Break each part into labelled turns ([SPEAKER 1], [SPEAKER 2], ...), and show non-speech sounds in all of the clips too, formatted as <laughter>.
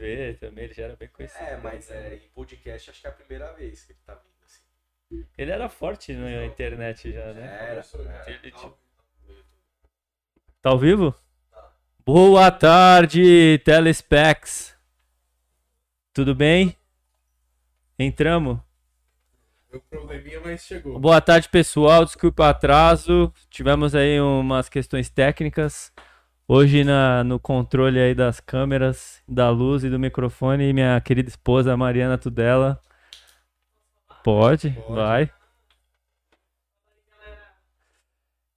[SPEAKER 1] TV também, ele já era bem conhecido.
[SPEAKER 2] É, mas é, em podcast acho que é a primeira vez que ele tá vindo, assim.
[SPEAKER 1] Ele era forte na internet já, né?
[SPEAKER 2] Era, era.
[SPEAKER 1] Ele, tipo, Tá ao vivo? Boa tarde, Telespecs. Tudo bem? Entramos?
[SPEAKER 3] Deu probleminha, mas chegou.
[SPEAKER 1] Boa tarde, pessoal. Desculpa o atraso. Tivemos aí umas questões técnicas. Hoje na, no controle aí das câmeras, da luz e do microfone, minha querida esposa Mariana Tudela. Pode,
[SPEAKER 3] Pode.
[SPEAKER 1] vai.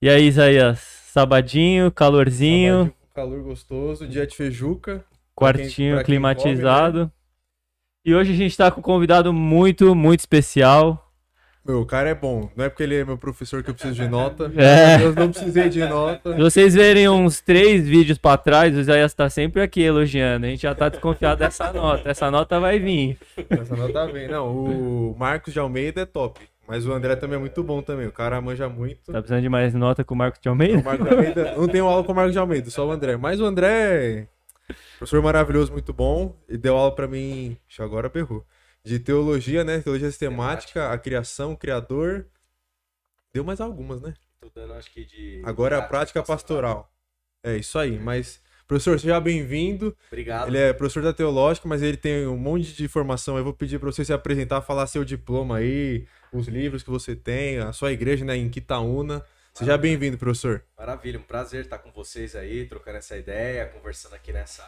[SPEAKER 1] E aí, Isaías? Sabadinho, calorzinho,
[SPEAKER 3] Sabadinho Calor gostoso, dia de feijuca.
[SPEAKER 1] quartinho
[SPEAKER 3] pra quem come, né?
[SPEAKER 1] climatizado. E hoje a gente tá com um convidado muito, muito especial.
[SPEAKER 3] Meu, o cara é bom. Não é porque ele é meu professor que eu preciso de nota. <laughs>
[SPEAKER 1] É.
[SPEAKER 3] Eu não precisei de nota.
[SPEAKER 1] Se vocês verem uns três vídeos pra trás, o Isaías tá sempre aqui elogiando. A gente já tá desconfiado dessa nota. Essa nota vai vir.
[SPEAKER 3] Essa nota vem. Não, o Marcos de Almeida é top. Mas o André também é muito bom também. O cara manja muito.
[SPEAKER 1] Tá precisando de mais nota com o Marcos de
[SPEAKER 3] O
[SPEAKER 1] Almeida?
[SPEAKER 3] Marcos de Almeida, não tenho aula com o Marcos de Almeida, só o André. Mas o André, é professor maravilhoso, muito bom. E deu aula pra mim, agora perrou. De teologia, né? Teologia sistemática, a criação, o criador. Deu mais algumas, né?
[SPEAKER 2] Tô dando, acho que de.
[SPEAKER 3] Agora a prática pastoral. É isso aí. Mas, professor, seja bem-vindo.
[SPEAKER 2] Obrigado.
[SPEAKER 3] Ele é professor da teológica, mas ele tem um monte de informação. Eu vou pedir pra você se apresentar, falar seu diploma aí, os livros que você tem, a sua igreja, né, em Quitaúna. Seja bem-vindo, professor.
[SPEAKER 2] Maravilha, um prazer estar com vocês aí, trocando essa ideia, conversando aqui nessa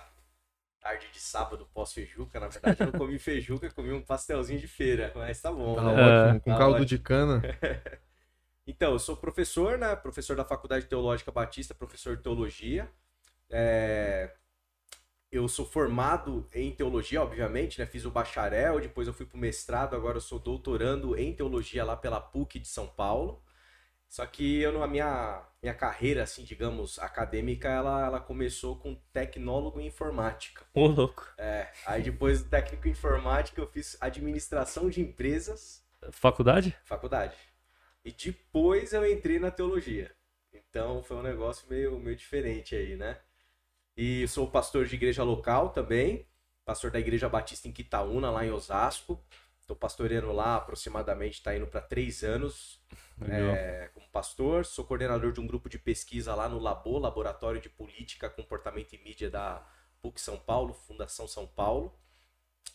[SPEAKER 2] tarde de sábado pós-feijuca. Na verdade, eu não comi feijuca, comi um pastelzinho de feira, mas tá bom.
[SPEAKER 3] Tá
[SPEAKER 2] né?
[SPEAKER 3] ótimo, com
[SPEAKER 2] tá
[SPEAKER 3] caldo
[SPEAKER 2] ótimo.
[SPEAKER 3] de cana. <laughs>
[SPEAKER 2] Então, eu sou professor, né? Professor da Faculdade Teológica Batista, professor de teologia. É, Eu sou formado em teologia, obviamente, né? Fiz o bacharel, depois eu fui pro mestrado, agora eu sou doutorando em teologia lá pela PUC de São Paulo. Só que eu, a minha, minha carreira, assim, digamos, acadêmica, ela, ela começou com tecnólogo em informática.
[SPEAKER 1] Ô, louco.
[SPEAKER 2] É, aí depois do técnico em informática eu fiz administração de empresas
[SPEAKER 1] Faculdade?
[SPEAKER 2] faculdade. E depois eu entrei na teologia. Então foi um negócio meio, meio diferente aí, né? E sou pastor de igreja local também, pastor da Igreja Batista em Quitaúna, lá em Osasco. Estou pastoreando lá aproximadamente, está indo para três anos é, como pastor. Sou coordenador de um grupo de pesquisa lá no Labo, Laboratório de Política, Comportamento e Mídia da PUC São Paulo, Fundação São Paulo.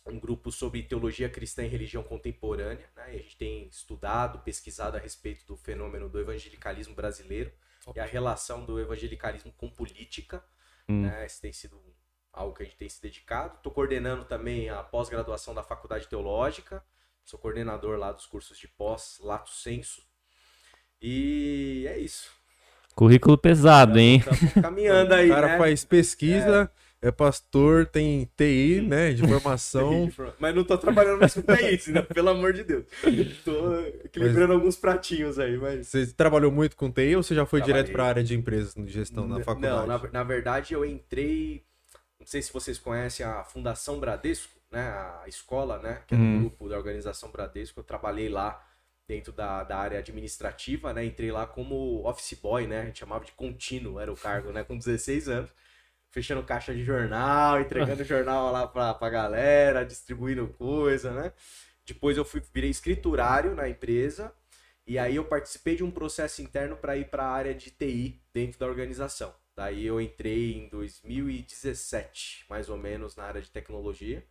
[SPEAKER 2] Um grupo sobre teologia cristã e religião contemporânea. Né? E a gente tem estudado, pesquisado a respeito do fenômeno do evangelicalismo brasileiro e a relação do evangelicalismo com política.
[SPEAKER 1] Hum.
[SPEAKER 2] Né? Esse tem sido algo que a gente tem se dedicado. Estou coordenando também a pós-graduação da Faculdade Teológica. Sou coordenador lá dos cursos de pós, Lato Senso. E é isso.
[SPEAKER 1] Currículo pesado, hein?
[SPEAKER 2] Estamos <laughs> caminhando aí,
[SPEAKER 3] o cara
[SPEAKER 2] né?
[SPEAKER 3] faz pesquisa, é. pastor, tem TI, né, de formação. <laughs>
[SPEAKER 2] Mas não tô trabalhando mais com né? Pelo amor de Deus. <laughs> Tô equilibrando alguns pratinhos aí, mas.
[SPEAKER 3] Você trabalhou muito com TI ou você já foi
[SPEAKER 2] Trabalhei.
[SPEAKER 3] direto para a área de empresas de gestão na faculdade?
[SPEAKER 2] Não, na, na verdade eu entrei. Não sei se vocês conhecem a Fundação Bradesco, né? A escola, né? Que é do
[SPEAKER 1] Hum.
[SPEAKER 2] grupo da organização Bradesco. Eu trabalhei lá dentro da, da área administrativa, né? Entrei lá como office boy, né? A gente chamava de contínuo, era o cargo, né? Com 16 anos. Fechando caixa de jornal, entregando <laughs> jornal lá pra, pra galera, distribuindo coisa, né? Depois eu fui, virei escriturário na empresa. E aí eu participei de um processo interno para ir para a área de TI dentro da organização. Daí eu entrei em 2017, mais ou menos, na área de tecnologia.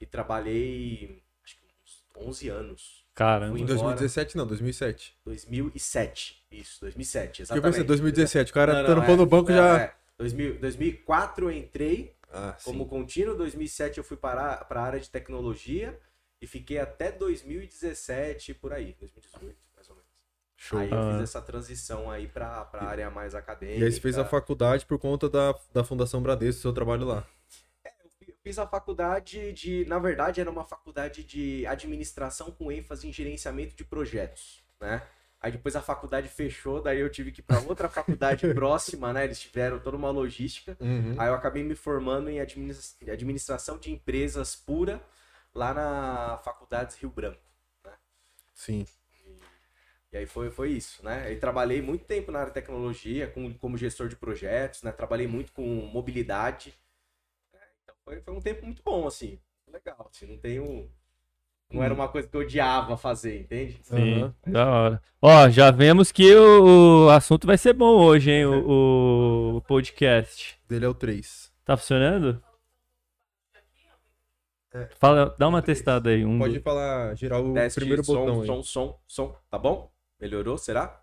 [SPEAKER 2] E trabalhei, acho que uns 11 anos.
[SPEAKER 1] Caramba.
[SPEAKER 3] Em
[SPEAKER 2] Fui embora.
[SPEAKER 3] 2017 não, 2007.
[SPEAKER 2] 2007. Isso, 2007,
[SPEAKER 3] Porque
[SPEAKER 2] exatamente.
[SPEAKER 3] você, 2017, o cara
[SPEAKER 2] Não, não,
[SPEAKER 3] tampou
[SPEAKER 2] é,
[SPEAKER 3] no banco
[SPEAKER 2] não,
[SPEAKER 3] já...
[SPEAKER 2] é. 2000, 2004 eu entrei
[SPEAKER 3] Ah, sim.
[SPEAKER 2] como contínuo, 2007 eu fui para a área de tecnologia e fiquei até 2017 por aí, 2018 mais ou menos.
[SPEAKER 3] Show.
[SPEAKER 2] Aí eu
[SPEAKER 1] Ah.
[SPEAKER 2] fiz essa transição aí para a área mais acadêmica.
[SPEAKER 3] E aí você fez a faculdade por conta da, da Fundação Bradesco, seu trabalho lá.
[SPEAKER 2] Eu fiz a faculdade de, na verdade, era uma faculdade de administração com ênfase em gerenciamento de projetos, né? Aí depois a faculdade fechou, daí eu tive que ir para outra <laughs> faculdade próxima, né? Eles tiveram toda uma logística.
[SPEAKER 3] Uhum.
[SPEAKER 2] Aí eu acabei me formando em administ- administração de empresas pura lá na Faculdades Rio Branco.
[SPEAKER 3] Sim.
[SPEAKER 2] E aí foi, foi isso, né? Eu trabalhei muito tempo na área de tecnologia, com, como gestor de projetos, né? Trabalhei muito com mobilidade. né? Então foi, foi um tempo muito bom, assim. Legal, assim, não um... Não era uma coisa que eu odiava fazer, entende?
[SPEAKER 1] Sim,
[SPEAKER 3] Aham.
[SPEAKER 1] da hora. Ó, já vemos que o, o assunto vai ser bom hoje, hein? O, o podcast.
[SPEAKER 3] Dele é o 3.
[SPEAKER 1] Tá funcionando?
[SPEAKER 3] É.
[SPEAKER 1] Fala, dá uma testada aí. Um,
[SPEAKER 3] Pode falar, girar o
[SPEAKER 2] Teste,
[SPEAKER 3] primeiro
[SPEAKER 2] som,
[SPEAKER 3] botão aí.
[SPEAKER 2] som, som, som. Tá bom? Melhorou, será?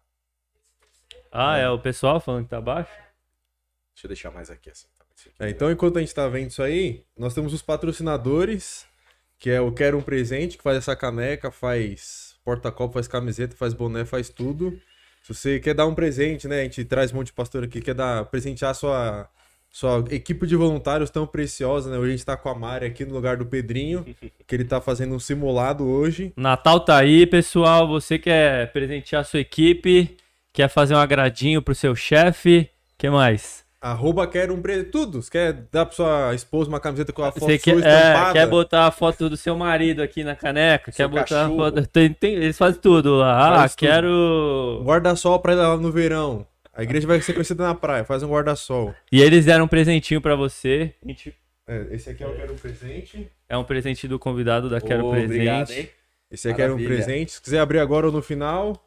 [SPEAKER 1] Ah, é o pessoal falando que tá baixo?
[SPEAKER 2] Deixa eu deixar mais aqui, assim.
[SPEAKER 3] É, então, enquanto a gente tá vendo isso aí, nós temos os patrocinadores, que é o Quero um Presente, que faz essa caneca, faz porta-copo, faz camiseta, faz boné, faz tudo. Se você quer dar um presente, né? A gente traz um monte de pastor aqui, quer dar, presentear sua, sua equipe de voluntários tão preciosa, né? Hoje a gente tá com a Mari aqui no lugar do Pedrinho, que ele tá fazendo um simulado hoje.
[SPEAKER 1] Natal tá aí, pessoal. Você quer presentear a sua equipe, quer fazer um agradinho pro seu chefe, que mais?
[SPEAKER 3] Arroba Quero um Presente, tudo. Você quer dar pra sua esposa uma camiseta com a foto
[SPEAKER 1] Você
[SPEAKER 3] sua
[SPEAKER 1] quer, é, quer botar a foto do seu marido aqui na caneca?
[SPEAKER 2] Seu
[SPEAKER 1] quer botar a
[SPEAKER 2] cachorro.
[SPEAKER 1] foto. Tem, tem- eles fazem tudo lá. Ah,
[SPEAKER 3] tudo.
[SPEAKER 1] Quero.
[SPEAKER 3] guarda-sol pra ir lá no verão. A igreja vai ser conhecida na praia, faz um guarda-sol.
[SPEAKER 1] E eles deram um presentinho pra você. Gente-
[SPEAKER 3] É, esse aqui é o Quero um Presente.
[SPEAKER 1] É um presente do convidado da Quero
[SPEAKER 2] Ô,
[SPEAKER 1] Presente.
[SPEAKER 2] Obrigado, hein?
[SPEAKER 3] Esse aqui era um
[SPEAKER 2] Maravilha.
[SPEAKER 3] presente. Se quiser abrir agora ou no final.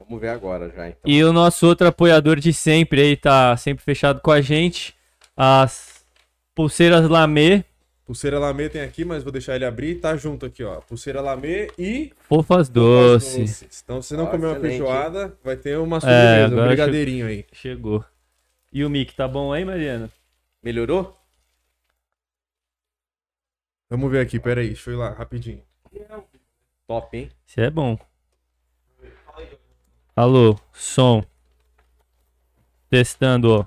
[SPEAKER 2] Vamos ver agora já, então.
[SPEAKER 1] E o nosso outro apoiador de sempre aí, tá sempre fechado com a gente. As pulseiras Lamê,
[SPEAKER 3] Pulseira Lamê tem aqui, mas vou deixar ele abrir. Tá junto aqui, ó. Pulseira Lamê e.
[SPEAKER 1] fofas
[SPEAKER 3] doces. Então, se você não comer uma feijoada, vai ter uma
[SPEAKER 1] É,
[SPEAKER 3] sobremesa, um
[SPEAKER 1] agora
[SPEAKER 3] brigadeirinho aí.
[SPEAKER 1] Chegou. E o Mick, tá bom aí, Mariana?
[SPEAKER 2] Melhorou?
[SPEAKER 3] Vamos ver aqui, peraí. Deixa eu ir lá, rapidinho.
[SPEAKER 2] Top, hein?
[SPEAKER 1] Isso é bom. Alô, som. Testando, ó.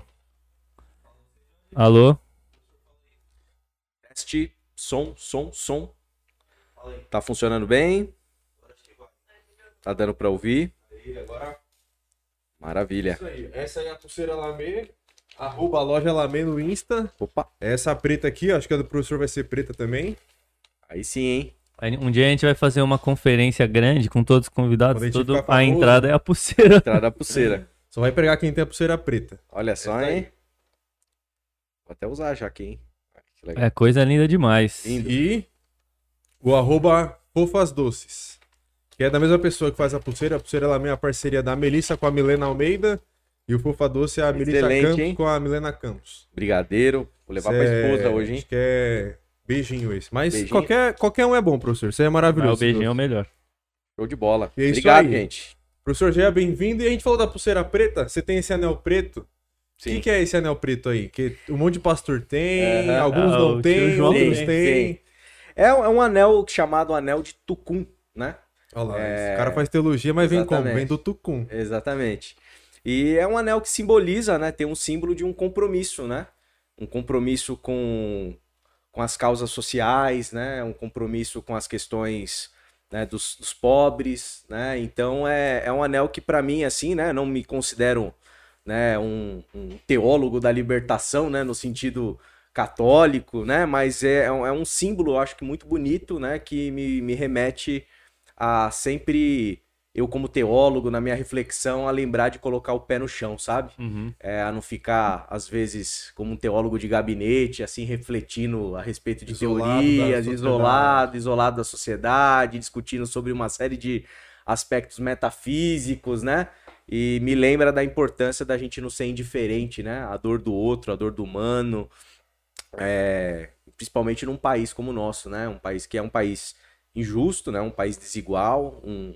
[SPEAKER 1] Alô?
[SPEAKER 2] Teste, som, som, som. Tá funcionando bem? Tá dando pra ouvir? Maravilha.
[SPEAKER 3] Isso aí. Essa aí é a pulseira Lamê. Arroba loja Lamê no Insta.
[SPEAKER 2] Opa,
[SPEAKER 3] Essa preta aqui, acho que a do professor vai ser preta também.
[SPEAKER 2] aí sim, hein?
[SPEAKER 1] Um dia a gente vai fazer uma conferência grande com todos os convidados.
[SPEAKER 3] A ficar
[SPEAKER 1] a entrada é a pulseira.
[SPEAKER 2] Entrada da pulseira.
[SPEAKER 3] Só vai pegar quem tem a pulseira preta.
[SPEAKER 2] Olha só,
[SPEAKER 3] Essa aí.
[SPEAKER 2] hein? Vou até usar já aqui, hein? Ah.
[SPEAKER 1] É coisa linda demais.
[SPEAKER 2] Lindo.
[SPEAKER 3] E o arroba Fofas Doces. Que é da mesma pessoa que faz a pulseira. A pulseira ela é a parceria da Melissa com a Milena Almeida. E o Fofa Doce é a Melissa Campos
[SPEAKER 2] hein?
[SPEAKER 3] com a Milena Campos.
[SPEAKER 2] Brigadeiro. Vou levar
[SPEAKER 3] Cê
[SPEAKER 2] pra
[SPEAKER 3] é-
[SPEAKER 2] esposa hoje, hein?
[SPEAKER 3] Acho que é beijinho esse. Mas
[SPEAKER 2] Beijinho?
[SPEAKER 3] Qualquer, qualquer um é bom, professor. Você é
[SPEAKER 1] Mas
[SPEAKER 3] maravilhoso.
[SPEAKER 1] o beijinho é o melhor.
[SPEAKER 2] Show de bola.
[SPEAKER 3] E é
[SPEAKER 2] Obrigado,
[SPEAKER 3] aí.
[SPEAKER 2] gente.
[SPEAKER 3] Professor Gé, bem-vindo. E a gente falou da pulseira preta. Você tem esse anel preto. O que, que é esse anel preto aí? Que um monte de pastor tem, alguns
[SPEAKER 1] Ah,
[SPEAKER 3] não
[SPEAKER 1] tio
[SPEAKER 3] tem,
[SPEAKER 1] João
[SPEAKER 3] outros
[SPEAKER 2] tem,
[SPEAKER 3] têm.
[SPEAKER 2] tem. É, um- é um anel chamado anel de Tucum, né?
[SPEAKER 3] Olha lá,
[SPEAKER 2] É,
[SPEAKER 3] esse cara faz teologia, mas vem como?
[SPEAKER 2] exatamente.
[SPEAKER 3] Vem do Tucum.
[SPEAKER 2] Exatamente. E é um anel que simboliza, né? Tem um símbolo de um compromisso, né? Um compromisso com, com as causas sociais, né? Um compromisso com as questões né, dos, dos pobres, né? Então é, é um anel que para mim, assim, né? Não me considero né, um, um teólogo da libertação, né? No sentido católico, né? Mas é, é um- é um símbolo, eu acho que muito bonito, né? Que me, me remete a sempre eu como teólogo na minha reflexão a lembrar de colocar o pé no chão, sabe?
[SPEAKER 1] Uhum.
[SPEAKER 2] É, a não ficar às vezes como um teólogo de gabinete, assim refletindo a respeito de
[SPEAKER 3] Isolado
[SPEAKER 2] teorias, isolado, isolado da sociedade, discutindo sobre uma série de aspectos metafísicos, né? E me lembra da importância da gente não ser indiferente, né? A dor do outro, a dor do humano, é, principalmente num país como o nosso, né? Um país que é um país injusto, né? Um país desigual, um,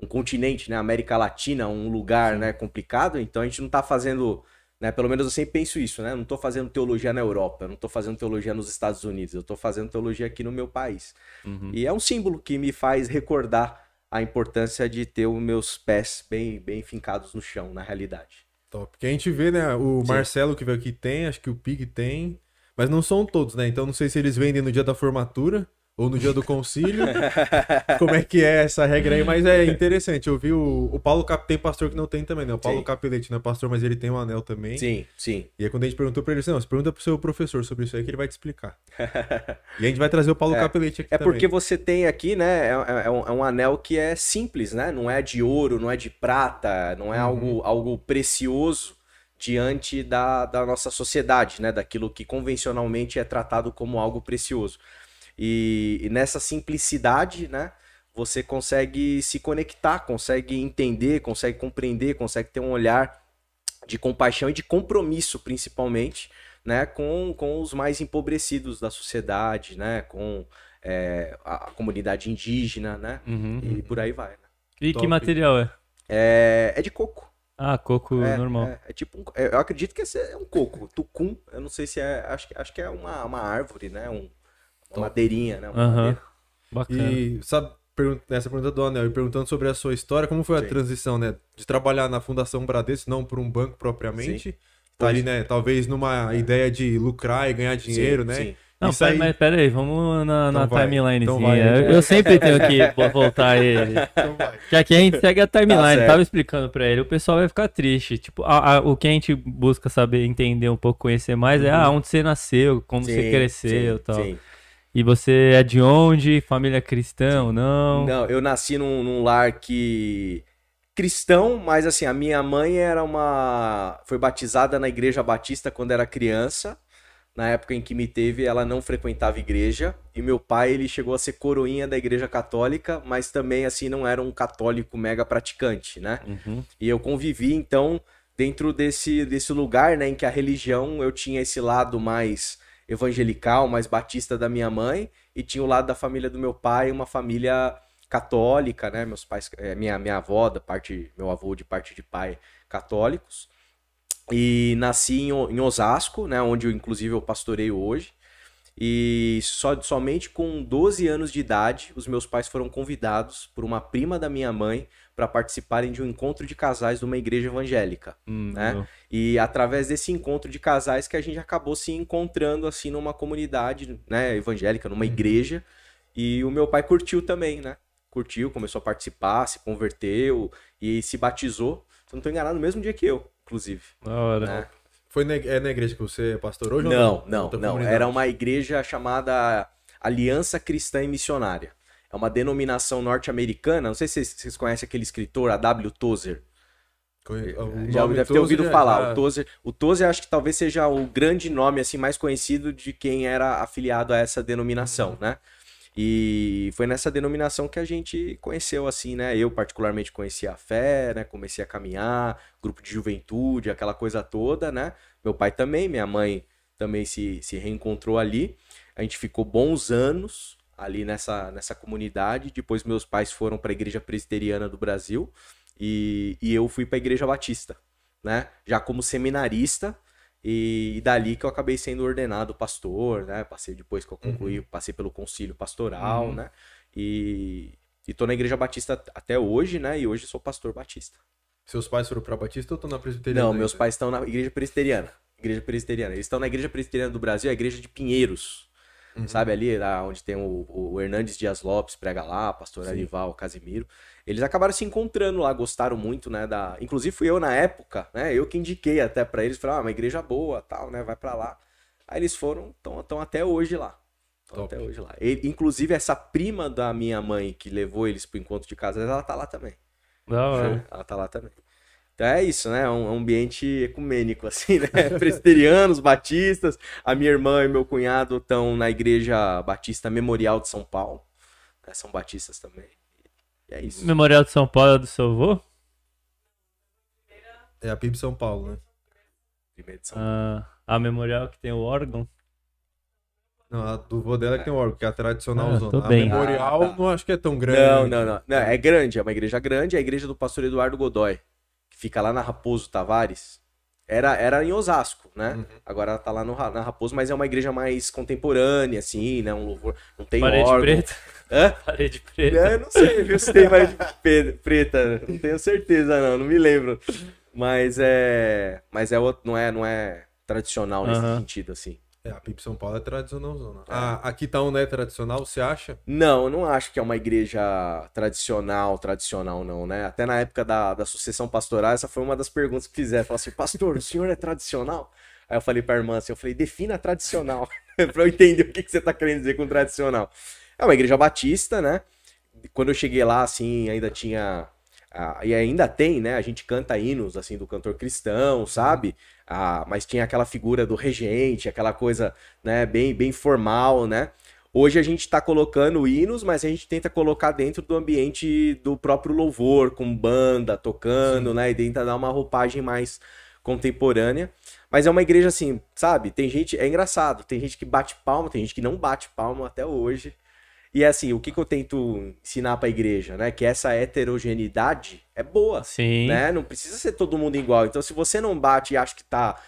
[SPEAKER 2] um continente, né? América Latina, um lugar, né? Complicado. Então a gente não tá fazendo, né? Pelo menos eu sempre penso isso, né? Eu não tô fazendo teologia na Europa, eu não tô fazendo teologia nos Estados Unidos, eu tô fazendo teologia aqui no meu país.
[SPEAKER 1] Uhum.
[SPEAKER 2] E é um símbolo que me faz recordar a importância de ter os meus pés bem, bem fincados no chão, na realidade.
[SPEAKER 3] Top. Porque a gente vê, né? O
[SPEAKER 2] Sim.
[SPEAKER 3] Marcelo que veio aqui tem, acho que o Pig tem. Mas não são todos, né? Então não sei se eles vendem no dia da formatura ou no dia do concílio. Como é que é essa regra aí? Mas é interessante. Eu vi o, o Paulo Cap tem pastor que não tem também, né? O Paulo
[SPEAKER 2] Sim.
[SPEAKER 3] Capelete não é pastor, mas ele tem um anel também.
[SPEAKER 2] Sim, sim.
[SPEAKER 3] E aí quando a gente perguntou pra ele, assim, não, você pergunta pro seu professor sobre isso aí que ele vai te explicar. <laughs> e a gente vai trazer o Paulo Capelete aqui
[SPEAKER 2] É
[SPEAKER 3] também.
[SPEAKER 2] porque você tem aqui, né? É, é- é um, é um anel que é simples, né? Não é de ouro, não é de prata, não é
[SPEAKER 3] Uhum.
[SPEAKER 2] algo, algo precioso, diante da, da nossa sociedade, né? Daquilo que convencionalmente é tratado como algo precioso. E, e nessa simplicidade, né? Você consegue se conectar, consegue entender, consegue compreender, consegue ter um olhar de compaixão e de compromisso, principalmente, né, com, com os mais empobrecidos da sociedade, né, com é, a, comunidade indígena, né,
[SPEAKER 1] Uhum.
[SPEAKER 2] e por aí vai. Né?
[SPEAKER 1] E
[SPEAKER 3] Top.
[SPEAKER 1] que material é?
[SPEAKER 2] É, é de coco.
[SPEAKER 1] Ah, coco
[SPEAKER 2] É,
[SPEAKER 1] normal.
[SPEAKER 2] É, é tipo, um, eu acredito que esse é um coco, tucum. Eu não sei se é, acho, que- acho que é uma, uma árvore, né, um, uma madeirinha, né, uma
[SPEAKER 1] Aham.
[SPEAKER 2] madeira.
[SPEAKER 1] Bacana.
[SPEAKER 3] E sabe, pergun- nessa pergunta do Anel, e perguntando sobre a sua história, como foi a
[SPEAKER 2] Sim.
[SPEAKER 3] transição, né? De trabalhar na Fundação Bradesco, não por um banco propriamente. Tá
[SPEAKER 2] Hoje-
[SPEAKER 3] ali, né? Talvez numa ideia de lucrar e ganhar dinheiro,
[SPEAKER 2] Sim,
[SPEAKER 3] né?
[SPEAKER 2] sim.
[SPEAKER 1] Não,
[SPEAKER 3] Isso
[SPEAKER 1] pera,
[SPEAKER 3] aí-
[SPEAKER 1] mas pera aí, vamos na, na
[SPEAKER 3] Então
[SPEAKER 1] timelinezinha.
[SPEAKER 3] então vai.
[SPEAKER 1] eu, eu sempre tenho <laughs> que vo- voltar ele.
[SPEAKER 3] Então vai.
[SPEAKER 1] Que aqui a gente segue a timeline,
[SPEAKER 2] Tá
[SPEAKER 1] tava explicando pra ele, o pessoal vai ficar triste. Tipo, a- a- o que a gente busca saber, entender um pouco, conhecer mais é ah, onde você nasceu, como você
[SPEAKER 2] Sim,
[SPEAKER 1] cresceu e
[SPEAKER 2] sim,
[SPEAKER 1] tal.
[SPEAKER 2] sim.
[SPEAKER 1] E você é de onde? Família cristã ou não?
[SPEAKER 2] Não, eu nasci num, num lar que cristão, mas assim, a minha mãe era uma foi batizada na igreja batista quando era criança. Na época em que me teve, ela não frequentava igreja, e meu pai, ele chegou a ser coroinha da igreja católica, mas também assim não era um católico mega praticante, né?
[SPEAKER 1] Uhum.
[SPEAKER 2] E eu convivi, então, dentro desse, desse lugar, né, em que a religião eu tinha esse lado mais evangelical, mais batista da minha mãe, e tinha o lado da família do meu pai, uma família católica, né? Meus pais, eh, minha, minha avó, da parte, meu avô de parte de pai, católicos. E nasci em, em Osasco, né, onde eu, inclusive eu pastoreio hoje. E só, somente com 12 anos de idade, os meus pais foram convidados por uma prima da minha mãe para participarem de um encontro de casais de uma igreja evangélica.
[SPEAKER 1] Hum,
[SPEAKER 2] Né?
[SPEAKER 1] não.
[SPEAKER 2] E através desse encontro de casais que a gente acabou se encontrando assim numa comunidade, né, evangélica, numa igreja. E o meu pai curtiu também, né? Curtiu, começou a participar, se converteu e se batizou. Se eu não tô enganado, no mesmo dia que eu, inclusive.
[SPEAKER 1] Da hora.
[SPEAKER 2] Né?
[SPEAKER 3] Foi na, é na igreja que você é pastor hoje ou
[SPEAKER 2] Não, não, não.
[SPEAKER 3] comunidade?
[SPEAKER 2] Era uma igreja chamada Aliança Cristã e Missionária. É uma denominação norte-americana. Não sei se vocês conhecem aquele escritor, A.W. Tozer.
[SPEAKER 3] Conhe- o
[SPEAKER 2] É, Já deve ter
[SPEAKER 3] todo
[SPEAKER 2] ouvido
[SPEAKER 3] já-
[SPEAKER 2] falar. O Tozer, o Tozer acho que talvez seja o grande nome assim mais conhecido de quem era afiliado a essa denominação,
[SPEAKER 3] Uhum.
[SPEAKER 2] né? E foi nessa denominação que a gente conheceu assim, né? Eu particularmente conheci a fé, né? Comecei a caminhar, grupo de juventude, aquela coisa toda, né? Meu pai também, minha mãe também se, se reencontrou ali. A gente ficou bons anos ali nessa, nessa comunidade. Depois meus pais foram para a Igreja Presbiteriana do Brasil e, e eu fui para a Igreja Batista, né? Já como seminarista e, e dali que eu acabei sendo ordenado pastor, né? Passei depois que eu concluí, passei pelo concílio pastoral,
[SPEAKER 1] Uhum.
[SPEAKER 2] né? E, e tô na Igreja Batista até hoje, né? E hoje sou pastor batista.
[SPEAKER 3] Seus pais foram pra Batista ou estão na presbiteriana?
[SPEAKER 2] Não, meus pais estão na Igreja Presbiteriana. Igreja Presbiteriana. Eles estão na Igreja Presbiteriana do Brasil, a Igreja de Pinheiros.
[SPEAKER 3] Uhum.
[SPEAKER 2] Sabe ali, lá onde tem o, o Hernandes Dias Lopes, prega lá, pastor
[SPEAKER 3] Sim.
[SPEAKER 2] Arival, Casimiro. Eles acabaram se encontrando lá, gostaram muito, né, da... Inclusive fui eu na época, né, eu que indiquei até pra eles, falei, ah, uma igreja boa, tal, né, vai pra lá. Aí eles foram, estão até hoje lá. Tão até hoje lá. E, inclusive essa prima da minha mãe que levou eles pro encontro de casa, ela tá lá também.
[SPEAKER 1] Da hora.
[SPEAKER 2] Ela tá lá também. Então é isso, né? É um ambiente ecumênico, <laughs> assim, né? Presbiterianos, batistas. A minha irmã e meu cunhado estão na Igreja Batista Memorial de São Paulo. né? São batistas também. E é isso.
[SPEAKER 1] Memorial de São Paulo é do seu avô?
[SPEAKER 3] É a PIB São Paulo, né?
[SPEAKER 2] Primeiro de São Paulo.
[SPEAKER 1] Ah, a memorial que tem o órgão?
[SPEAKER 3] Não, a do vô dela é que tem um órgão, que é a tradicional
[SPEAKER 1] Ah,
[SPEAKER 3] zona. A
[SPEAKER 1] bem.
[SPEAKER 3] memorial
[SPEAKER 2] Ah, tá.
[SPEAKER 3] não acho que é tão grande.
[SPEAKER 2] Não, não, não, não. É grande, é uma igreja grande. É a igreja do pastor Eduardo Godoy, fica lá na Raposo Tavares. Era, era em Osasco, né?
[SPEAKER 3] Uhum.
[SPEAKER 2] Agora ela tá lá no, na Raposo, mas é uma igreja mais contemporânea, assim, né? Um louvor. Não tem
[SPEAKER 1] Parede
[SPEAKER 2] órgão.
[SPEAKER 1] preta?
[SPEAKER 2] Hã? <laughs>
[SPEAKER 1] Parede preta.
[SPEAKER 2] É, Eu não sei, viu, se tem <laughs> pe- preta. Não tenho certeza, não. Não me lembro. Mas é. Mas é outro, não é, não é tradicional nesse
[SPEAKER 1] Aham.
[SPEAKER 2] sentido, assim.
[SPEAKER 3] É, a PIB São Paulo é tradicional. Ah, aqui tá um não é tradicional, você acha?
[SPEAKER 2] Não, eu não acho que é uma igreja tradicional, tradicional, não, né? Até na época da, da sucessão pastoral, essa foi uma das perguntas que fizeram. Falaram assim, pastor, o senhor é tradicional? Aí eu falei pra irmã assim, eu falei, defina tradicional, <laughs> pra eu entender o que, que você tá querendo dizer com tradicional. É uma igreja batista, né? Quando eu cheguei lá, assim, ainda tinha ah, e ainda tem, né? A gente canta hinos assim do cantor cristão, sabe? Ah, mas tinha aquela figura do regente, aquela coisa, né, bem, bem formal, né? Hoje a gente está colocando hinos, mas a gente tenta colocar dentro do ambiente do próprio louvor, com banda tocando, Sim. né? E tenta dar uma roupagem mais contemporânea. Mas é uma igreja assim, sabe? Tem gente. É engraçado, tem gente que bate palma, tem gente que não bate palma até hoje. E é assim, o que, que eu tento ensinar para a igreja, né? Que essa heterogeneidade é boa.
[SPEAKER 1] Sim.
[SPEAKER 2] Né? Não precisa ser todo mundo igual. Então, se você não bate e acha que tá.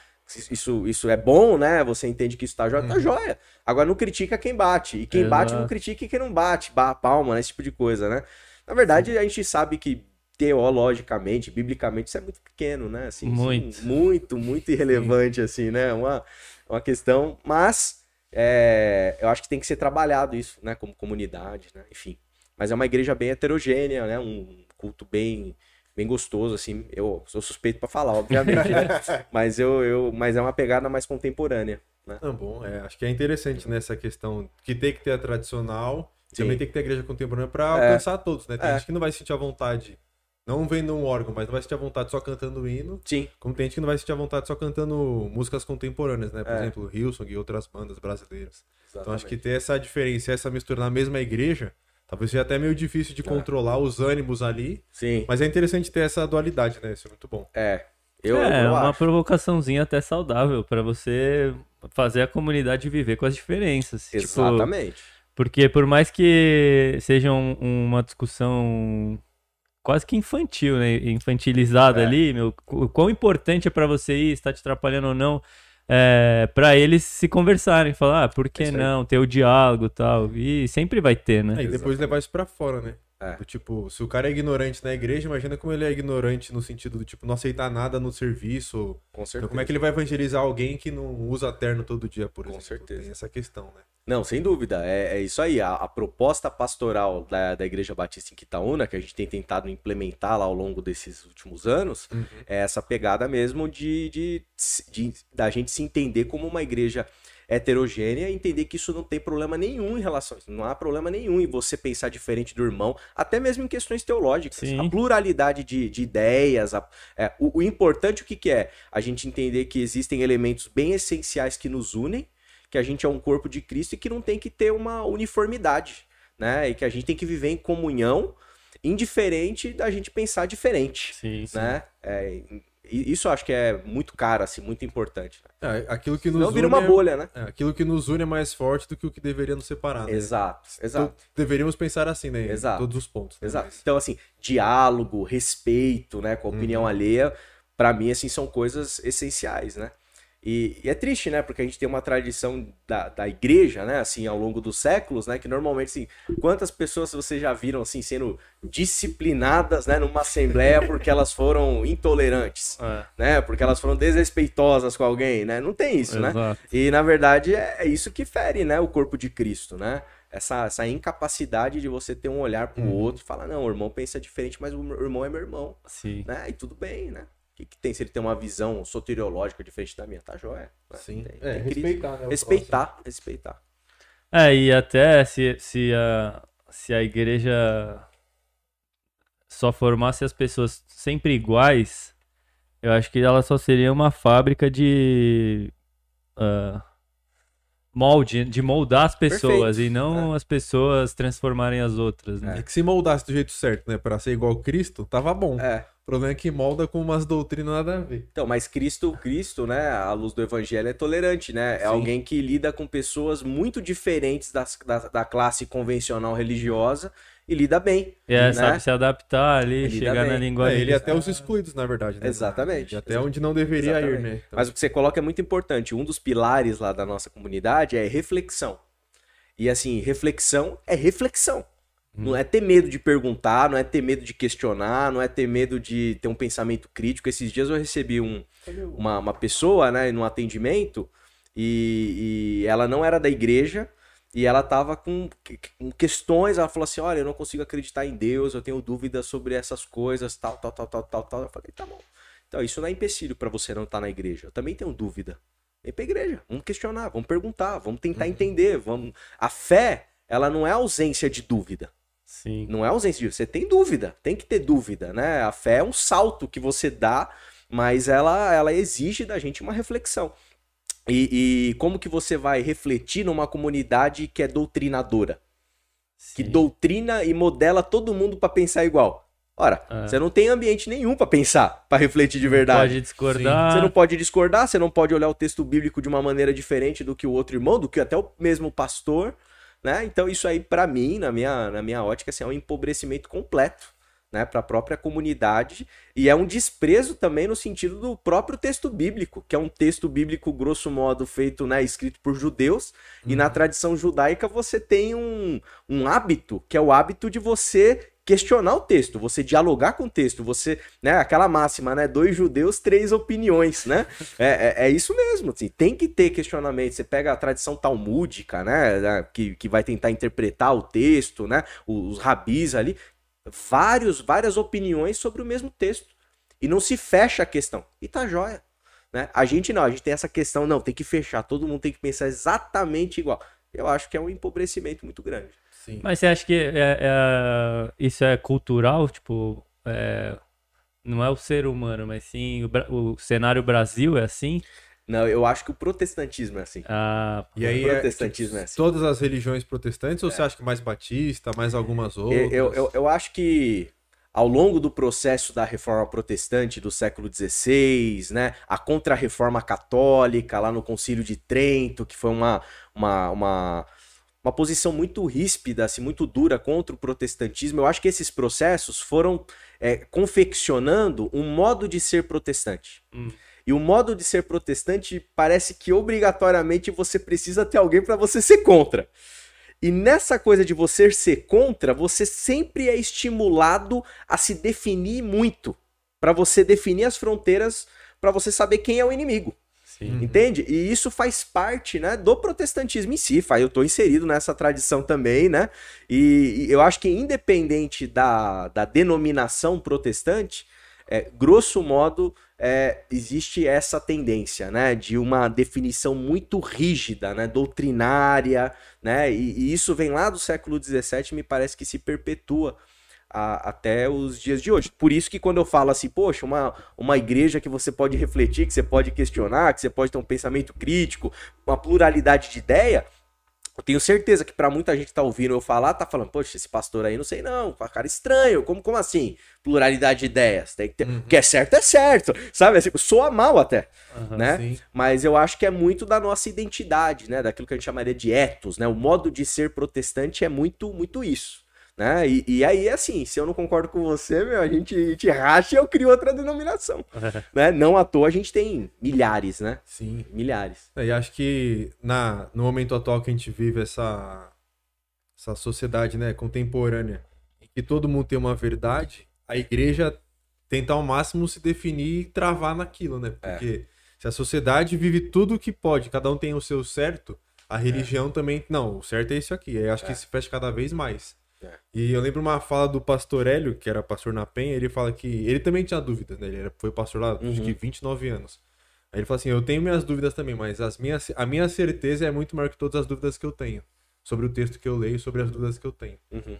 [SPEAKER 2] Isso, isso é bom, né? Você entende que isso tá jóia, tá uhum. jóia. Agora não critica quem bate. E quem Exato. bate não critica quem não bate. Bá, palma, né? Esse tipo de coisa, né? Na verdade, Sim. a gente sabe que teologicamente, biblicamente, isso é muito pequeno, né? Assim,
[SPEAKER 1] muito.
[SPEAKER 2] muito, muito irrelevante, Sim. assim, né? Uma, uma questão. Mas é, eu acho que tem que ser trabalhado isso, né, como comunidade, né, enfim. Mas é uma igreja bem heterogênea, né, um culto bem bem gostoso, assim. Eu sou suspeito para falar, obviamente, né? <laughs> mas eu, eu, mas é uma pegada mais contemporânea. Né?
[SPEAKER 3] Não, bom, é, acho que é interessante nessa questão que tem que ter a tradicional, Sim. também tem que ter a igreja contemporânea para é. alcançar todos, né? Tem é. gente que não vai sentir a vontade não vendo um órgão, mas não vai sentir a vontade só cantando hino.
[SPEAKER 2] Sim.
[SPEAKER 3] Como tem gente que não vai sentir a vontade só cantando músicas contemporâneas, né? Por é. exemplo, Hillsong e outras bandas brasileiras. Exatamente. Então acho que ter essa diferença, essa mistura na mesma igreja, talvez seja até meio difícil de é. controlar os ânimos ali.
[SPEAKER 2] Sim.
[SPEAKER 3] Mas é interessante ter essa dualidade, né? Isso é muito bom.
[SPEAKER 2] É.
[SPEAKER 1] Eu, é, eu uma acho. provocaçãozinha até saudável para você fazer a comunidade viver com as diferenças.
[SPEAKER 2] Tipo, Exatamente. Tipo,
[SPEAKER 1] porque por mais que seja um, uma discussão quase que infantil, né? Infantilizada é. ali, meu. O quão importante é para você ir, está te atrapalhando ou não. É, para eles se conversarem, falar, ah, por que é não? Ter o diálogo e tal. E sempre vai ter, né?
[SPEAKER 3] É, e depois levar isso pra fora, né? É. Do, tipo, se o cara é ignorante na igreja, imagina como ele é ignorante no sentido do tipo, não aceitar nada no serviço.
[SPEAKER 2] Com certeza.
[SPEAKER 3] Então, como é que ele vai evangelizar alguém que não usa terno todo dia, por
[SPEAKER 2] Com
[SPEAKER 3] exemplo?
[SPEAKER 2] Com certeza.
[SPEAKER 3] Tem essa questão, né?
[SPEAKER 2] Não, sem dúvida. É, é isso aí. A, a, proposta pastoral da, da Igreja Batista em Quitaúna, que a gente tem tentado implementar lá ao longo desses últimos anos, uhum. é essa pegada mesmo de, de, de, da gente se entender como uma igreja heterogênea e entender que isso não tem problema nenhum em relação a isso. Não há problema nenhum em você pensar diferente do irmão, até mesmo em questões teológicas. Sim. A pluralidade de, de ideias. A, é, o, o importante o que, que é? A gente entender que existem elementos bem essenciais que nos unem que a gente é um corpo de Cristo e que não tem que ter uma uniformidade, né? E que a gente tem que viver em comunhão, indiferente da gente pensar diferente,
[SPEAKER 1] sim,
[SPEAKER 2] né? É, isso eu acho que é muito caro, assim, muito importante.
[SPEAKER 3] Né? É, aquilo que nos
[SPEAKER 2] não vira uma é bolha, né?
[SPEAKER 3] É, aquilo que nos une é mais forte do que o que deveria nos separar. Né?
[SPEAKER 2] Exato, exato. Então,
[SPEAKER 3] deveríamos pensar assim, né?
[SPEAKER 2] Exato.
[SPEAKER 3] Em todos os pontos.
[SPEAKER 2] Né? Exato. Então, assim, diálogo, respeito, né, com a opinião uhum. alheia, para mim, assim, são coisas essenciais, né? E, e, é triste, né? Porque a gente tem uma tradição da, da igreja, né? Assim, ao longo dos séculos, né? Que normalmente, assim, quantas pessoas vocês já viram, assim, sendo disciplinadas, né? Numa assembleia porque elas foram intolerantes, <laughs> é. né? Porque elas foram desrespeitosas com alguém, né? Não tem isso, né? Exato. né? E, na verdade, é, é, isso que fere, né? O corpo de Cristo, né? Essa, essa incapacidade de você ter um olhar pro uhum. outro e falar, não, o irmão pensa diferente, mas o irmão é meu irmão.
[SPEAKER 1] Sim.
[SPEAKER 2] Né? E tudo bem, né? Que, que tem se ele tem uma visão soteriológica diferente da minha? Tá joia.
[SPEAKER 3] Né? Sim.
[SPEAKER 2] Tem, é, tem respeitar, né, respeitar, respeitar.
[SPEAKER 1] É, e até se, se, a, se a igreja só formasse as pessoas sempre iguais, eu acho que ela só seria uma fábrica de uh, molde, de moldar as pessoas Perfeito. e não é. as pessoas transformarem as outras. Né?
[SPEAKER 3] É que se moldasse do jeito certo, né, para ser igual Cristo, tava bom.
[SPEAKER 2] É.
[SPEAKER 3] O problema é que molda com umas doutrinas nada a ver.
[SPEAKER 2] Então, mas Cristo, Cristo, né, a luz do evangelho é tolerante, né? É Sim. alguém que lida com pessoas muito diferentes das, da, da classe convencional religiosa e lida bem.
[SPEAKER 1] É, né? sabe se adaptar ali, ele chegar na linguagem.
[SPEAKER 3] É, ele é até os excluídos, na verdade. Né?
[SPEAKER 2] Exatamente.
[SPEAKER 3] E até onde não deveria Exatamente. ir, né?
[SPEAKER 2] Então... Mas o que você coloca é muito importante. Um dos pilares lá da nossa comunidade é reflexão. E assim, reflexão é reflexão. Não é ter medo de perguntar, não é ter medo de questionar, não é ter medo de ter um pensamento crítico. Esses dias eu recebi um, uma, uma pessoa, né, num atendimento, e, e ela não era da igreja, e ela tava com, com, questões, ela falou assim, olha, eu não consigo acreditar em Deus, eu tenho dúvidas sobre essas coisas, tal, tal, tal, tal, tal, tal. Eu falei, tá bom. Então, isso não é empecilho para você não estar tá na igreja. Eu também tenho dúvida. Vem pra igreja, vamos questionar, vamos perguntar, vamos tentar uhum. entender, vamos... A fé, ela não é ausência de dúvida
[SPEAKER 1] Sim.
[SPEAKER 2] Não é ausência de. Você tem dúvida, tem que ter dúvida, né? A fé é um salto que você dá, mas ela, ela exige da gente uma reflexão. E, e como que você vai refletir numa comunidade que é doutrinadora? Que
[SPEAKER 1] Sim.
[SPEAKER 2] doutrina e modela todo mundo pra pensar igual. Ora,
[SPEAKER 1] É.
[SPEAKER 2] você não tem ambiente nenhum pra pensar, pra refletir de verdade.
[SPEAKER 1] Pode discordar.
[SPEAKER 2] Você não pode discordar, você não pode olhar o texto bíblico de uma maneira diferente do que o outro irmão, do que até o mesmo pastor, né? Então isso aí pra mim, na minha, na minha ótica, assim, é um empobrecimento completo, né, para a própria comunidade. E é um desprezo também no sentido do próprio texto bíblico, que é um texto bíblico grosso modo feito, né, escrito por judeus, e na tradição judaica você tem um, um hábito, que é o hábito de você questionar o texto, você dialogar com o texto, você, né, aquela máxima, né, dois judeus, três opiniões, né, é, é, é isso mesmo, assim, tem que ter questionamento, você pega a tradição talmúdica, né, né, que, que vai tentar interpretar o texto, né, os rabis ali, vários, várias opiniões sobre o mesmo texto, e não se fecha a questão, e tá jóia, né, a gente não, a gente tem essa questão, não, tem que fechar, todo mundo tem que pensar exatamente igual, eu acho que é um empobrecimento muito grande.
[SPEAKER 3] Sim.
[SPEAKER 1] Mas você acha que é- é- isso é cultural? Tipo, é, não é o ser humano, mas sim o, o cenário Brasil é assim?
[SPEAKER 2] Não, eu acho que o protestantismo é assim.
[SPEAKER 1] Ah,
[SPEAKER 3] E aí,
[SPEAKER 2] O
[SPEAKER 3] é,
[SPEAKER 2] protestantismo
[SPEAKER 3] tipo,
[SPEAKER 2] é assim.
[SPEAKER 3] todas as religiões protestantes, ou você acha que mais batista, mais algumas outras?
[SPEAKER 2] Eu, eu, eu acho que ao longo do processo da reforma protestante do século XVI, né, a contra-reforma católica lá no Concílio de Trento, que foi uma, uma, uma, uma posição muito ríspida, assim, muito dura contra o protestantismo, eu acho que esses processos foram é, confeccionando um modo de ser protestante.
[SPEAKER 1] Hum.
[SPEAKER 2] E o modo de ser protestante parece que obrigatoriamente você precisa ter alguém para você ser contra. E nessa coisa de você ser contra, você sempre é estimulado a se definir muito, Pra você definir as fronteiras, pra você saber quem é o inimigo.
[SPEAKER 1] Sim.
[SPEAKER 2] Entende? E isso faz parte, né, do protestantismo em si. Eu tô inserido nessa tradição também, né? E, e eu acho que independente da, da denominação protestante, é, grosso modo, é, existe essa tendência, né, de uma definição muito rígida, né, doutrinária, né, e, e isso vem lá do século XVII me parece que se perpetua a- até os dias de hoje. Por isso que quando eu falo assim, poxa, uma, uma igreja que você pode refletir, que você pode questionar, que você pode ter um pensamento crítico, uma pluralidade de ideia, eu tenho certeza que pra muita gente que tá ouvindo eu falar, tá falando, poxa, esse pastor aí não sei não, cara estranho, como, como assim? Pluralidade de ideias, tem que ter, o que é certo é certo, sabe? Assim, soa mal até,
[SPEAKER 1] Aham.
[SPEAKER 2] né?
[SPEAKER 3] Sim.
[SPEAKER 2] Mas eu acho que é muito da nossa identidade, né? Daquilo que a gente chamaria de ethos, né? O modo de ser protestante é muito, muito isso. Né? E, e aí, assim, se eu não concordo com você, meu, a gente, gente racha e eu crio outra denominação. <laughs> né? Não à toa a gente tem milhares, né?
[SPEAKER 3] Sim.
[SPEAKER 2] Milhares.
[SPEAKER 3] É, E acho que na, no momento atual que a gente vive essa, essa sociedade né, contemporânea, em que todo mundo tem uma verdade, a igreja tenta ao máximo se definir e travar naquilo, né? Porque se a sociedade vive tudo o que pode, cada um tem o seu certo, a religião também. Não, o certo é isso aqui. Aí acho que se fecha cada vez mais.
[SPEAKER 2] É.
[SPEAKER 3] E eu lembro uma fala do pastor Hélio, que era pastor na Penha, ele fala que. Ele também tinha dúvidas, né? Ele era- foi pastor lá, acho
[SPEAKER 2] Uhum.
[SPEAKER 3] que 29 anos. Aí ele fala assim: Eu tenho minhas dúvidas também, mas as minhas, a minha certeza é muito maior que todas as dúvidas que eu tenho. Sobre o texto que eu leio, sobre as dúvidas que eu tenho.
[SPEAKER 2] Uhum.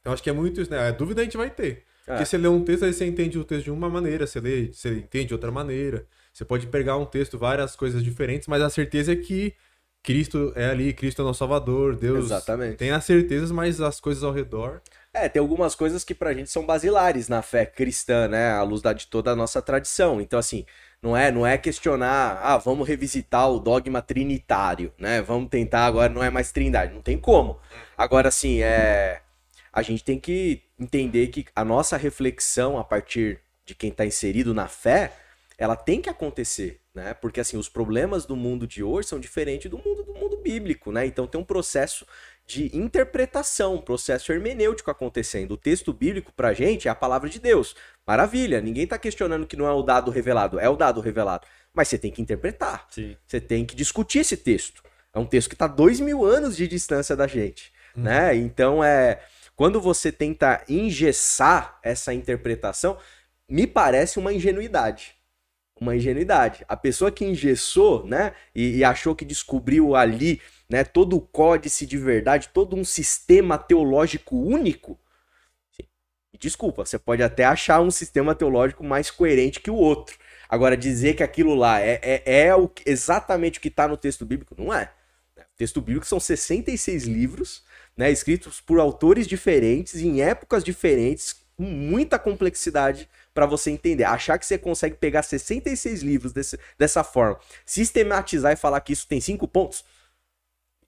[SPEAKER 3] Então acho que é muito isso, né? A dúvida a gente vai ter.
[SPEAKER 2] É.
[SPEAKER 3] Porque você lê um texto, aí você entende o texto de uma maneira, você lê, você entende de outra maneira. Você pode pegar um texto, várias coisas diferentes, mas a certeza é que Cristo é ali, Cristo é nosso Salvador, Deus
[SPEAKER 2] Exatamente.
[SPEAKER 3] tem as certezas, mas as coisas ao redor.
[SPEAKER 2] É, tem algumas coisas que pra gente são basilares na fé cristã, né? À luz da, de toda a nossa tradição. Então, assim, não é, não é questionar, ah, vamos revisitar o dogma trinitário, né? Vamos tentar agora, não é mais trindade. Não tem como. Agora, assim, é. A gente tem que entender que a nossa reflexão a partir de quem tá inserido na fé, ela tem que acontecer, né? Porque assim, os problemas do mundo de hoje são diferentes do mundo do mundo bíblico, né? Então tem um processo de interpretação, um processo hermenêutico acontecendo. O texto bíblico pra gente é a palavra de Deus. Maravilha, ninguém tá questionando que não é o dado revelado, é o dado revelado. Mas você tem que interpretar.
[SPEAKER 1] Sim.
[SPEAKER 2] Você tem que discutir esse texto. É um texto que está dois mil anos de distância da gente, né? Então é quando você tenta engessar essa interpretação, me parece uma ingenuidade. Uma ingenuidade. A pessoa que engessou, né, e, e achou que descobriu ali, né, todo o códice de verdade, todo um sistema teológico único, desculpa, você pode até achar um sistema teológico mais coerente que o outro. Agora, dizer que aquilo lá é, é, é o, exatamente o que está no texto bíblico, não é. O texto bíblico são 66 livros, né, escritos por autores diferentes, em épocas diferentes, com muita complexidade para você entender. Achar que você consegue pegar 66 livros desse, dessa forma, sistematizar e falar que isso tem cinco pontos,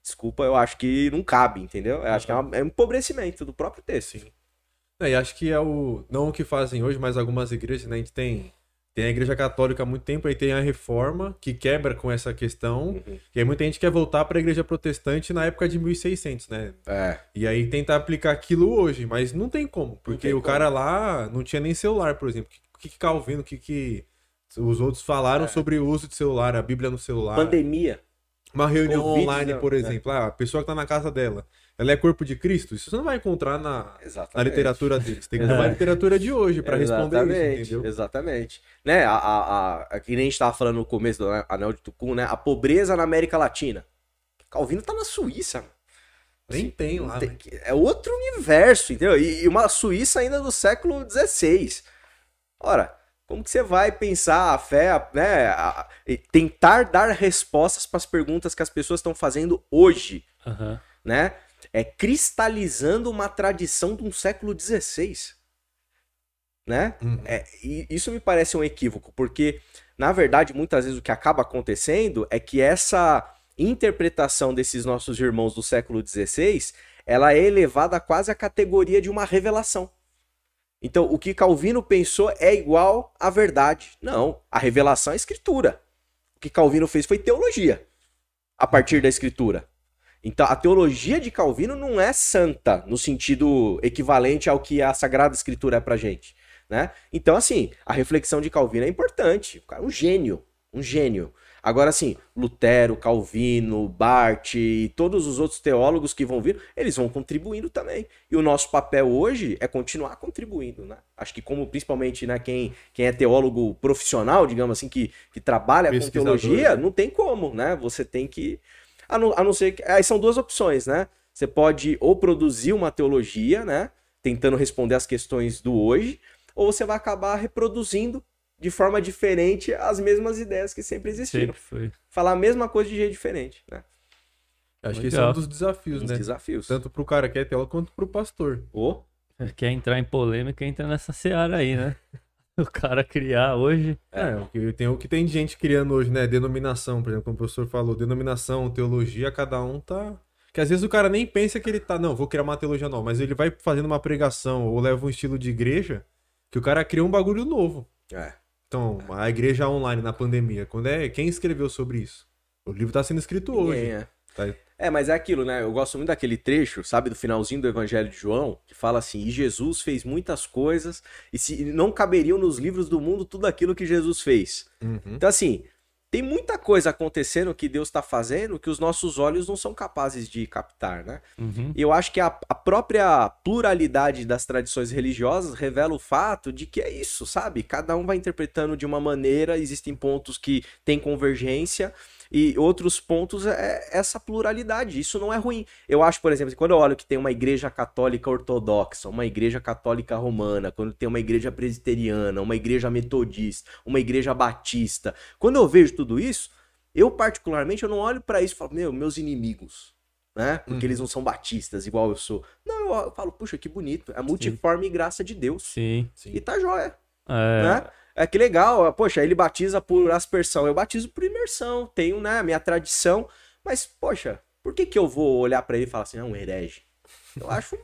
[SPEAKER 2] desculpa, eu acho que não cabe, entendeu? Eu acho que é, é um empobrecimento do próprio texto. Sim.
[SPEAKER 3] É, e acho que é o. Não o que fazem hoje, mas algumas igrejas, né? A gente tem tem a Igreja Católica há muito tempo, aí tem a Reforma, que quebra com essa questão. Uhum. E aí muita gente quer voltar para a Igreja Protestante na época de 1600, né?
[SPEAKER 2] É.
[SPEAKER 3] E aí tentar aplicar aquilo hoje, mas não tem como, porque tem o como. cara lá não tinha nem celular, por exemplo. O que, que Calvino, o que, que os outros falaram é. sobre o uso de celular, a Bíblia no celular?
[SPEAKER 2] Pandemia.
[SPEAKER 3] Uma reunião online, por né? exemplo. Ah, a pessoa que tá na casa dela ela é corpo de Cristo? Isso você não vai encontrar na, na literatura deles. Tem que ter uma literatura de hoje para responder isso, entendeu?
[SPEAKER 2] Exatamente. Né, a, a, a, que nem a gente tava falando no começo do Anel de Tucum, né? A pobreza na América Latina. Calvino tá na Suíça.
[SPEAKER 3] Nem assim, tem lá. Tem, né?
[SPEAKER 2] É outro universo, entendeu? E, e uma Suíça ainda do século XVI. Ora, como que você vai pensar a fé, né? A, tentar dar respostas para as perguntas que as pessoas estão fazendo hoje,
[SPEAKER 1] uhum.
[SPEAKER 2] né? É, cristalizando uma tradição de um século XVI. Né? Uhum. É, e isso me parece um equívoco, porque, na verdade, muitas vezes o que acaba acontecendo é que essa interpretação desses nossos irmãos do século XVI ela é elevada quase à categoria de uma revelação. Então, o que Calvino pensou é igual à verdade. Não, a revelação é a escritura. O que Calvino fez foi teologia a partir da escritura. Então, a teologia de Calvino não é santa no sentido equivalente ao que a Sagrada Escritura é pra gente, né? Então, assim, a reflexão de Calvino é importante. O cara é um gênio, um gênio. Agora, assim, Lutero, Calvino, Bart e todos os outros teólogos que vão vir, eles vão contribuindo também. E o nosso papel hoje é continuar contribuindo, né? Acho que como principalmente né, quem, quem é teólogo profissional, digamos assim, que, que trabalha com teologia, né? não tem como, né? Você tem que a não, a não ser que. Aí são duas opções, né? Você pode ou produzir uma teologia, né? Tentando responder as questões do hoje, ou você vai acabar reproduzindo de forma diferente as mesmas ideias que sempre existiram.
[SPEAKER 1] Sempre foi.
[SPEAKER 2] Falar a mesma coisa de jeito diferente, né?
[SPEAKER 3] Acho Legal. que esse é um dos desafios,
[SPEAKER 2] Os
[SPEAKER 3] né?
[SPEAKER 2] desafios.
[SPEAKER 3] Tanto pro cara que é tela quanto pro pastor.
[SPEAKER 2] Oh.
[SPEAKER 1] Quer entrar em polêmica, entra nessa seara aí, né? <laughs> <laughs> o cara criar hoje.
[SPEAKER 3] É, o que tem, o que tem de gente criando hoje, né? Denominação, por exemplo, como o professor falou, denominação, teologia, cada um tá. Que às vezes o cara nem pensa que ele tá, não, vou criar uma teologia nova, mas ele vai fazendo uma pregação ou leva um estilo de igreja que o cara cria um bagulho novo.
[SPEAKER 2] É.
[SPEAKER 3] Então, a igreja online na pandemia, quando é quem escreveu sobre isso? O livro tá sendo escrito Ninguém hoje.
[SPEAKER 2] É. Tá é, mas é aquilo, né? Eu gosto muito daquele trecho, sabe, do finalzinho do Evangelho de João, que fala assim: E Jesus fez muitas coisas, e se não caberiam nos livros do mundo tudo aquilo que Jesus fez.
[SPEAKER 3] Uhum.
[SPEAKER 2] Então, assim, tem muita coisa acontecendo que Deus está fazendo que os nossos olhos não são capazes de captar, né?
[SPEAKER 1] Uhum.
[SPEAKER 2] E eu acho que a, a, própria pluralidade das tradições religiosas revela o fato de que é isso, sabe? Cada um vai interpretando de uma maneira, existem pontos que têm convergência e outros pontos é essa pluralidade. Isso não é ruim. Eu acho, por exemplo, quando eu olho que tem uma igreja católica ortodoxa, uma igreja católica romana, quando tem uma igreja presbiteriana, uma igreja metodista, uma igreja batista, quando eu vejo tudo isso, eu particularmente eu não olho para isso e falo, meu, meus inimigos. Né? Porque uhum. eles não são batistas igual eu sou. Não, eu falo, puxa, que bonito. É multiforme Sim. graça de Deus.
[SPEAKER 1] Sim.
[SPEAKER 2] Sim. E tá jóia.
[SPEAKER 1] É...
[SPEAKER 2] Né? É que legal, poxa, ele batiza por aspersão, eu batizo por imersão, tenho, né, a minha tradição, mas, poxa, por que que eu vou olhar para ele e falar assim, é um herege? Eu <laughs> acho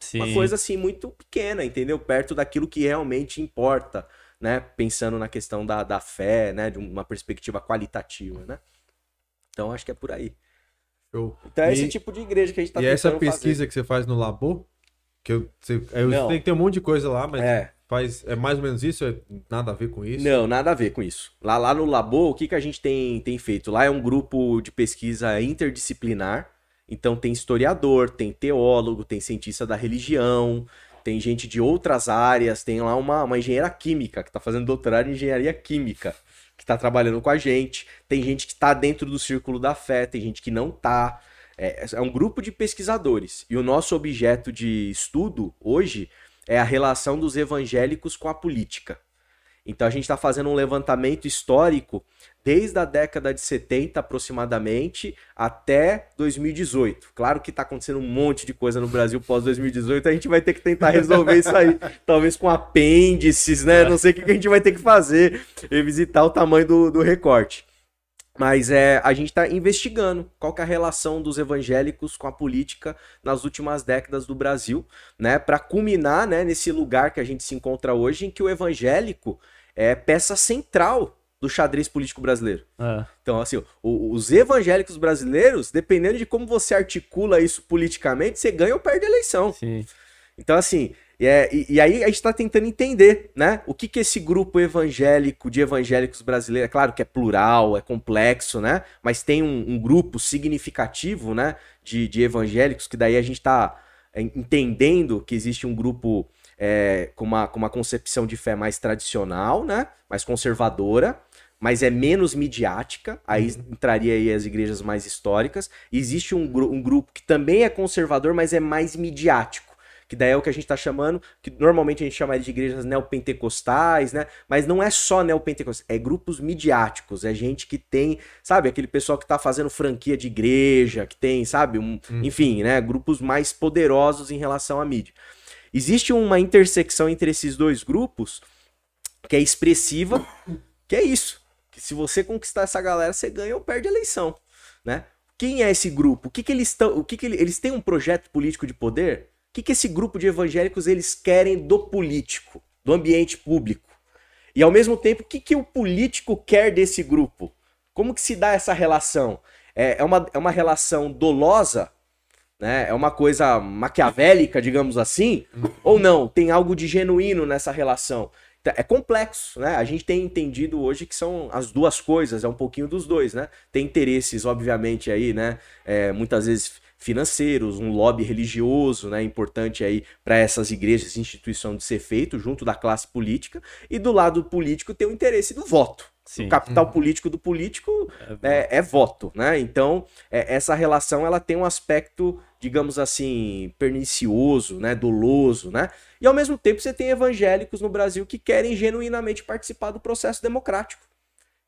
[SPEAKER 2] Sim. uma coisa assim muito pequena, entendeu? Perto daquilo que realmente importa, né? Pensando na questão da, da fé, né? De uma perspectiva qualitativa, né? Então acho que é por aí.
[SPEAKER 3] Show.
[SPEAKER 2] Então é e, esse tipo de igreja que a gente tá
[SPEAKER 3] E essa pesquisa fazer. que você faz no Labo? Que eu, você, eu sei que tem um monte de coisa lá, mas.
[SPEAKER 2] É.
[SPEAKER 3] Faz, é mais ou menos isso? É nada a ver com isso?
[SPEAKER 2] Não, nada a ver com isso. Lá, lá no Labo, o que, que a gente tem, tem feito? Lá é um grupo de pesquisa interdisciplinar. Então tem historiador, tem teólogo, tem cientista da religião, tem gente de outras áreas, tem lá uma, uma engenheira química que está fazendo doutorado em engenharia química, que está trabalhando com a gente. Tem gente que está dentro do círculo da fé, tem gente que não está. É, é um grupo de pesquisadores. E o nosso objeto de estudo hoje é a relação dos evangélicos com a política. Então a gente está fazendo um levantamento histórico desde a década de 70 aproximadamente até 2018. Claro que está acontecendo um monte de coisa no Brasil pós 2018, a gente vai ter que tentar resolver isso aí, <laughs> talvez com apêndices, né? Não sei o que a gente vai ter que fazer, revisitar o tamanho do, do recorte. Mas é, a gente está investigando qual é a relação dos evangélicos com a política nas últimas décadas do Brasil, né? Para culminar né, nesse lugar que a gente se encontra hoje, em que o evangélico é peça central do xadrez político brasileiro. É. Então, assim, o, os evangélicos brasileiros, dependendo de como você articula isso politicamente, você ganha ou perde a eleição. Sim. Então, assim, e, é, e, e, aí a gente está tentando entender, né? O que que esse grupo evangélico, de evangélicos brasileiros, é claro que é plural, é complexo, né? Mas tem um, um grupo significativo, né? De, de evangélicos, que daí a gente está é, entendendo que existe um grupo é, com, uma, com uma concepção de fé mais tradicional, né? Mais conservadora, mas é menos midiática, aí uhum. entraria aí as igrejas mais históricas. Existe um, um grupo que também é conservador, mas é mais midiático que daí é o que a gente está chamando, que normalmente a gente chama de igrejas neopentecostais, né? Mas não é só neopentecostais, é grupos midiáticos, é gente que tem, sabe, aquele pessoal que está fazendo franquia de igreja, que tem, sabe, um, hum. enfim, né? Grupos mais poderosos em relação à mídia. Existe uma intersecção entre esses dois grupos que é expressiva, que é isso. Que se você conquistar essa galera, você ganha ou perde a eleição, né? Quem é esse grupo? O que, que eles estão? O que, que eles têm um projeto político de poder? O que, que esse grupo de evangélicos eles querem do político, do ambiente público? E ao mesmo tempo, o que, que o político quer desse grupo? Como que se dá essa relação? É, é, uma, é uma relação dolosa? Né? É uma coisa maquiavélica, digamos assim? Ou não? Tem algo de genuíno nessa relação? Então, é complexo, né? A gente tem entendido hoje que são as duas coisas, é um pouquinho dos dois, né? Tem interesses, obviamente, aí, né? É, muitas vezes financeiros, um lobby religioso, né, importante aí para essas igrejas, instituição de ser feito junto da classe política, e do lado político tem o interesse do voto. Sim. O capital uhum. político do político é, é, é voto, né? Então, é, essa relação ela tem um aspecto, digamos assim, pernicioso, né? Doloso, né? E ao mesmo tempo você tem evangélicos no Brasil que querem genuinamente participar do processo democrático.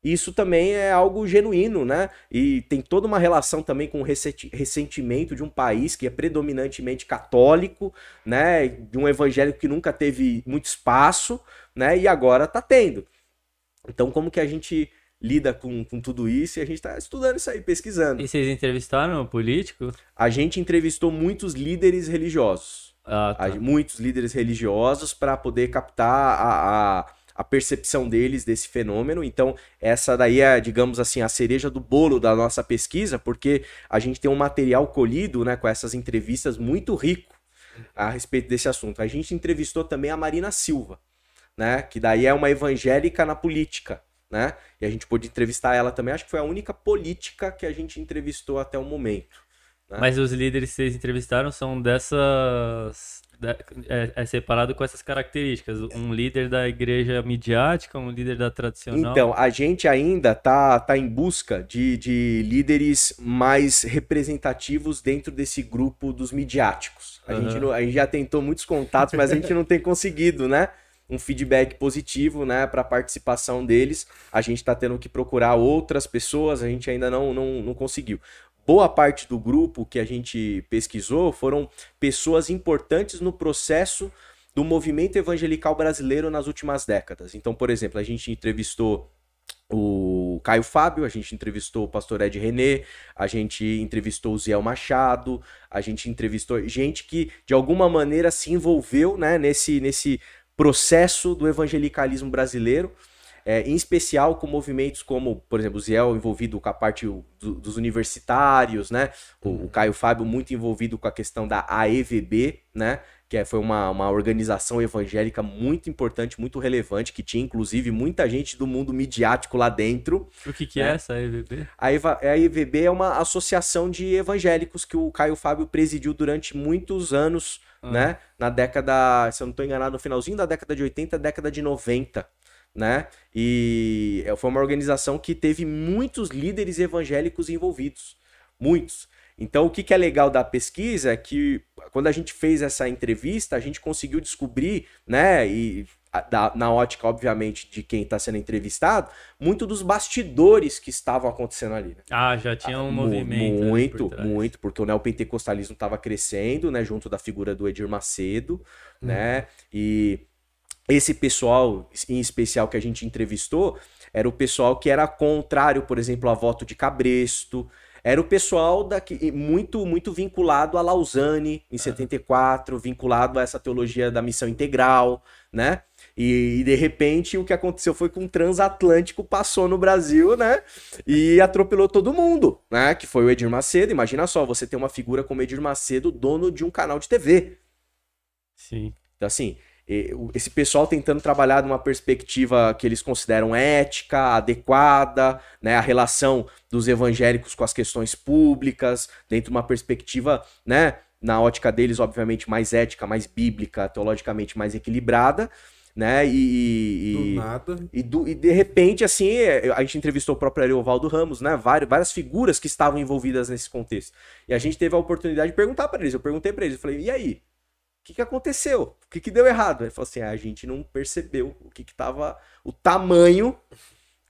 [SPEAKER 2] Isso também é algo genuíno, né? E tem toda uma relação também com o ressentimento de um país que é predominantemente católico, né? De um evangélico que nunca teve muito espaço, né? E agora tá tendo. Então, como que a gente lida com, com tudo isso e a gente está estudando isso aí, pesquisando.
[SPEAKER 1] E vocês entrevistaram o político?
[SPEAKER 2] A gente entrevistou muitos líderes religiosos. Ah, tá. muitos líderes religiosos para poder captar a, a a percepção deles desse fenômeno. Então, essa daí é, digamos assim, a cereja do bolo da nossa pesquisa, porque a gente tem um material colhido, né, com essas entrevistas muito rico a respeito desse assunto. A gente entrevistou também a Marina Silva, né, que daí é uma evangélica na política, né? E a gente pôde entrevistar ela também. Acho que foi a única política que a gente entrevistou até o momento.
[SPEAKER 1] Né? Mas os líderes que vocês entrevistaram são dessas é, é, separado com essas características. Um líder da igreja midiática, um líder da tradicional.
[SPEAKER 2] Então, a gente ainda tá, tá em busca de, de líderes mais representativos dentro desse grupo dos midiáticos. A, uhum. gente, não, a gente já tentou muitos contatos, mas a gente não tem <laughs> conseguido, né? um feedback positivo, né, para a participação deles. A gente está tendo que procurar outras pessoas, a gente ainda não, não, não conseguiu boa parte do grupo que a gente pesquisou foram pessoas importantes no processo do movimento evangelical brasileiro nas últimas décadas. Então, por exemplo, a gente entrevistou o Caio Fábio, a gente entrevistou o pastor Ed René, a gente entrevistou o Ziel Machado, a gente entrevistou gente que de alguma maneira se envolveu né, nesse, nesse processo do evangelicalismo brasileiro é, em especial com movimentos como, por exemplo, o Ziel envolvido com a parte do, dos universitários, né? O, o, Caio Fábio muito envolvido com a questão da AEVB, né? Que é, foi uma, uma organização evangélica muito importante, muito relevante, que tinha inclusive muita gente do mundo midiático lá dentro.
[SPEAKER 1] O que, que né? é essa AEVB?
[SPEAKER 2] A, Eva, a AEVB é uma associação de evangélicos que o Caio Fábio presidiu durante muitos anos, ah. né? Na década, se eu não estou enganado, no finalzinho da década de 80, década de 90 né? E é, foi uma organização que teve muitos líderes evangélicos envolvidos, muitos. Então, o que, que é legal da pesquisa é que quando a gente fez essa entrevista, a gente conseguiu descobrir, né, e da- na ótica, obviamente, de quem está sendo entrevistado, muito dos bastidores que estavam acontecendo ali. né?
[SPEAKER 1] Ah, já tinha um
[SPEAKER 2] Mu-
[SPEAKER 1] movimento.
[SPEAKER 2] Muito,
[SPEAKER 1] por
[SPEAKER 2] muito, porque o neopentecostalismo estava crescendo, né, junto da figura do Edir Macedo, né, e esse pessoal, em especial que a gente entrevistou, era o pessoal que era contrário, por exemplo, a voto de Cabresto, era o pessoal daqui, muito muito vinculado a Lausanne, em 74, vinculado a essa teologia da missão integral, né? E, e, de repente o que aconteceu foi que um transatlântico passou no Brasil, né? E atropelou todo mundo, né? Que foi o Edir Macedo. Imagina só, você ter uma figura como Edir Macedo, dono de um canal de TV.
[SPEAKER 1] Sim.
[SPEAKER 2] Então, assim, esse pessoal tentando trabalhar de uma perspectiva que eles consideram ética, adequada, né? A relação dos evangélicos com as questões públicas, dentro de uma perspectiva, né? Na ótica deles, obviamente, mais ética, mais bíblica, teologicamente mais equilibrada, né? E, e-
[SPEAKER 3] Do
[SPEAKER 2] e-
[SPEAKER 3] nada.
[SPEAKER 2] e, do- e de repente, assim, é, a gente entrevistou o próprio Ariovaldo Ramos, né? Várias, várias figuras que estavam envolvidas nesse contexto. E a gente teve a oportunidade de perguntar para eles. Eu perguntei para eles, eu falei, e aí? O que, que aconteceu? O que, que deu errado? Ele falou assim: "Ah, a gente não percebeu o que, que tava. o tamanho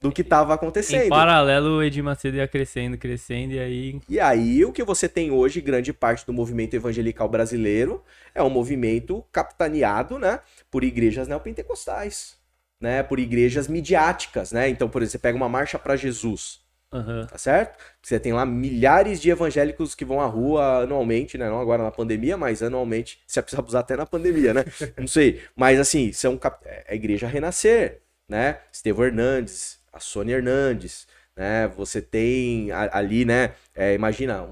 [SPEAKER 2] do que estava
[SPEAKER 1] Em
[SPEAKER 2] acontecendo.
[SPEAKER 1] paralelo, o Edir Macedo ia crescendo, crescendo, e aí.
[SPEAKER 2] E aí, o que você tem hoje, grande parte do movimento evangelical brasileiro, é um movimento capitaneado, né, por igrejas neopentecostais, né, por igrejas midiáticas, né? Então, por exemplo, você pega uma marcha para Jesus,
[SPEAKER 1] Aham.
[SPEAKER 2] tá certo? Você tem lá milhares de evangélicos que vão à rua anualmente, né? Não agora na pandemia, mas anualmente. Se é precisar abusar até na pandemia, né? <laughs> Não sei. Mas assim, são cap... é a igreja Renascer, né? Estevão Hernandes, a Sônia Hernandes, né? Você tem ali, né? é, imagina,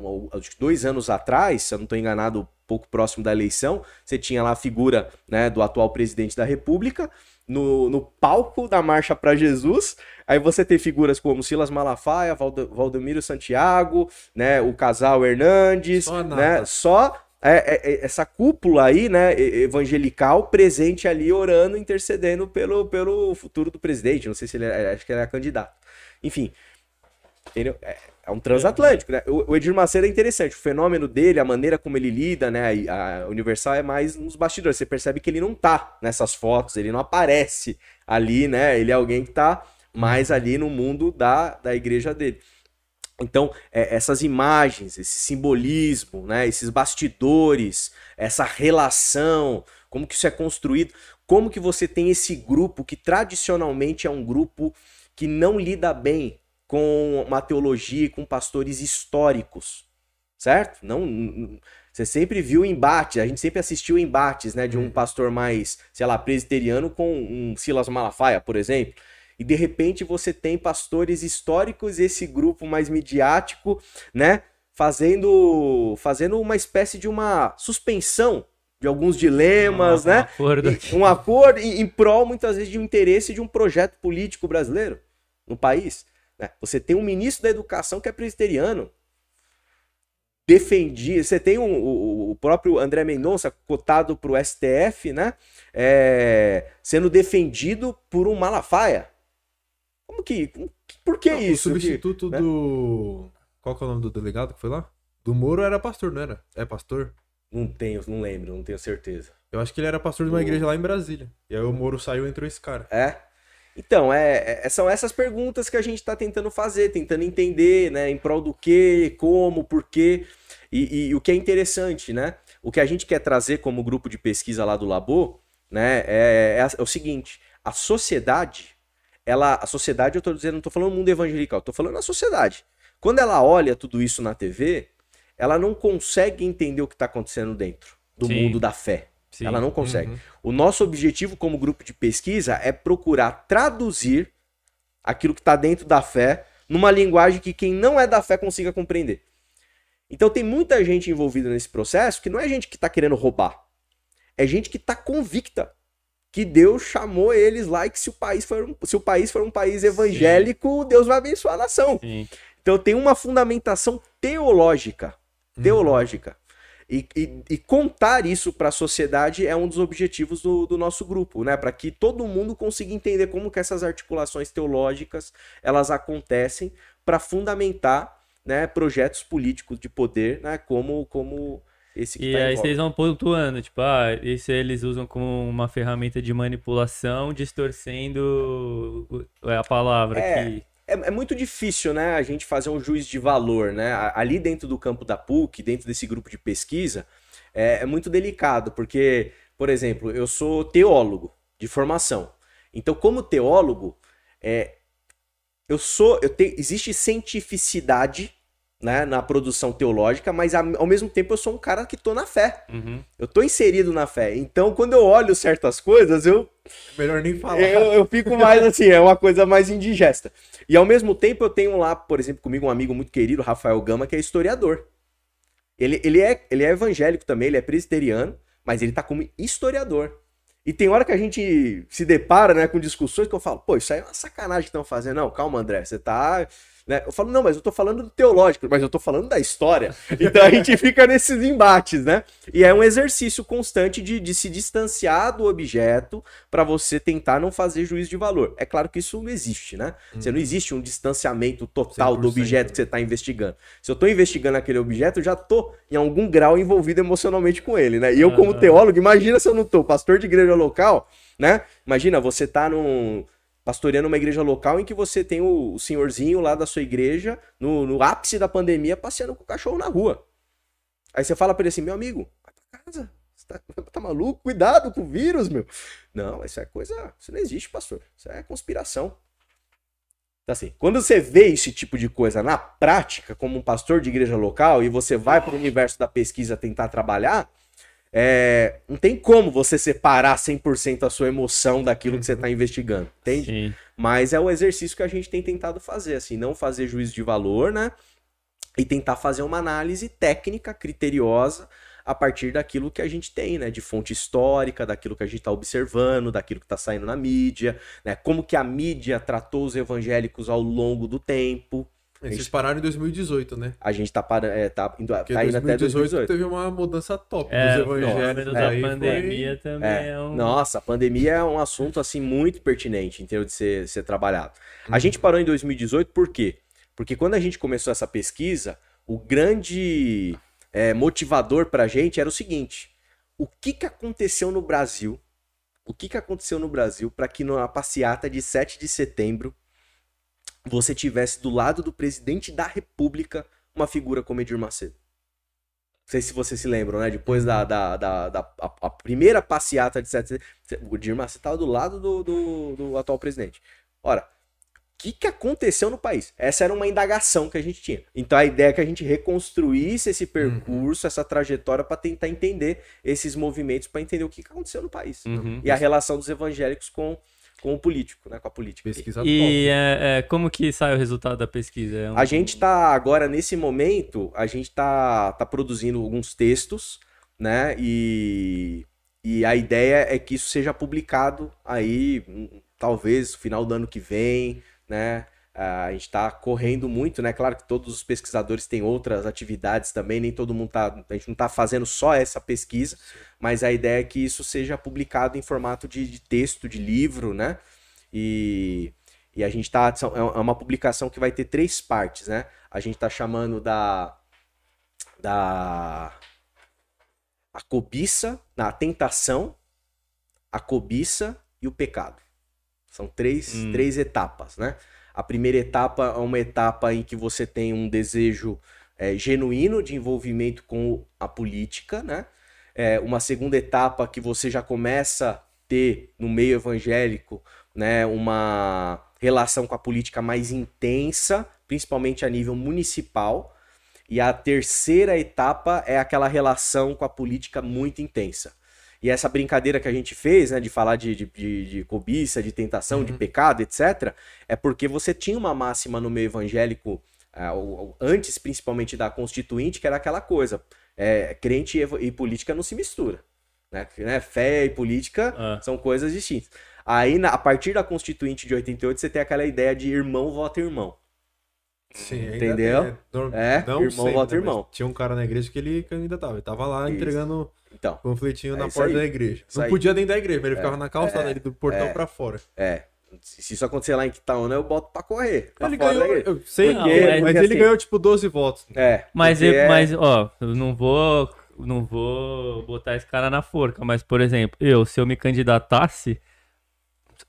[SPEAKER 2] dois anos atrás, se eu não estou enganado, pouco próximo da eleição, você tinha lá a figura né, do atual presidente da República no, no palco da Marcha para Jesus. Aí você tem figuras como Silas Malafaia, Valdo- Valdomiro Santiago, né, o casal Hernandes,
[SPEAKER 3] Só
[SPEAKER 2] né, só é, é, é, essa cúpula aí, né, evangelical presente ali orando, intercedendo pelo, pelo futuro do presidente. Não sei se ele é, acho que ele é candidato. Enfim, entendeu? É, é um transatlântico, né? O, o Edir Macedo é interessante, o fenômeno dele, a maneira como ele lida, né? A, a Universal é mais nos bastidores. Você percebe que ele não tá nessas fotos, ele não aparece ali, né? Ele é alguém que tá mais ali no mundo da, da igreja dele. Então, é, essas imagens, esse simbolismo, né, esses bastidores, essa relação, como que isso é construído, como que você tem esse grupo que tradicionalmente é um grupo que não lida bem com uma teologia e com pastores históricos, certo? Não, você sempre viu embate, a gente sempre assistiu embates, né, de um pastor mais, sei lá, presbiteriano com um Silas Malafaia, por exemplo. E de repente você tem pastores históricos, esse grupo mais midiático, né? Fazendo, fazendo uma espécie de uma suspensão de alguns dilemas,
[SPEAKER 1] Um
[SPEAKER 2] né?
[SPEAKER 1] acordo.
[SPEAKER 2] E- Um acordo em, em prol, muitas vezes, de um interesse de um projeto político brasileiro no país. né? Você tem um ministro da educação que é presbiteriano. Defendia. Você tem um- o, o próprio André Mendonça cotado para o STF, né? É, sendo defendido por um Malafaia. Como que. que- Por que
[SPEAKER 3] Não,
[SPEAKER 2] isso?
[SPEAKER 3] O substituto
[SPEAKER 2] né?
[SPEAKER 3] do. Qual que é o nome do delegado que foi lá? Do Moro era pastor, não era? É pastor?
[SPEAKER 2] Não tenho, não lembro, não tenho certeza.
[SPEAKER 3] Eu acho que ele era pastor de uma igreja lá em Brasília. E aí o Moro saiu e entrou esse cara.
[SPEAKER 2] É. Então, é, é- são essas perguntas que a gente está tentando fazer, tentando entender, né? Em prol do que, como, por quê. E, e o que é interessante, né? O que a gente quer trazer como grupo de pesquisa lá do Labo, né? É, é, é o seguinte: a sociedade, ela, a sociedade, eu tô dizendo, não tô falando mundo evangelical, tô falando a sociedade. Quando ela olha tudo isso na TV, ela não consegue entender o que está acontecendo dentro do
[SPEAKER 1] Sim.
[SPEAKER 2] mundo da fé.
[SPEAKER 1] Sim.
[SPEAKER 2] Ela não consegue.
[SPEAKER 3] Uhum.
[SPEAKER 2] O nosso objetivo como grupo de pesquisa é procurar traduzir aquilo que está dentro da fé numa linguagem que quem não é da fé consiga compreender. Então tem muita gente envolvida nesse processo que não é gente que está querendo roubar. É gente que está convicta que Deus chamou eles lá e que se o país for um, se o país for um país evangélico, Deus vai abençoar a nação.
[SPEAKER 1] Sim.
[SPEAKER 2] Então tem uma fundamentação teológica, teológica. E, e- e contar isso para a sociedade é um dos objetivos do, do nosso grupo, né? Para que todo mundo consiga entender como que essas articulações teológicas elas acontecem para fundamentar, né, projetos políticos de poder, né? Como como esse
[SPEAKER 1] E
[SPEAKER 2] tá
[SPEAKER 1] aí vocês vão pontuando, tipo, ah, isso eles usam como uma ferramenta de manipulação, distorcendo a palavra
[SPEAKER 2] É.
[SPEAKER 1] que...
[SPEAKER 2] É, é muito difícil, né, a gente fazer um juiz de valor, né? Ali dentro do campo da PUC, dentro desse grupo de pesquisa, é, é muito delicado, porque, por exemplo, eu sou teólogo de formação. Então, como teólogo, é, eu sou, eu tenho, existe cientificidade, né, na produção teológica, mas ao mesmo tempo eu sou um cara que tô na fé.
[SPEAKER 1] Uhum.
[SPEAKER 2] Eu tô inserido na fé. Então, quando eu olho certas coisas, eu
[SPEAKER 3] Melhor nem falar.
[SPEAKER 2] eu, eu fico mais assim, é uma coisa mais indigesta. E ao mesmo tempo eu tenho lá, por exemplo, comigo um amigo muito querido, Rafael Gama, que é historiador. Ele, ele, é, ele é evangélico também, ele é presbiteriano, mas ele tá como historiador. E tem hora que a gente se depara né, com discussões que eu falo, pô, isso aí é uma sacanagem que estão fazendo. Não, calma, André, você tá. Né? Eu falo, não, mas eu tô falando do teológico, mas eu tô falando da história. Então a gente <laughs> fica nesses embates, né? E é um exercício constante de, de se distanciar do objeto para você tentar não fazer juízo de valor. É claro que isso não existe, né? Você não existe um distanciamento total do
[SPEAKER 3] 100%,
[SPEAKER 2] objeto que você está investigando. Se eu estou investigando aquele objeto, eu já tô em algum grau envolvido emocionalmente com ele, né? E eu como teólogo, imagina se eu não tô pastor de igreja local, né? Imagina você tá num pastoreando uma igreja local em que você tem o, o senhorzinho lá da sua igreja no, no ápice da pandemia passeando com o cachorro na rua. Aí você fala pra ele assim, meu amigo, vai pra casa. Você tá, <laughs> tá maluco? Cuidado com o vírus, meu. Não, isso é coisa. Isso não existe, pastor. Isso é conspiração. Então, assim, quando você vê esse tipo de coisa na prática, como um pastor de igreja local, e você vai para o universo da pesquisa tentar trabalhar, é, não tem como você separar 100% a sua emoção daquilo que você está investigando, entende?
[SPEAKER 1] Sim.
[SPEAKER 2] Mas é o exercício que a gente tem tentado fazer, assim, não fazer juízo de valor, né? E tentar fazer uma análise técnica, criteriosa, a partir daquilo que a gente tem, né? De fonte histórica, daquilo que a gente está observando, daquilo que está saindo na mídia, né? Como que a mídia tratou os evangélicos ao longo do tempo.
[SPEAKER 3] Vocês pararam em 2018, né?
[SPEAKER 2] A gente tá, para, é, tá, indo,
[SPEAKER 3] Porque
[SPEAKER 2] tá indo até
[SPEAKER 3] 2018
[SPEAKER 2] 2018.
[SPEAKER 3] teve uma mudança top
[SPEAKER 1] É,
[SPEAKER 3] dos evangelhos. né?
[SPEAKER 1] da
[SPEAKER 3] Aí foi-
[SPEAKER 1] pandemia também é,
[SPEAKER 2] É,
[SPEAKER 1] um...
[SPEAKER 2] Nossa, a pandemia é um assunto assim muito pertinente, entendeu? De ser, ser trabalhado. A
[SPEAKER 3] Uhum.
[SPEAKER 2] gente parou em 2018 por quê? Porque quando a gente começou essa pesquisa, o grande é, motivador pra gente era o seguinte: o que, que aconteceu no Brasil? O que, que aconteceu no Brasil para que na passeata de 7 de setembro você tivesse do lado do presidente da República uma figura como Edir Macedo? Não sei se vocês se lembram, né? Depois da, da, da, da- a, a primeira passeata de 7 de setembro, o Edir Macedo estava do lado do, do, do atual presidente. Ora, o que, que aconteceu no país? Essa era uma indagação que a gente tinha. Então a ideia é que a gente reconstruísse esse percurso, essa trajetória, para tentar entender esses movimentos, para entender o que, que aconteceu no país.
[SPEAKER 1] Uhum.
[SPEAKER 2] E a relação dos evangélicos com, com o político, né? Com a política.
[SPEAKER 3] Pesquisa
[SPEAKER 1] E é, é, como que sai o resultado da pesquisa? É um-
[SPEAKER 2] A gente tá agora, nesse momento, a gente tá, tá produzindo alguns textos, né? E, e a ideia é que isso seja publicado aí, hum, talvez, no final do ano que vem, né? Ah, A gente está correndo muito, né? Claro que todos os pesquisadores têm outras atividades também, nem todo mundo tá. A gente não está fazendo só essa pesquisa, mas a ideia é que isso seja publicado em formato de, de texto, de livro, né? E, e a gente tá. são- É uma publicação que vai ter três partes, né? A gente tá chamando da. Da. A cobiça, a tentação, a cobiça e o pecado. São três,
[SPEAKER 1] Hum.
[SPEAKER 2] três etapas, né? A primeira etapa é uma etapa em que você tem um desejo é, genuíno de envolvimento com a política, né? É, uma segunda etapa que você já começa a ter no meio evangélico, né? Uma relação com a política mais intensa, principalmente a nível municipal. E a terceira etapa é aquela relação com a política muito intensa. E essa brincadeira que a gente fez, né, de falar de, de, de, de cobiça, de tentação, de pecado, etc., é porque você tinha uma máxima no meio evangélico, o- antes principalmente da Constituinte, que era aquela coisa: é, crente e, e política não se mistura. Né? Né? Fé e política
[SPEAKER 1] Ah.
[SPEAKER 2] são coisas distintas. Aí, na- a partir da Constituinte de 88, você tem aquela ideia de irmão vota irmão.
[SPEAKER 3] Sim,
[SPEAKER 2] Entendeu? É,
[SPEAKER 3] não
[SPEAKER 2] irmão
[SPEAKER 3] sempre,
[SPEAKER 2] vota
[SPEAKER 3] né,
[SPEAKER 2] irmão.
[SPEAKER 3] Tinha um cara na igreja que ele candidatava. Ele tava lá
[SPEAKER 2] Isso.
[SPEAKER 3] entregando
[SPEAKER 2] Então,
[SPEAKER 3] panfletinho
[SPEAKER 2] É
[SPEAKER 3] na porta
[SPEAKER 2] aí.
[SPEAKER 3] da igreja.
[SPEAKER 2] Isso
[SPEAKER 3] Não
[SPEAKER 2] aí.
[SPEAKER 3] podia dentro da igreja, mas ele ficava na calçada ali do portão
[SPEAKER 2] é.
[SPEAKER 3] pra fora.
[SPEAKER 2] é. Se isso acontecer lá em Quitaúna, eu boto pra correr. pra
[SPEAKER 3] Ele ganhou, eu sei,
[SPEAKER 1] Não,
[SPEAKER 3] mas,
[SPEAKER 1] mas
[SPEAKER 3] ele
[SPEAKER 2] assim-
[SPEAKER 3] ganhou tipo 12 votos.
[SPEAKER 2] É.
[SPEAKER 1] Mas,
[SPEAKER 2] porque
[SPEAKER 1] é,
[SPEAKER 2] é-
[SPEAKER 1] mas, ó, eu não vou não vou botar esse cara na forca, mas, por exemplo, eu, se eu me candidatasse,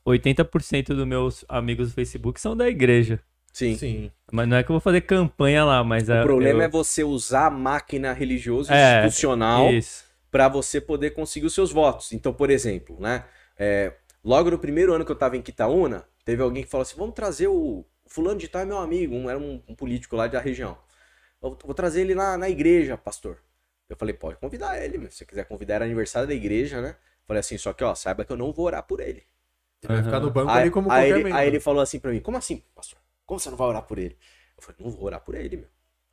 [SPEAKER 1] 80% dos meus amigos do Facebook são da igreja.
[SPEAKER 2] Sim.
[SPEAKER 3] Sim.
[SPEAKER 1] Mas não é que eu vou fazer campanha lá, mas
[SPEAKER 2] O
[SPEAKER 1] é.
[SPEAKER 2] problema
[SPEAKER 1] eu...
[SPEAKER 2] é você usar a máquina religiosa
[SPEAKER 1] É,
[SPEAKER 2] institucional
[SPEAKER 1] Isso.
[SPEAKER 2] Para você poder conseguir os seus votos. Então, por exemplo, né? é, logo no primeiro ano que eu tava em Quitaúna, teve alguém que falou assim: vamos trazer o fulano de tal é meu amigo, um, era um, um político lá da região. Eu vou trazer ele na, na igreja, pastor. Eu falei, pode convidar ele, meu. se você quiser convidar, era aniversário da igreja, né? Falei assim, só que ó, saiba que eu não vou orar por ele.
[SPEAKER 3] Ele vai ficar no banco
[SPEAKER 2] Aí,
[SPEAKER 3] ali como
[SPEAKER 2] aí
[SPEAKER 3] qualquer
[SPEAKER 2] ele,
[SPEAKER 3] membro.
[SPEAKER 2] aí ele falou assim pra mim, como assim, pastor? Como você não vai orar por ele? Eu falei, não vou orar por ele, meu.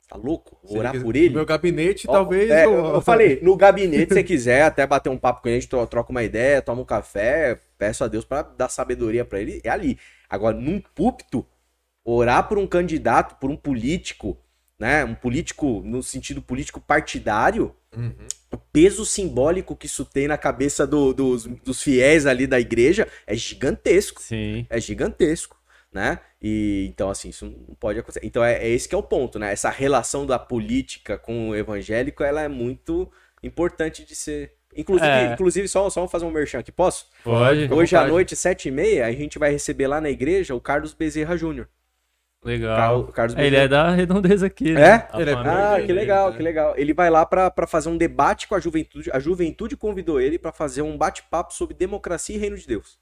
[SPEAKER 2] Tá louco? Vou orar por ele?
[SPEAKER 3] No meu gabinete, talvez.
[SPEAKER 2] é,
[SPEAKER 3] eu...
[SPEAKER 2] eu... falei, no gabinete, se você <laughs> quiser até bater um papo com ele, a gente tro- troca uma ideia, toma um café, peço a Deus pra dar sabedoria pra ele, é ali. Agora, num púlpito, orar por um candidato, por um político, né? Um político no sentido político partidário,
[SPEAKER 3] Uhum.
[SPEAKER 2] o peso simbólico que isso tem na cabeça do- dos, dos fiéis ali da igreja é gigantesco
[SPEAKER 1] Sim.
[SPEAKER 2] é gigantesco, né? E então assim, isso não pode acontecer. Então é, é esse que é o ponto, né? Essa relação da política com o evangélico, ela é muito importante de ser. Inclusive,
[SPEAKER 1] É.
[SPEAKER 2] inclusive só, só vou fazer um merchan aqui, posso?
[SPEAKER 1] Pode.
[SPEAKER 2] Hoje à noite, sete e meia, a gente vai receber lá na igreja o Carlos Bezerra Júnior.
[SPEAKER 1] Legal.
[SPEAKER 2] Car- Carlos
[SPEAKER 1] É, Ele
[SPEAKER 2] Bezerra.
[SPEAKER 1] é da redondeza aqui, né?
[SPEAKER 2] É?
[SPEAKER 3] Ele é-
[SPEAKER 2] Ah, que legal, que legal. Ele vai lá pra fazer um debate com a juventude. A juventude convidou ele pra fazer um bate-papo sobre democracia e reino de Deus.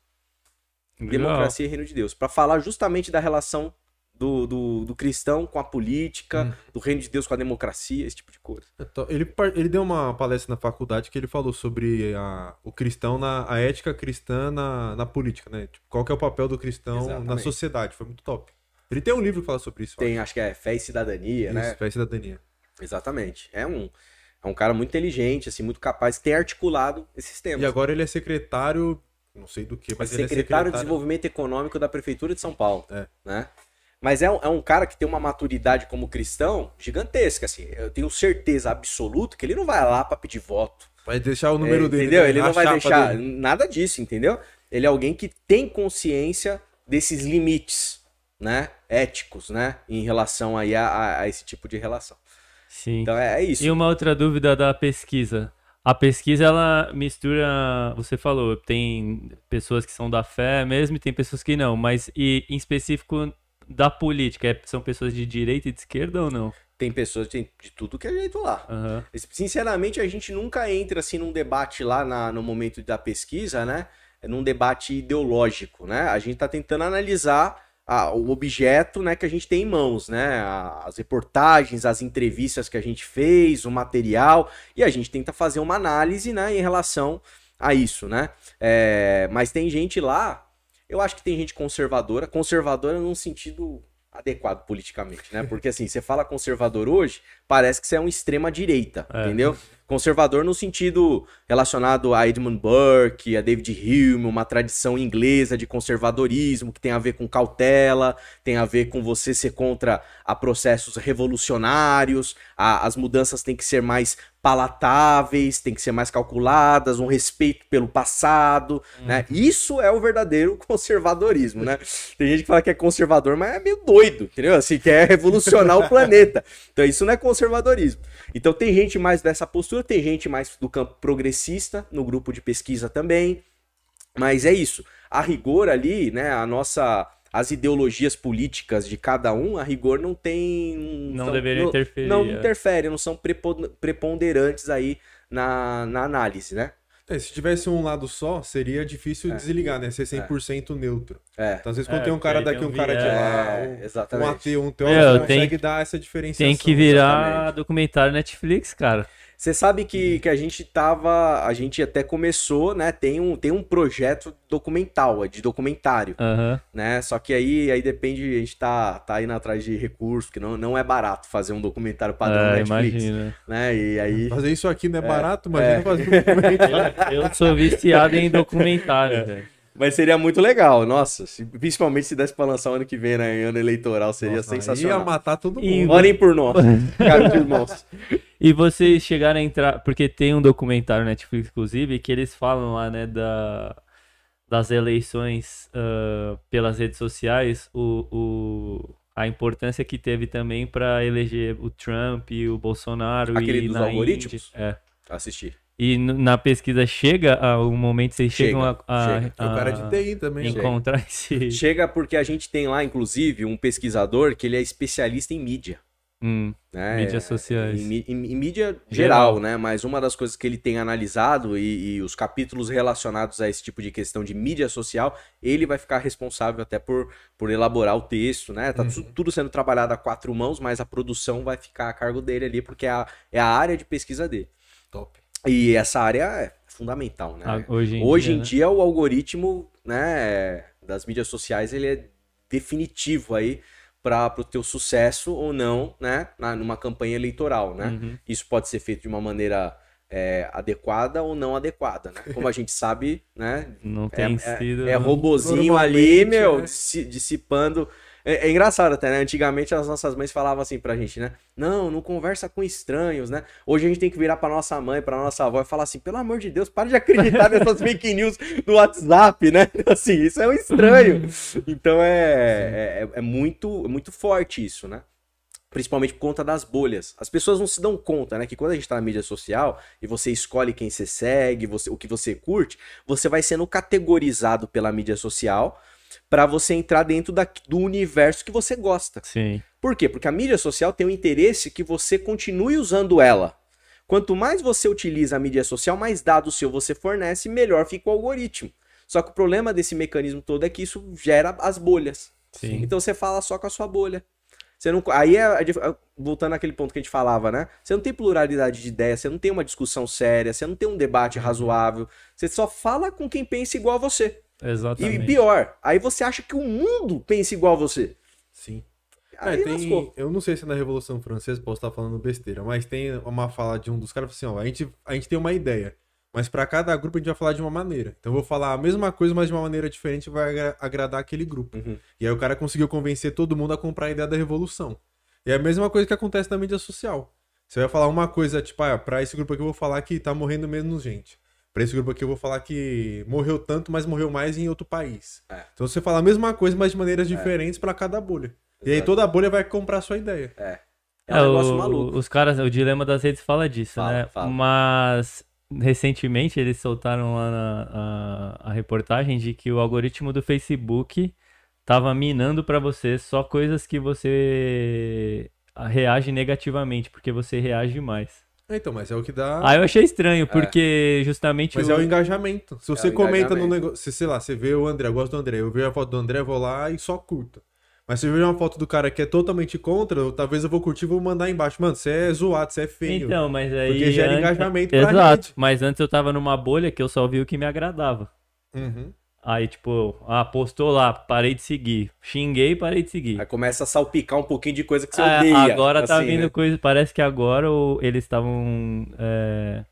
[SPEAKER 1] Legal.
[SPEAKER 2] Democracia e Reino de Deus. Pra falar justamente da relação do, do, do cristão com a política,
[SPEAKER 3] Hum.
[SPEAKER 2] do Reino de Deus com a democracia, esse tipo de coisa.
[SPEAKER 3] Então, Ele, ele deu uma palestra na faculdade que ele falou sobre a, o cristão, na, a ética cristã na, na política, né? Tipo, qual que é o papel do cristão na
[SPEAKER 2] Exatamente.
[SPEAKER 3] sociedade. Foi muito top. Ele tem um livro que fala sobre isso.
[SPEAKER 2] Tem, acho que é Fé e Cidadania,
[SPEAKER 3] acho.
[SPEAKER 2] né?
[SPEAKER 3] Isso, fé e cidadania.
[SPEAKER 2] Exatamente. É um, é um cara muito inteligente, assim, muito capaz, tem articulado esses temas.
[SPEAKER 3] E agora ele é secretário, não sei do que, mas ele é
[SPEAKER 2] secretário
[SPEAKER 3] secretário.
[SPEAKER 2] de Desenvolvimento Econômico da Prefeitura de São Paulo.
[SPEAKER 3] É.
[SPEAKER 2] Né? Mas é um, é um cara que tem uma maturidade como cristão gigantesca, assim. Eu tenho certeza absoluta que ele não vai lá pra pedir voto.
[SPEAKER 3] Vai deixar o número
[SPEAKER 2] É,
[SPEAKER 3] dele.
[SPEAKER 2] Entendeu?
[SPEAKER 3] né?
[SPEAKER 2] Ele não vai deixar
[SPEAKER 3] dele.
[SPEAKER 2] nada disso, entendeu? Ele é alguém que tem consciência desses limites, né? Éticos, né? Em relação aí a, a- a esse tipo de relação.
[SPEAKER 1] Sim.
[SPEAKER 2] Então é, é isso.
[SPEAKER 1] E uma outra dúvida da pesquisa. A pesquisa, ela mistura, você falou, tem pessoas que são da fé mesmo e tem pessoas que não, mas e em específico da política, é- são pessoas de direita e de esquerda ou não?
[SPEAKER 2] Tem pessoas de, de tudo que é jeito lá.
[SPEAKER 1] Aham.
[SPEAKER 2] Sinceramente, a gente nunca entra assim num debate lá na- no momento da pesquisa, né? Num debate ideológico, né? A gente tá tentando analisar a- o objeto, né, que a gente tem em mãos, né? As reportagens, as entrevistas que a gente fez, o material, e a gente tenta fazer uma análise, né, em relação a isso, né? É, mas tem gente lá, eu acho que tem gente conservadora, conservadora num sentido adequado politicamente, né? Porque assim, você fala conservador hoje, parece que você é um extrema direita,
[SPEAKER 1] É.
[SPEAKER 2] entendeu? Conservador no sentido relacionado a Edmund Burke, a David Hume, uma tradição inglesa de conservadorismo que tem a ver com cautela, tem a ver com você ser contra a processos revolucionários, a- as mudanças têm que ser mais palatáveis, têm que ser mais calculadas, um respeito pelo passado, né? Isso é o verdadeiro <laughs> conservadorismo, né? Tem gente que fala que é conservador, mas é meio doido, entendeu? Assim, quer revolucionar o <laughs> planeta. Então isso não é conservadorismo. Então tem gente mais dessa postura, tem gente mais do campo progressista, no grupo de pesquisa também. Mas é isso. A rigor ali, né, a nossa as ideologias políticas de cada um, a rigor não tem
[SPEAKER 1] Não deveria interferir,
[SPEAKER 2] Não
[SPEAKER 1] é.
[SPEAKER 2] interfere, não são prepo- preponderantes aí na, na análise, né?
[SPEAKER 3] É, se tivesse um lado só, seria difícil
[SPEAKER 2] É.
[SPEAKER 3] desligar, né? Ser 100% neutro.
[SPEAKER 2] É.
[SPEAKER 3] Então, às vezes, quando
[SPEAKER 1] É,
[SPEAKER 3] tem um cara daqui, um
[SPEAKER 1] um
[SPEAKER 3] cara de lá,
[SPEAKER 2] É,
[SPEAKER 3] um, um
[SPEAKER 2] exatamente.
[SPEAKER 3] ateu, um
[SPEAKER 1] Meu,
[SPEAKER 3] teórico,
[SPEAKER 1] tem-
[SPEAKER 3] consegue dar essa diferenciação.
[SPEAKER 1] Tem que virar
[SPEAKER 2] exatamente.
[SPEAKER 1] documentário Netflix, cara.
[SPEAKER 2] Você sabe que, que a gente tava. A gente até começou, né? Tem um, tem um projeto documental, é de documentário,
[SPEAKER 1] Aham.
[SPEAKER 2] né? Só que aí, aí depende, a gente tá, tá indo atrás de recursos, porque não, não é barato fazer um documentário padrão
[SPEAKER 1] É,
[SPEAKER 2] Netflix.
[SPEAKER 1] imagina.
[SPEAKER 2] Né? E aí.
[SPEAKER 3] Fazer isso aqui não é, barato,
[SPEAKER 2] é.
[SPEAKER 3] imagina fazer um documento. <laughs>
[SPEAKER 1] Eu, eu sou viciado em documentário, velho.
[SPEAKER 2] Mas seria muito legal, nossa. se- principalmente se desse pra lançar ano que vem, né? Em ano eleitoral, seria
[SPEAKER 3] Nossa, Ia
[SPEAKER 2] sensacional.
[SPEAKER 3] matar todo
[SPEAKER 1] E-
[SPEAKER 3] mundo.
[SPEAKER 2] Orem por nós, cara de irmãos.
[SPEAKER 1] E vocês chegaram a entrar, porque tem um documentário Netflix, inclusive, que eles falam lá, né, da, das eleições ah, pelas redes sociais, o, o, a importância que teve também pra eleger o Trump e o Bolsonaro
[SPEAKER 2] Aquele
[SPEAKER 1] e
[SPEAKER 2] dos
[SPEAKER 1] na
[SPEAKER 2] algoritmos?
[SPEAKER 1] Índia. É.
[SPEAKER 2] Assisti.
[SPEAKER 1] E na pesquisa chega a- o momento que vocês
[SPEAKER 2] Chega,
[SPEAKER 1] chegam a, a-
[SPEAKER 2] chega.
[SPEAKER 3] É o cara de
[SPEAKER 1] a
[SPEAKER 3] TI também.
[SPEAKER 1] encontrar esse.
[SPEAKER 2] Chega porque a gente tem lá, inclusive, um pesquisador que ele é especialista em mídia.
[SPEAKER 1] Hum,
[SPEAKER 2] Né?
[SPEAKER 1] Mídias sociais.
[SPEAKER 2] Em, em- em mídia
[SPEAKER 1] Geral.
[SPEAKER 2] geral, né? Mas uma das coisas que ele tem analisado e, e os capítulos relacionados a esse tipo de questão de mídia social, ele vai ficar responsável até por, por elaborar o texto, né? Tá tu- tudo sendo trabalhado a quatro mãos, mas a produção vai ficar a cargo dele ali, porque é a, é a área de pesquisa dele.
[SPEAKER 3] Top.
[SPEAKER 2] E essa área é fundamental, né?
[SPEAKER 1] a- hoje em
[SPEAKER 2] Hoje
[SPEAKER 1] dia,
[SPEAKER 2] em
[SPEAKER 1] né?
[SPEAKER 2] dia o algoritmo, né, das mídias sociais, ele é definitivo aí para o teu sucesso ou não, né, na, numa campanha eleitoral, né?
[SPEAKER 1] Uhum.
[SPEAKER 2] Isso pode ser feito de uma maneira é, adequada ou não adequada, né? Como a gente sabe, né?
[SPEAKER 1] Não
[SPEAKER 2] É,
[SPEAKER 1] tem
[SPEAKER 2] é-
[SPEAKER 1] sido.
[SPEAKER 2] é robozinho ali, meu,
[SPEAKER 3] né?
[SPEAKER 2] dissi- dissipando. É, é engraçado até, né? Antigamente as nossas mães falavam assim pra gente, né? Não, não conversa com estranhos, né? Hoje a gente tem que virar pra nossa mãe, pra nossa avó e falar assim: pelo amor de Deus, para de acreditar nessas <laughs> fake news do WhatsApp, né? <laughs> Assim, isso é um estranho. Então é, é, é muito, é muito forte isso, né? Principalmente por conta das bolhas. As pessoas não se dão conta, né? Que quando a gente tá na mídia social e você escolhe quem você segue, você, o que você curte, você vai sendo categorizado pela mídia social pra você entrar dentro da- do universo que você gosta.
[SPEAKER 1] Sim.
[SPEAKER 2] Por quê? Porque a mídia social tem o interesse que você continue usando ela. Quanto mais você utiliza a mídia social, mais dados seu você fornece, melhor fica o algoritmo. Só que o problema desse mecanismo todo é que isso gera as bolhas.
[SPEAKER 1] Sim.
[SPEAKER 2] Então você fala só com a sua bolha. Você não, aí é, dif- voltando àquele ponto que a gente falava, né? Você não tem pluralidade de ideias, você não tem uma discussão séria, você não tem um debate razoável, você só fala com quem pensa igual a você. E
[SPEAKER 1] Exatamente.
[SPEAKER 2] pior, aí você acha que o mundo pensa igual a você.
[SPEAKER 3] Sim.
[SPEAKER 2] Aí
[SPEAKER 3] É, tem, eu não sei se é na Revolução Francesa, posso estar falando besteira, mas tem uma fala de um dos caras assim, ó, a gente, a gente tem uma ideia, mas pra cada grupo a gente vai falar de uma maneira. Então eu vou falar a mesma coisa, mas de uma maneira diferente vai agra- agradar aquele grupo.
[SPEAKER 2] Uhum.
[SPEAKER 3] E aí o cara conseguiu convencer todo mundo a comprar a ideia da revolução. E é a mesma coisa que acontece na mídia social. Você vai falar uma coisa, tipo, ah, pra esse grupo aqui eu vou falar que tá morrendo menos gente. Pra esse grupo aqui eu vou falar que morreu tanto, mas morreu mais em outro país.
[SPEAKER 2] É.
[SPEAKER 3] Então você fala a mesma coisa, mas de maneiras diferentes pra cada bolha. E aí
[SPEAKER 2] Exato.
[SPEAKER 3] toda bolha vai comprar a sua ideia.
[SPEAKER 2] É um negócio
[SPEAKER 1] o-
[SPEAKER 2] maluco.
[SPEAKER 1] Os caras, o dilema das redes fala disso,
[SPEAKER 2] Fala,
[SPEAKER 1] né?
[SPEAKER 2] fala.
[SPEAKER 1] Mas recentemente eles soltaram lá na, a, a reportagem de que o algoritmo do Facebook tava minando pra você só coisas que você reage negativamente, porque você reage mais.
[SPEAKER 3] É, Então, mas é o que dá.
[SPEAKER 1] Ah, eu achei estranho, porque justamente
[SPEAKER 3] Mas
[SPEAKER 1] o...
[SPEAKER 3] é o engajamento. Se você comenta no negócio. Se, sei lá, você vê o André, eu gosto do André, eu vejo a foto do André, vou lá e só curto. Mas se eu ver uma foto do cara que é totalmente contra, talvez eu vou curtir e vou mandar embaixo. Mano, você é zoado, você é feio.
[SPEAKER 1] Então, mas aí...
[SPEAKER 3] Porque gera
[SPEAKER 1] antes-
[SPEAKER 3] engajamento pra
[SPEAKER 1] Exato,
[SPEAKER 3] rede.
[SPEAKER 1] mas antes eu tava numa bolha que eu só vi o que me agradava.
[SPEAKER 3] Uhum.
[SPEAKER 1] Aí, tipo, ah, postou lá, parei de seguir. Xinguei, parei de seguir.
[SPEAKER 2] Aí começa a salpicar um pouquinho de coisa que você
[SPEAKER 1] É,
[SPEAKER 2] odeia.
[SPEAKER 1] agora tá
[SPEAKER 2] assim,
[SPEAKER 1] vindo
[SPEAKER 2] né?
[SPEAKER 1] coisa. Parece que agora o- eles estavam. é,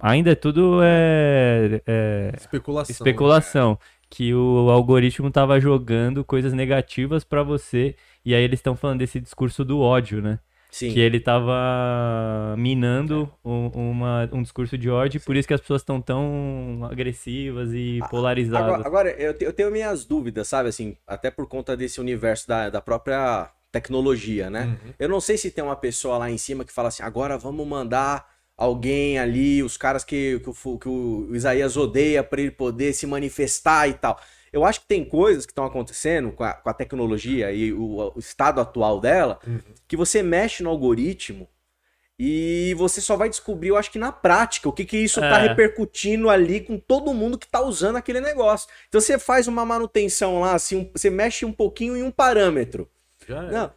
[SPEAKER 1] Ainda é tudo é, é,
[SPEAKER 3] Especulação.
[SPEAKER 1] especulação. Que o algoritmo tava jogando coisas negativas pra você. E aí eles estão falando desse discurso do ódio, né?
[SPEAKER 2] Sim.
[SPEAKER 1] Que ele tava minando um, uma- um discurso de ódio. Por isso que as pessoas estão tão agressivas e polarizadas.
[SPEAKER 2] Agora, agora, eu, te- eu tenho minhas dúvidas, sabe, assim, até por conta desse universo da, da própria tecnologia, né?
[SPEAKER 3] Uhum.
[SPEAKER 2] Eu não sei se tem uma pessoa lá em cima que fala assim, agora vamos mandar alguém ali, os caras que, que, o, que o Isaías odeia pra ele poder se manifestar e tal. Eu acho que tem coisas que estão acontecendo com a, com a tecnologia e o, o estado atual dela,
[SPEAKER 3] Uhum.
[SPEAKER 2] que você mexe no algoritmo e você só vai descobrir, eu acho que na prática, o que, que isso tá
[SPEAKER 1] É.
[SPEAKER 2] repercutindo ali com todo mundo que tá usando aquele negócio. Então você faz uma manutenção lá, assim, um- você mexe um pouquinho em um parâmetro.
[SPEAKER 3] Já é.
[SPEAKER 2] Não.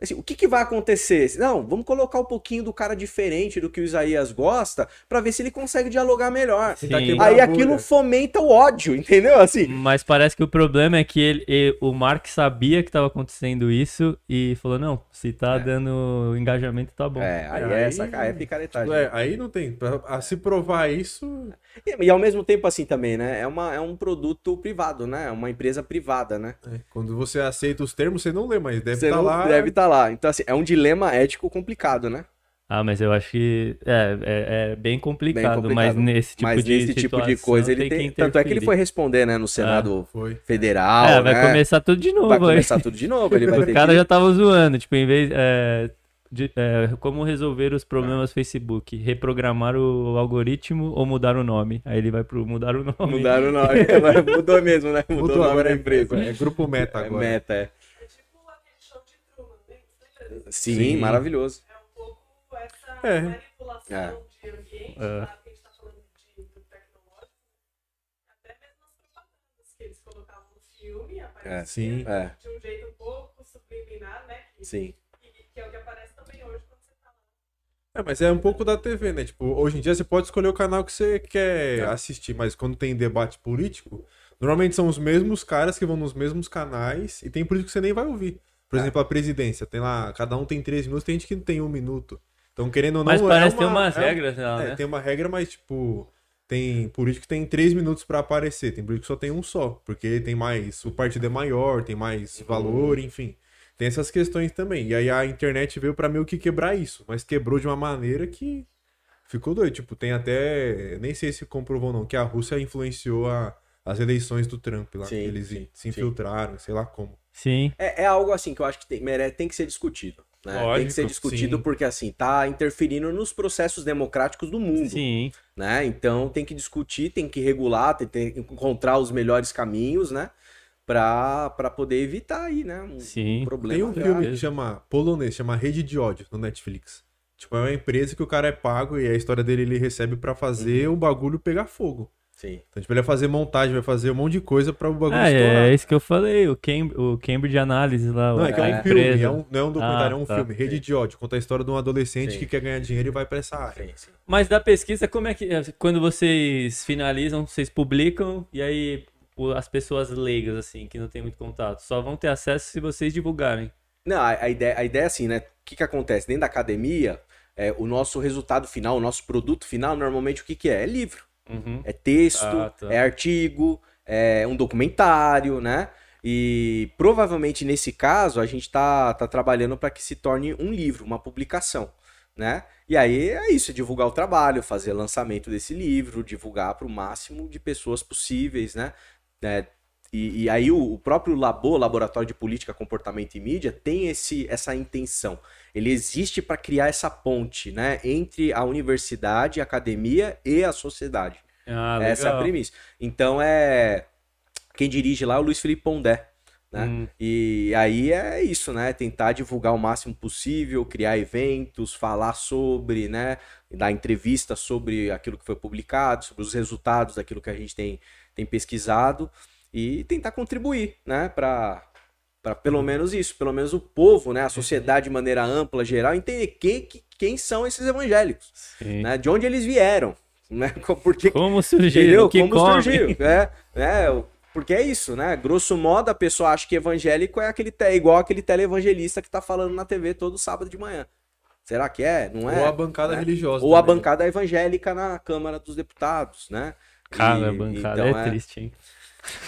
[SPEAKER 2] Assim, o que, que vai acontecer? Não, vamos colocar um pouquinho do cara diferente do que o Isaías gosta pra ver se ele consegue dialogar melhor. Aí aquilo fomenta o ódio, entendeu? Assim,
[SPEAKER 1] Mas parece que o problema é que ele, e- o Mark sabia que estava acontecendo isso e falou: não, se tá
[SPEAKER 2] É.
[SPEAKER 1] dando engajamento, tá bom.
[SPEAKER 2] é, aí
[SPEAKER 3] Aí-
[SPEAKER 2] é, essa, aí é picaretagem.
[SPEAKER 3] É, aí não tem. Pra, a se provar isso.
[SPEAKER 2] E, e ao mesmo tempo assim também, né? É, uma, é um produto privado, né? É uma empresa privada, né?
[SPEAKER 3] é, quando você aceita os termos, você não lê, mas deve estar
[SPEAKER 2] não
[SPEAKER 3] lá.
[SPEAKER 2] deve estar lá. Então, assim, é um dilema ético complicado, né?
[SPEAKER 1] Ah, mas eu acho que é, é, é bem, complicado,
[SPEAKER 2] complicado.
[SPEAKER 1] mas nesse tipo
[SPEAKER 2] Mas
[SPEAKER 1] de
[SPEAKER 2] nesse tipo de coisa ele
[SPEAKER 1] tem
[SPEAKER 2] tem.
[SPEAKER 1] que
[SPEAKER 2] Tanto é que ele foi responder, né, no Senado
[SPEAKER 3] Foi.
[SPEAKER 2] Federal.
[SPEAKER 1] É, vai
[SPEAKER 2] né?
[SPEAKER 1] começar tudo de novo.
[SPEAKER 2] Vai
[SPEAKER 1] aí.
[SPEAKER 2] começar tudo de novo. Ele vai <laughs>
[SPEAKER 1] Os
[SPEAKER 2] ter
[SPEAKER 1] caras
[SPEAKER 2] que...
[SPEAKER 1] já estavam zoando, tipo, em vez. é, de- é, como resolver os problemas Facebook? Reprogramar o algoritmo ou mudar o nome? Aí ele vai pro mudar o nome.
[SPEAKER 2] Mudaram o nome. <laughs> Agora Mudou mesmo, né? Mudou, o nome
[SPEAKER 3] agora
[SPEAKER 2] da
[SPEAKER 3] é
[SPEAKER 2] empresa.
[SPEAKER 3] É grupo Meta
[SPEAKER 2] É
[SPEAKER 3] agora.
[SPEAKER 2] meta, é. Sim,
[SPEAKER 3] Sim.
[SPEAKER 2] maravilhoso.
[SPEAKER 4] É um pouco essa
[SPEAKER 3] É.
[SPEAKER 4] manipulação
[SPEAKER 2] É.
[SPEAKER 4] de ambiente,
[SPEAKER 1] É.
[SPEAKER 4] que a gente tá falando de, do tecnológico, até mesmo as propagandas que eles colocavam no filme, aparecia
[SPEAKER 3] Sim.
[SPEAKER 2] É,
[SPEAKER 4] de um jeito um pouco subliminar, né? Que,
[SPEAKER 2] sim.
[SPEAKER 4] que, que é o que aparece também hoje quando você tá lá.
[SPEAKER 3] É, mas é um pouco da TV, né? Tipo, hoje em dia você pode escolher o canal que você quer
[SPEAKER 2] É.
[SPEAKER 3] assistir, mas quando tem debate político, normalmente são os mesmos caras que vão nos mesmos canais e tem político que você nem vai ouvir. Por
[SPEAKER 2] É.
[SPEAKER 3] exemplo, a presidência, tem lá, cada um tem três minutos, tem gente que não tem um minuto. Então, querendo ou não,
[SPEAKER 1] Mas
[SPEAKER 3] é
[SPEAKER 1] parece ter
[SPEAKER 3] uma-
[SPEAKER 1] umas
[SPEAKER 3] é-
[SPEAKER 1] regras lá,
[SPEAKER 3] É,
[SPEAKER 1] né?
[SPEAKER 3] tem uma regra, mas tipo, tem político que tem três minutos pra aparecer, tem político que só tem um só, porque tem mais, o partido é maior, tem mais valor, enfim. Tem essas questões também. E aí a internet veio pra meio que quebrar isso, mas quebrou de uma maneira que ficou doido. Tipo, tem até, nem sei se comprovou ou não, que a Rússia influenciou a- as eleições do Trump lá,
[SPEAKER 2] Sim,
[SPEAKER 3] que eles
[SPEAKER 2] sim,
[SPEAKER 3] se
[SPEAKER 2] sim.
[SPEAKER 3] infiltraram, sei lá como.
[SPEAKER 1] Sim.
[SPEAKER 2] É, é algo assim que eu acho que tem, tem que ser discutido. Né? tem que
[SPEAKER 1] Lógico,
[SPEAKER 2] ser discutido
[SPEAKER 3] sim.
[SPEAKER 2] porque assim tá interferindo nos processos democráticos do mundo.
[SPEAKER 1] Sim.
[SPEAKER 2] né? Então tem que discutir, tem que regular, tem que encontrar os melhores caminhos, né? Pra, pra poder evitar aí, né? Um,
[SPEAKER 1] Sim.
[SPEAKER 2] um problema.
[SPEAKER 3] Tem um
[SPEAKER 2] grave.
[SPEAKER 3] filme que chama polonês, chama Rede de Ódio no Netflix. Tipo, é uma empresa que o cara é pago e a história dele ele recebe pra fazer o bagulho pegar fogo.
[SPEAKER 2] Sim.
[SPEAKER 3] Então, tipo, ele vai fazer montagem, vai fazer um monte de coisa pra o bagulho
[SPEAKER 1] Ah,
[SPEAKER 3] estourar.
[SPEAKER 1] é, é isso que eu falei, o, Cam o Cambridge Analysis lá.
[SPEAKER 3] Não, é que é um filme, é um- não é um documentário,
[SPEAKER 1] Ah,
[SPEAKER 3] é um
[SPEAKER 1] tá.
[SPEAKER 3] filme. Rede de ódio, conta a história de um adolescente
[SPEAKER 2] Sim.
[SPEAKER 3] que quer ganhar dinheiro e vai pra essa área.
[SPEAKER 2] Sim, sim.
[SPEAKER 1] Mas da pesquisa, como é que. Quando vocês finalizam, vocês publicam, e aí as pessoas leigas, assim, que não tem muito contato, só vão ter acesso se vocês divulgarem.
[SPEAKER 2] Não, a, a ideia, a ideia é assim, né? O que, que acontece? Dentro da academia, é, o nosso resultado final, o nosso produto final, normalmente o que, que é? É livro.
[SPEAKER 1] Uhum.
[SPEAKER 2] É texto,
[SPEAKER 1] Ah, tá.
[SPEAKER 2] é artigo, é um documentário, né? E provavelmente nesse caso a gente tá, tá trabalhando para que se torne um livro, uma publicação, né? E aí é isso, divulgar o trabalho, fazer lançamento desse livro, divulgar para o máximo de pessoas possíveis, né? É, e, e aí o, o próprio Labo, Laboratório de Política, Comportamento e Mídia, tem esse, essa intenção. Ele existe para criar essa ponte, né? Entre a universidade, a academia e a sociedade.
[SPEAKER 1] Ah,
[SPEAKER 2] Essa é a premissa. Então é. Quem dirige lá é o Luiz Felipe Pondé. Né?
[SPEAKER 1] Hum.
[SPEAKER 2] E aí é isso, né? Tentar divulgar o máximo possível, criar eventos, falar sobre, né? Dar entrevista sobre aquilo que foi publicado, sobre os resultados daquilo que a gente tem, tem pesquisado e tentar contribuir, né? Para para pelo menos isso, pelo menos o povo, né? A sociedade de maneira ampla, geral, entender quem, que- quem são esses evangélicos,
[SPEAKER 1] Sim.
[SPEAKER 2] né? De onde eles vieram, né? <laughs> Porque
[SPEAKER 1] Como surgiu?
[SPEAKER 2] Como
[SPEAKER 1] come?
[SPEAKER 2] surgiu? É, é, porque é isso, né? Grosso modo, a pessoa acha que evangélico é aquele te- igual aquele televangelista que tá falando na TV todo sábado de manhã. Será que é? Não é?
[SPEAKER 3] Ou a bancada
[SPEAKER 2] né?
[SPEAKER 3] religiosa.
[SPEAKER 2] Ou a
[SPEAKER 3] também.
[SPEAKER 2] bancada evangélica na Câmara dos Deputados, né?
[SPEAKER 1] Cara,
[SPEAKER 2] E-
[SPEAKER 1] a bancada
[SPEAKER 2] então
[SPEAKER 1] é, triste, hein?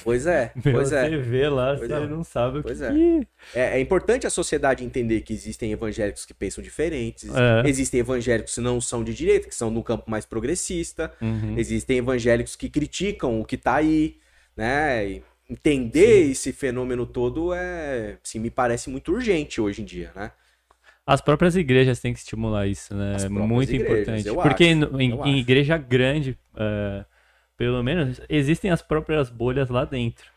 [SPEAKER 2] Pois é, <laughs>
[SPEAKER 1] Meu,
[SPEAKER 2] pois é.
[SPEAKER 1] Você vê lá,
[SPEAKER 2] Pois
[SPEAKER 1] você
[SPEAKER 2] é.
[SPEAKER 1] não sabe o
[SPEAKER 2] Pois
[SPEAKER 1] que...
[SPEAKER 2] é. é. É importante a sociedade entender que existem evangélicos que pensam diferentes,
[SPEAKER 1] É.
[SPEAKER 2] existem evangélicos que não são de direita, que são no campo mais progressista,
[SPEAKER 1] Uhum.
[SPEAKER 2] Existem evangélicos que criticam o que tá aí, né? E entender esse fenômeno todo é, assim, me parece muito urgente hoje em dia, né?
[SPEAKER 1] As próprias igrejas têm que estimular isso, né? É muito
[SPEAKER 2] igrejas,
[SPEAKER 1] importante. Porque
[SPEAKER 2] acho,
[SPEAKER 1] em, em igreja grande, é, pelo menos, existem as próprias bolhas lá dentro.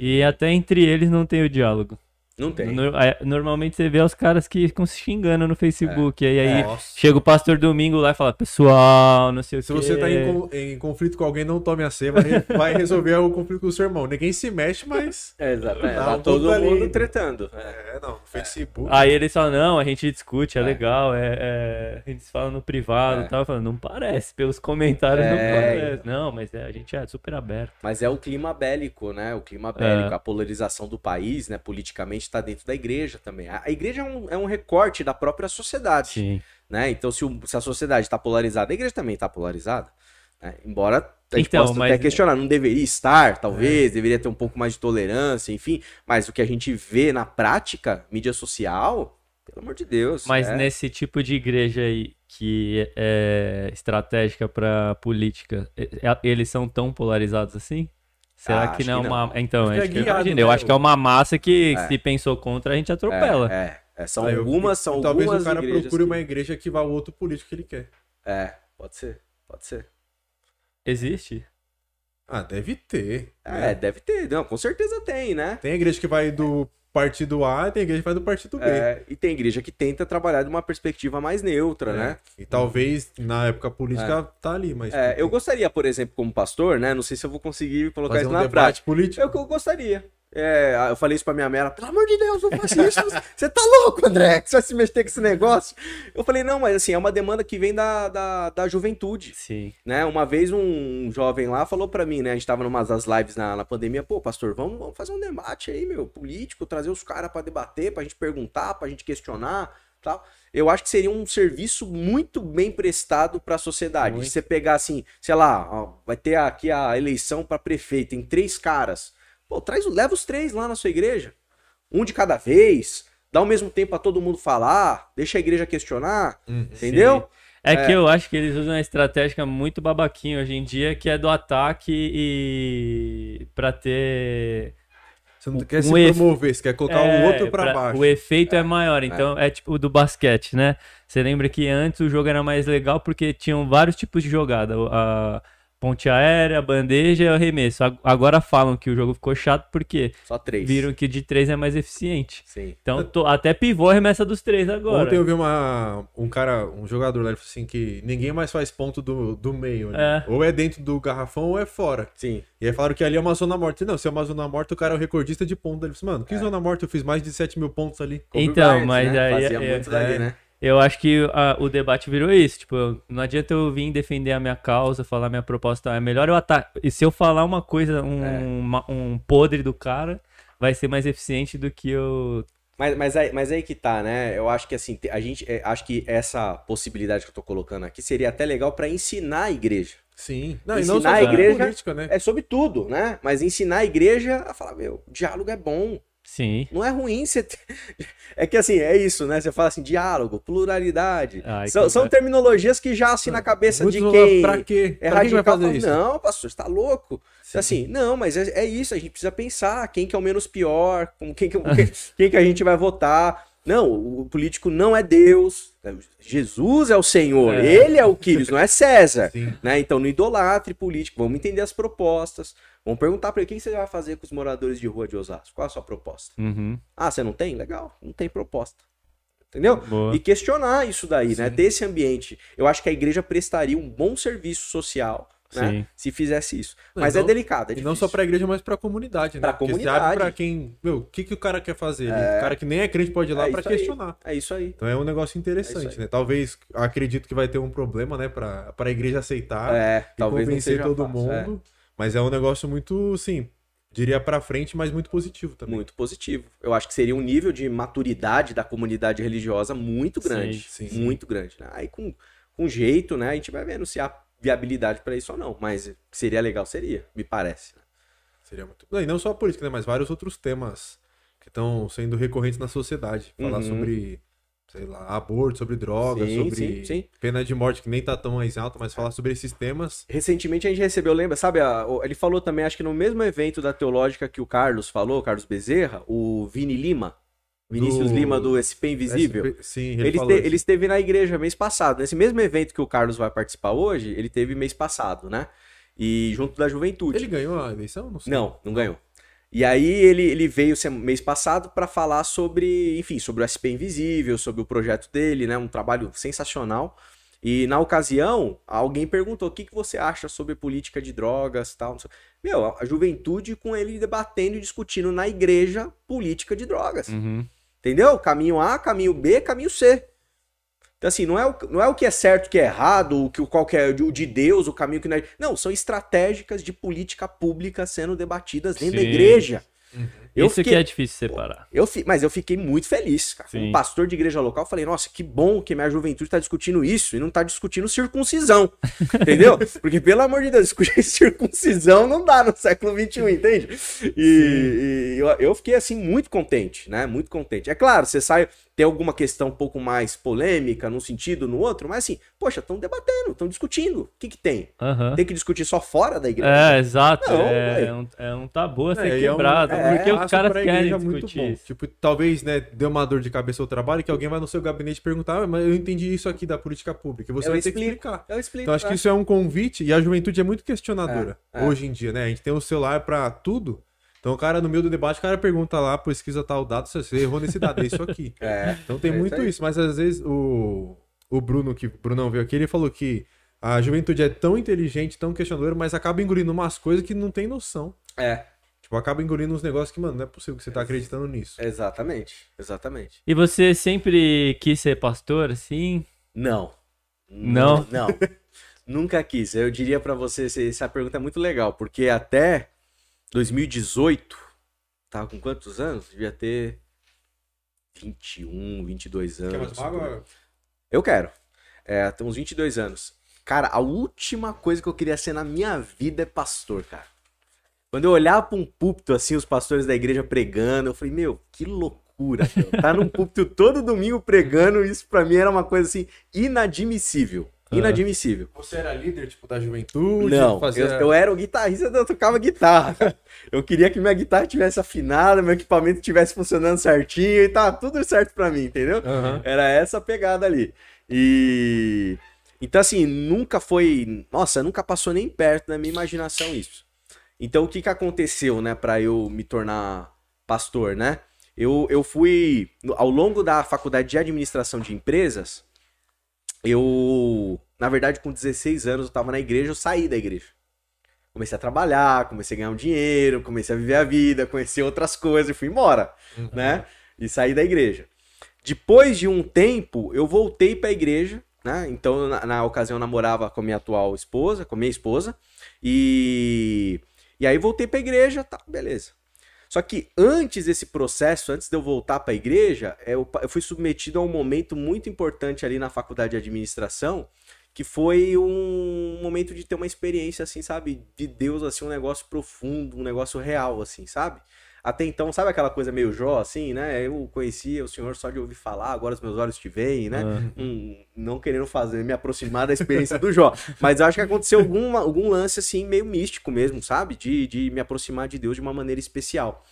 [SPEAKER 1] E até entre eles não tem o diálogo.
[SPEAKER 2] Não tem.
[SPEAKER 1] No- é, normalmente você vê os caras que ficam se xingando no Facebook. E aí
[SPEAKER 3] Nossa.
[SPEAKER 1] chega o pastor domingo lá e fala, pessoal, não sei o
[SPEAKER 3] Se
[SPEAKER 1] quê.
[SPEAKER 3] você tá em, em conflito com alguém, não tome a ceia, vai, re- <laughs> vai resolver o conflito com o seu irmão. Ninguém se mexe, mas. <laughs>
[SPEAKER 2] É, exato. É,
[SPEAKER 3] Tá
[SPEAKER 2] todo mundo tretando. É.
[SPEAKER 3] É, não, Facebook.
[SPEAKER 1] Aí eles falam, não, a gente discute, é,
[SPEAKER 2] É.
[SPEAKER 1] legal, é, é, a gente fala no privado
[SPEAKER 2] É.
[SPEAKER 1] e tal. Eu falo, não parece, pelos comentários não
[SPEAKER 2] É,
[SPEAKER 1] parece. Não, mas é, a gente é super aberto.
[SPEAKER 2] Mas é o clima bélico, né? O clima
[SPEAKER 1] É.
[SPEAKER 2] bélico, a polarização do país, né? Politicamente está dentro da igreja também. A a igreja é um, é um recorte da própria sociedade.
[SPEAKER 1] Sim.
[SPEAKER 2] né? Então, se, o- se a sociedade está polarizada, a igreja também está polarizada. né? Embora a gente
[SPEAKER 1] Então,
[SPEAKER 2] possa
[SPEAKER 1] mas-
[SPEAKER 2] até questionar, não deveria estar, talvez, deveria ter um pouco mais de tolerância, enfim. Mas o que a gente vê na prática, mídia social, pelo amor de Deus.
[SPEAKER 1] Mas
[SPEAKER 2] é,
[SPEAKER 1] nesse tipo de igreja aí que é estratégica pra política, eles são tão polarizados assim? Será
[SPEAKER 2] Ah,
[SPEAKER 1] que não é uma. Então,
[SPEAKER 3] Acho é
[SPEAKER 1] que eu
[SPEAKER 3] guiado,
[SPEAKER 1] imagino. Eu acho que é uma massa que
[SPEAKER 2] É.
[SPEAKER 1] se pensou contra, a gente
[SPEAKER 2] é,
[SPEAKER 1] atropela.
[SPEAKER 2] é. É, são
[SPEAKER 3] Aí
[SPEAKER 2] algumas, são
[SPEAKER 3] Talvez
[SPEAKER 2] algumas
[SPEAKER 3] o cara
[SPEAKER 2] igrejas
[SPEAKER 3] procure
[SPEAKER 2] que-
[SPEAKER 3] uma igreja que vá ao outro político que ele quer.
[SPEAKER 2] É, pode ser, pode ser.
[SPEAKER 1] Existe?
[SPEAKER 3] Ah, deve ter.
[SPEAKER 2] É,
[SPEAKER 3] né?
[SPEAKER 2] deve ter. Não, com certeza tem, né?
[SPEAKER 3] Tem igreja que vai do partido A e tem igreja que vai do partido B.
[SPEAKER 2] É, e tem igreja que tenta trabalhar de uma perspectiva mais neutra,
[SPEAKER 3] É.
[SPEAKER 2] né?
[SPEAKER 3] E talvez na época política tá ali, mas.
[SPEAKER 2] É, eu gostaria, por exemplo, como pastor, né? Não sei se eu vou conseguir colocar
[SPEAKER 3] fazer
[SPEAKER 2] isso
[SPEAKER 3] um
[SPEAKER 2] na
[SPEAKER 3] debate
[SPEAKER 2] prática.
[SPEAKER 3] político.
[SPEAKER 2] É que eu gostaria. É, eu falei isso pra minha mãe, ela, pelo amor de Deus, não faça isso. Você tá louco, André? Que você vai se meter com esse negócio? Eu falei, não, mas assim, é uma demanda que vem da, da, da juventude.
[SPEAKER 1] Sim.
[SPEAKER 2] né? Uma vez um jovem lá falou pra mim, né? A gente tava numa das lives na, na pandemia, pô, pastor, vamos, vamos fazer um debate aí, meu, político, trazer os caras pra debater, pra gente perguntar, pra gente questionar, tal. Eu acho que seria um serviço muito bem prestado pra sociedade.
[SPEAKER 1] Muito.
[SPEAKER 2] Você pegar assim, sei lá, ó, vai ter aqui a eleição pra prefeito, tem três caras. Pô, traz, o- leva os três lá na sua igreja. Um de cada vez, dá ao mesmo tempo pra todo mundo falar, deixa a igreja questionar,
[SPEAKER 3] Uhum.
[SPEAKER 2] entendeu?
[SPEAKER 1] É,
[SPEAKER 2] É.
[SPEAKER 1] que eu acho que eles usam uma estratégia muito babaquinha hoje em dia, que é do ataque e pra ter
[SPEAKER 3] Você não
[SPEAKER 1] Um
[SPEAKER 3] quer se
[SPEAKER 1] efe-
[SPEAKER 3] promover, você quer colocar o
[SPEAKER 1] É,
[SPEAKER 3] outro pra, baixo.
[SPEAKER 1] O efeito é, maior, então é. tipo o do basquete, né? Você lembra que antes o jogo era mais legal porque tinham vários tipos de jogada. o- A ponte aérea, bandeja e arremesso. Agora falam que o jogo ficou chato porque
[SPEAKER 2] Só três.
[SPEAKER 1] viram que de três é mais eficiente.
[SPEAKER 2] Sim.
[SPEAKER 1] Então to- até pivô arremessa dos três agora.
[SPEAKER 3] Ontem eu vi uma, um cara, um jogador lá, ele falou assim que ninguém mais faz ponto do, do meio. né?
[SPEAKER 1] É.
[SPEAKER 3] Ou é dentro do garrafão ou é fora.
[SPEAKER 2] Sim.
[SPEAKER 3] E aí falaram que ali é uma zona morta. Não, se é uma zona morta, o cara é o recordista de ponto. Ele falou assim, mano, que zona morta? Eu fiz mais de 7 mil pontos ali.
[SPEAKER 1] Então,
[SPEAKER 2] Bryant,
[SPEAKER 1] mas
[SPEAKER 2] né?
[SPEAKER 1] aí
[SPEAKER 2] Fazia
[SPEAKER 1] é-
[SPEAKER 2] muito
[SPEAKER 1] é-
[SPEAKER 2] dali,
[SPEAKER 3] é.
[SPEAKER 2] né?
[SPEAKER 1] Eu acho que a- o debate virou isso. Tipo, eu- não adianta eu vir defender a minha causa, falar minha proposta. É melhor eu atacar. E se eu falar uma coisa, um,
[SPEAKER 2] É.
[SPEAKER 1] uma- um podre do cara, vai ser mais eficiente do que eu.
[SPEAKER 2] Mas, mas, aí, mas aí que tá, né? Eu acho que assim, a gente é, acho que essa possibilidade que eu tô colocando aqui seria até legal pra ensinar a igreja.
[SPEAKER 3] Sim. Não, e
[SPEAKER 2] Ensinar
[SPEAKER 3] não
[SPEAKER 2] a
[SPEAKER 3] sobre
[SPEAKER 2] igreja-
[SPEAKER 3] política, né?
[SPEAKER 2] É sobre tudo, né? Mas ensinar a igreja a falar, meu, diálogo é bom.
[SPEAKER 1] Sim.
[SPEAKER 2] Não é ruim você ter... <laughs> É que assim, é isso, né? Você fala assim, diálogo, pluralidade.
[SPEAKER 1] Ai,
[SPEAKER 2] são, são terminologias que já assim na cabeça
[SPEAKER 3] Muitos
[SPEAKER 2] de quem
[SPEAKER 3] Pra quê?
[SPEAKER 2] é
[SPEAKER 3] pra quem
[SPEAKER 2] radical.
[SPEAKER 3] fazer
[SPEAKER 2] fala,
[SPEAKER 3] isso?
[SPEAKER 2] Não, pastor, você tá louco?
[SPEAKER 3] Sim.
[SPEAKER 2] Assim, não, mas é, é isso, a gente precisa pensar quem que é o menos pior, com quem que, quem, <laughs> quem que a gente vai votar. Não, o político não é Deus, Jesus é o Senhor,
[SPEAKER 1] É.
[SPEAKER 2] ele é o Quírios, não é César.
[SPEAKER 3] Sim.
[SPEAKER 2] Né? Então não idolatre político, vamos entender as propostas, vamos perguntar para ele o que você vai fazer com os moradores de rua de Osasco, qual a sua proposta?
[SPEAKER 1] Uhum.
[SPEAKER 2] Ah, você não tem? Legal, não tem proposta. Entendeu?
[SPEAKER 1] Boa.
[SPEAKER 2] E questionar isso daí, né?
[SPEAKER 3] Sim.
[SPEAKER 2] Ter esse ambiente. Eu acho que a igreja prestaria um bom serviço social, né? Se fizesse isso.
[SPEAKER 3] Não,
[SPEAKER 2] Mas é
[SPEAKER 3] não-
[SPEAKER 2] delicado, é
[SPEAKER 3] E não só pra igreja, mas pra comunidade, né?
[SPEAKER 2] Pra
[SPEAKER 3] Porque
[SPEAKER 2] comunidade.
[SPEAKER 3] Pra quem. Meu, o que, que o cara quer fazer? ali? O cara que nem é crente pode ir lá
[SPEAKER 2] É aí.
[SPEAKER 3] questionar.
[SPEAKER 2] É isso aí.
[SPEAKER 3] Então é um negócio
[SPEAKER 2] É
[SPEAKER 3] interessante,
[SPEAKER 2] aí.
[SPEAKER 3] né? Talvez, acredito que vai ter um problema, né? Pra, pra igreja aceitar
[SPEAKER 2] É,
[SPEAKER 3] e
[SPEAKER 2] talvez
[SPEAKER 3] convencer todo
[SPEAKER 2] fácil, é.
[SPEAKER 3] mundo. Mas é um negócio muito, sim, diria pra frente, mas muito positivo também.
[SPEAKER 2] Muito positivo. Eu acho que seria um nível de maturidade da comunidade religiosa muito grande.
[SPEAKER 3] Sim, sim.
[SPEAKER 2] Muito grande. né? Aí com, com jeito, né? A gente vai vendo se há viabilidade para isso ou não. Mas que seria legal, seria, me parece. né?
[SPEAKER 3] Seria muito. Não, e não só a política, né? Mas vários outros temas que estão sendo recorrentes na sociedade. Falar
[SPEAKER 2] Uhum.
[SPEAKER 3] sobre, sei lá, aborto, sobre drogas,
[SPEAKER 2] Sim,
[SPEAKER 3] sobre
[SPEAKER 2] sim, sim.
[SPEAKER 3] pena de morte, que nem tá tão mais alto, mas falar sobre esses temas.
[SPEAKER 2] Recentemente a gente recebeu, lembra, sabe? a- ele falou também, acho que no mesmo evento da Teológica que o Carlos falou, Carlos Bezerra, o Vini Lima. Vinícius
[SPEAKER 3] Do-
[SPEAKER 2] Lima do SP Invisível.
[SPEAKER 3] SP Sim, ele,
[SPEAKER 2] Ele,
[SPEAKER 3] isso.
[SPEAKER 2] ele esteve na igreja mês passado. Nesse mesmo evento que o Carlos vai participar hoje, ele teve mês passado, né? E junto da juventude.
[SPEAKER 3] Ele ganhou a eleição? Não sei.
[SPEAKER 2] Não, não ganhou. E aí ele, ele veio mês passado para falar sobre, enfim, sobre o SP Invisível, sobre o projeto dele, né? Um trabalho sensacional. E na ocasião, alguém perguntou: o que, que você acha sobre política de drogas e tal? Meu, a- a juventude com ele debatendo e discutindo na igreja política de drogas.
[SPEAKER 1] Uhum.
[SPEAKER 2] Entendeu? Caminho A, caminho B, caminho C. Então, assim, não é o, não é o que é certo, o que é errado, o que o qual que é o de Deus, o caminho que não é. Não, são estratégicas de política pública sendo debatidas dentro da
[SPEAKER 1] Sim.
[SPEAKER 2] igreja. Eu
[SPEAKER 1] Isso
[SPEAKER 2] fiquei-
[SPEAKER 1] que é difícil separar.
[SPEAKER 2] Eu mas eu fiquei muito feliz, cara.
[SPEAKER 1] Sim.
[SPEAKER 2] pastor de igreja local, eu falei, nossa, que bom que minha juventude tá discutindo isso e não tá discutindo circuncisão. <laughs> entendeu? Porque, pelo amor de Deus, discutir <laughs> circuncisão não dá no século XXI, entende? E, e eu, eu fiquei, assim, muito contente, né? Muito contente. É claro, você sai. Tem alguma questão um pouco mais polêmica, num sentido, no outro, mas assim, poxa, estão debatendo, estão discutindo. O que que tem?
[SPEAKER 1] Aham.
[SPEAKER 2] Tem que discutir só fora da igreja?
[SPEAKER 1] É, exato.
[SPEAKER 2] Não,
[SPEAKER 1] é, é um, é um tabu a ser
[SPEAKER 3] É, é um-
[SPEAKER 1] quebrado.
[SPEAKER 2] é,
[SPEAKER 1] porque os caras querem discutir.
[SPEAKER 3] Tipo, talvez, né, dê uma dor de cabeça ao trabalho que alguém vai no seu gabinete perguntar, ah, mas eu entendi isso aqui da política pública. E você
[SPEAKER 2] Eu
[SPEAKER 3] vai ter que
[SPEAKER 2] explico.
[SPEAKER 3] explicar.
[SPEAKER 2] Eu explico.
[SPEAKER 3] Então acho que
[SPEAKER 2] né?
[SPEAKER 3] isso é um convite, e a juventude é muito questionadora
[SPEAKER 2] É, é.
[SPEAKER 3] hoje em dia, né? A gente tem o celular pra tudo. Então o cara, no meio do debate, o cara pergunta lá, pesquisa tal dado, se você errou nesse dado, é isso aqui. <laughs>
[SPEAKER 2] É.
[SPEAKER 3] Então tem
[SPEAKER 2] É
[SPEAKER 3] muito
[SPEAKER 2] isso
[SPEAKER 3] isso, mas às vezes o, o Bruno, que o Brunão veio aqui, ele falou que a juventude é tão inteligente, tão questionadora, mas acaba engolindo umas coisas que não tem noção.
[SPEAKER 2] É,
[SPEAKER 3] Tipo, acaba engolindo uns negócios que, mano, não é possível que você tá acreditando nisso.
[SPEAKER 2] exatamente. Exatamente.
[SPEAKER 1] E você sempre quis ser pastor, assim?
[SPEAKER 2] Não.
[SPEAKER 1] Não?
[SPEAKER 2] Não. Nunca quis. Eu diria pra você, essa pergunta é muito legal, porque até 2018, tava com quantos anos? Devia ter 21, 22 anos. Eu quero. É, tem uns 22 anos. Cara, a última coisa que eu queria ser na minha vida é pastor, cara. Quando eu olhava pra um púlpito, assim, os pastores da igreja pregando, eu falei, meu, que loucura, meu. Tá num púlpito todo domingo pregando, isso pra mim era uma coisa, assim, inadmissível. Inadmissível.
[SPEAKER 3] Você era líder, tipo, da juventude?
[SPEAKER 2] Não,
[SPEAKER 3] fazia...
[SPEAKER 2] eu, eu era o guitarrista, eu tocava guitarra. <laughs> Eu queria que minha guitarra tivesse afinada, meu equipamento tivesse funcionando certinho e tá tudo certo pra mim, entendeu?
[SPEAKER 3] Aham.
[SPEAKER 2] Era essa a pegada ali. E. Então, assim, nunca foi. Nossa, nunca passou nem perto da minha imaginação isso. Então, o que que aconteceu, né, pra eu me tornar pastor, né? Eu, eu fui. Ao longo da faculdade de administração de empresas, eu. Na verdade, com 16 anos, eu tava na igreja, eu saí da igreja. Comecei a trabalhar, comecei a ganhar um dinheiro, comecei a viver a vida, conhecer outras coisas e fui embora, né? E saí da igreja. Depois de um tempo, eu voltei pra igreja, né? Então, na, na ocasião, eu namorava com a minha atual esposa, com a minha esposa. E, e aí voltei pra igreja, tá, beleza. Só que antes desse processo, antes de eu voltar pra igreja, eu, eu fui submetido a um momento muito importante ali na faculdade de administração, que foi um momento de ter uma experiência, assim, sabe, de Deus, assim, um negócio profundo, um negócio real, assim, sabe? Até então, sabe aquela coisa meio Jó, assim, né? Eu conhecia o Senhor só de ouvir falar, agora os meus olhos te veem, né?
[SPEAKER 1] Ah.
[SPEAKER 2] Hum, não querendo fazer, me aproximar da experiência do Jó. <laughs> Mas acho que aconteceu algum, algum lance, assim, meio místico mesmo, sabe? De, de me aproximar de Deus de uma maneira especial.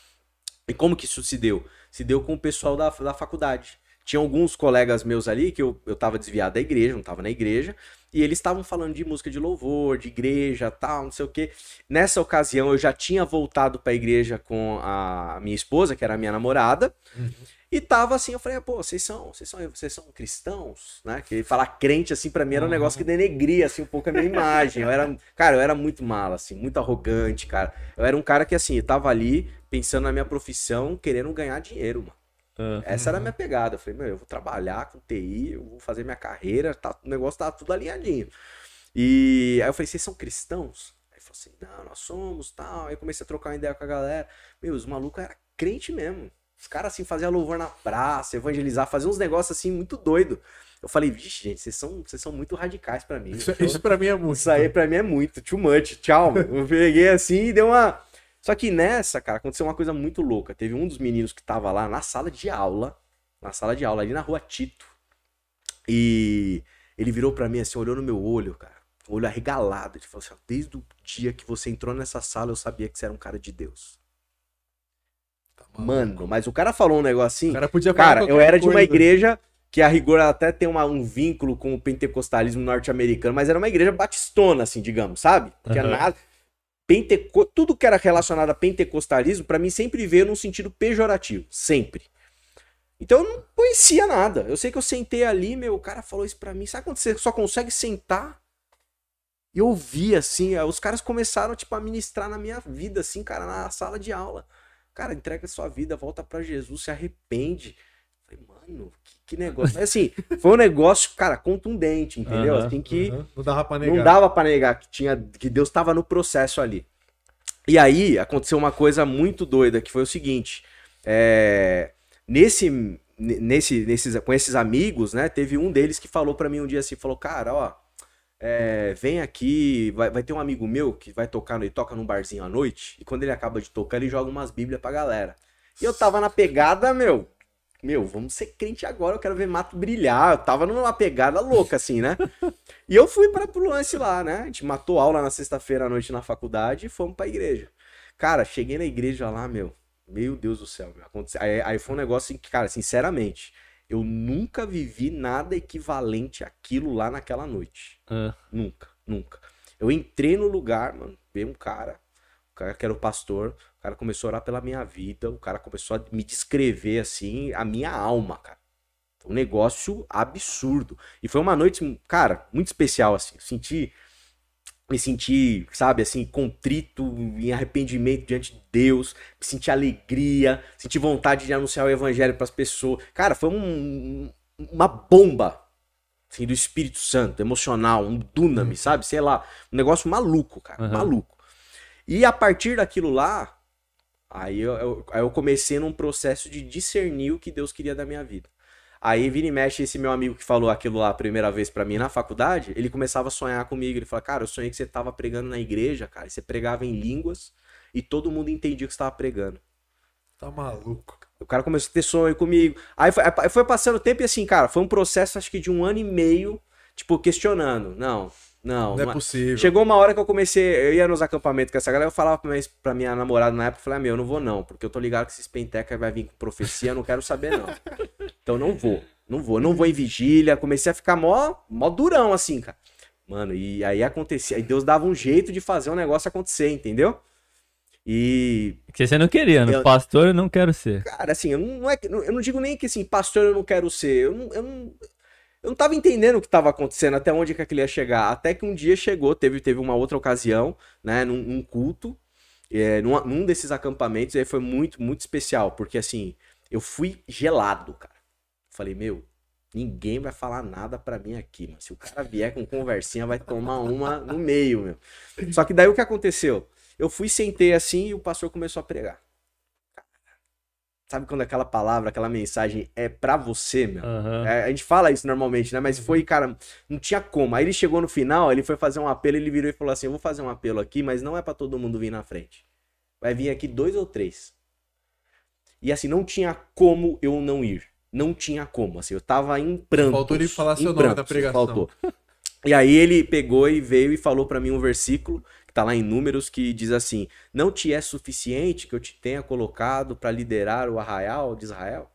[SPEAKER 2] E como que isso se deu? Se deu com o pessoal da, da faculdade. Tinha alguns colegas meus ali que eu, eu tava desviado da igreja, não tava na igreja, e eles estavam falando de música de louvor, de igreja, tal, não sei o quê. Nessa ocasião eu já tinha voltado pra igreja com a minha esposa, que era a minha namorada, e tava assim, eu falei, pô, vocês são, vocês são, vocês são cristãos, né? Que falar crente assim pra mim era um negócio que denegria assim um pouco a minha imagem. Eu era, cara, eu era muito mala assim, muito arrogante, cara. Eu era um cara que assim, eu tava ali pensando na minha profissão, querendo ganhar dinheiro, mano.
[SPEAKER 1] Ah.
[SPEAKER 2] Essa era a minha pegada. Eu falei, meu, eu vou trabalhar com TI, eu vou fazer minha carreira, tá, o negócio tá tudo alinhadinho. E aí eu falei, vocês são cristãos? Aí falou assim, não, nós somos, tal. Aí eu comecei a trocar uma ideia com a galera. Meu, os malucos eram crente mesmo. Os caras assim faziam louvor na praça, evangelizar, faziam uns negócios assim muito doido. Eu falei, vixe, gente, vocês são, vocês são muito radicais pra mim.
[SPEAKER 3] Isso, isso pra mim é muito.
[SPEAKER 2] Isso aí pra mim é muito, too much, tchau. Eu peguei assim e deu uma. Só que nessa, cara, aconteceu uma coisa muito louca. Teve um dos meninos que tava lá na sala de aula, na sala de aula, ali na rua Tito. E ele virou pra mim assim, olhou no meu olho, cara, olho arregalado. Ele falou assim: desde o dia que você entrou nessa sala, eu sabia que você era um cara de Deus. Mano, mas o cara falou um negócio assim.
[SPEAKER 3] O cara podia falar
[SPEAKER 2] Cara, eu era de uma
[SPEAKER 3] coisa.
[SPEAKER 2] igreja que a rigor até tem uma- um vínculo com o pentecostalismo norte-americano, mas era uma igreja batistona, assim, digamos, sabe? Não tinha
[SPEAKER 1] Aham.
[SPEAKER 2] nada. Penteco... Tudo que era relacionado a pentecostalismo, pra mim, sempre veio num sentido pejorativo. Sempre. Então eu não conhecia nada. Eu sei que eu sentei ali, meu, o cara falou isso pra mim. Sabe quando você só consegue sentar e ouvir, assim? Os caras começaram, tipo, a ministrar na minha vida, assim, cara, na sala de aula. Cara, entrega sua vida, volta pra Jesus, se arrepende. Mano, que, que negócio. Mas, assim, foi um negócio, cara, contundente, entendeu?
[SPEAKER 1] Aham,
[SPEAKER 2] assim que
[SPEAKER 3] Uhum. Não dava pra negar.
[SPEAKER 2] não dava pra negar que tinha que Deus estava no processo ali. E aí aconteceu uma coisa muito doida que foi o seguinte: é, nesse, nesse, nesses, com esses amigos, né? Teve um deles que falou pra mim um dia assim, falou, cara, ó, é, vem aqui, vai, vai ter um amigo meu que vai tocar, ele toca num barzinho à noite e quando ele acaba de tocar ele joga umas bíblias pra galera. E eu tava na pegada, meu, meu, vamos ser crente agora, eu quero ver mato brilhar. Eu tava numa pegada louca, assim, né? <laughs> E eu fui para pro lance lá, né? A gente matou aula na sexta-feira à noite na faculdade e fomos pra igreja. Cara, cheguei na igreja lá, meu. Meu Deus do céu, meu. Aconteceu. Aí, aí foi um negócio assim, que, cara, sinceramente, eu nunca vivi nada equivalente àquilo lá naquela noite.
[SPEAKER 1] Ah,
[SPEAKER 2] Nunca, nunca. Eu entrei no lugar, mano, veio um cara, o cara que era o pastor, o cara começou a orar pela minha vida, o cara começou a me descrever, assim, a minha alma, cara. Um negócio absurdo. E foi uma noite, cara, muito especial, assim. Eu senti, me senti, sabe, assim, contrito, em arrependimento diante de Deus, me senti alegria, senti vontade de anunciar o evangelho pras pessoas. Cara, foi um- uma bomba assim, do Espírito Santo, emocional, um dunami, sabe? Sei lá, um negócio maluco, cara,
[SPEAKER 1] Aham.
[SPEAKER 2] maluco. E a partir daquilo lá, aí eu, eu- aí eu comecei num processo de discernir o que Deus queria da minha vida. Aí, vira e mexe, esse meu amigo que falou aquilo lá a primeira vez pra mim na faculdade, ele começava a sonhar comigo. Ele falou, cara, eu sonhei que você tava pregando na igreja, cara, e você pregava em línguas e todo mundo entendia o que você tava pregando.
[SPEAKER 3] Tá maluco.
[SPEAKER 2] O cara começou a ter sonho comigo. Aí foi, aí foi passando o tempo e assim, cara, foi um processo acho que de um ano e meio, tipo, questionando. Não, não.
[SPEAKER 3] Não é possível.
[SPEAKER 2] Chegou uma hora que eu comecei, eu ia nos acampamentos com essa galera, eu falava pra minha, pra minha namorada na época, eu falei, ah, meu, eu não vou não, porque eu tô ligado que esses penteca vai vir com profecia, eu não quero saber não. <laughs> Então não vou, não vou, não vou em vigília, comecei a ficar mó, mó durão assim, cara. Mano, e aí acontecia, aí Deus dava um jeito de fazer o negócio acontecer, entendeu? E
[SPEAKER 1] que você não queria, no
[SPEAKER 2] Eu-
[SPEAKER 1] pastor eu não quero ser.
[SPEAKER 2] Cara, assim, eu não, não é, que- eu não digo nem que assim, pastor eu não quero ser. Eu não, eu não, eu não tava entendendo o que tava acontecendo, até onde que aquilo ia chegar. Até que um dia chegou, teve, teve uma outra ocasião, né, num, num culto, é, num, num desses acampamentos, e aí foi muito, muito especial, porque assim, eu fui gelado, cara. Falei, meu, ninguém vai falar nada pra mim aqui, mano. Se o cara vier com conversinha, vai tomar uma no meio, meu. Só que daí o que aconteceu? Eu fui, sentei assim e o pastor começou a pregar. Sabe quando aquela palavra, aquela mensagem é pra você, meu?
[SPEAKER 1] Aham.
[SPEAKER 2] É, a gente fala isso normalmente, né? Mas foi, cara, não tinha como. Aí ele chegou no final, ele foi fazer um apelo, ele virou e falou assim: Eu vou fazer um apelo aqui, mas não é pra todo mundo vir na frente. Vai vir aqui dois ou três. E assim, não tinha como eu não ir. Não tinha como. Assim, eu tava em prantos.
[SPEAKER 3] Faltou ele falar seu nome
[SPEAKER 2] prantos,
[SPEAKER 3] pregação.
[SPEAKER 2] Faltou. E aí ele pegou e veio e falou pra mim um versículo que tá lá em Números que diz assim: Não te é suficiente que eu te tenha colocado pra liderar o arraial de Israel?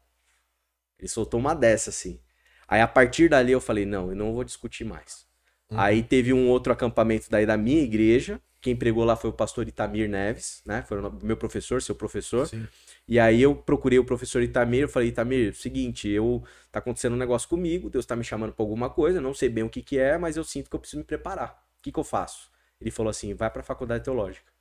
[SPEAKER 2] Ele soltou uma dessa assim. Aí a partir dali eu falei: Não, eu não vou discutir mais.
[SPEAKER 3] Uhum.
[SPEAKER 2] Aí teve um outro acampamento daí da minha igreja. Quem pregou lá foi o pastor Itamir Neves, né? Foi o meu professor, seu professor.
[SPEAKER 3] Sim.
[SPEAKER 2] E aí eu procurei o professor Itamir, eu falei, Itamir, seguinte, eu tá acontecendo um negócio comigo, Deus tá me chamando pra alguma coisa, não sei bem o que que é, mas eu sinto que eu preciso me preparar. O que que eu faço? Ele falou assim, vai pra faculdade teológica.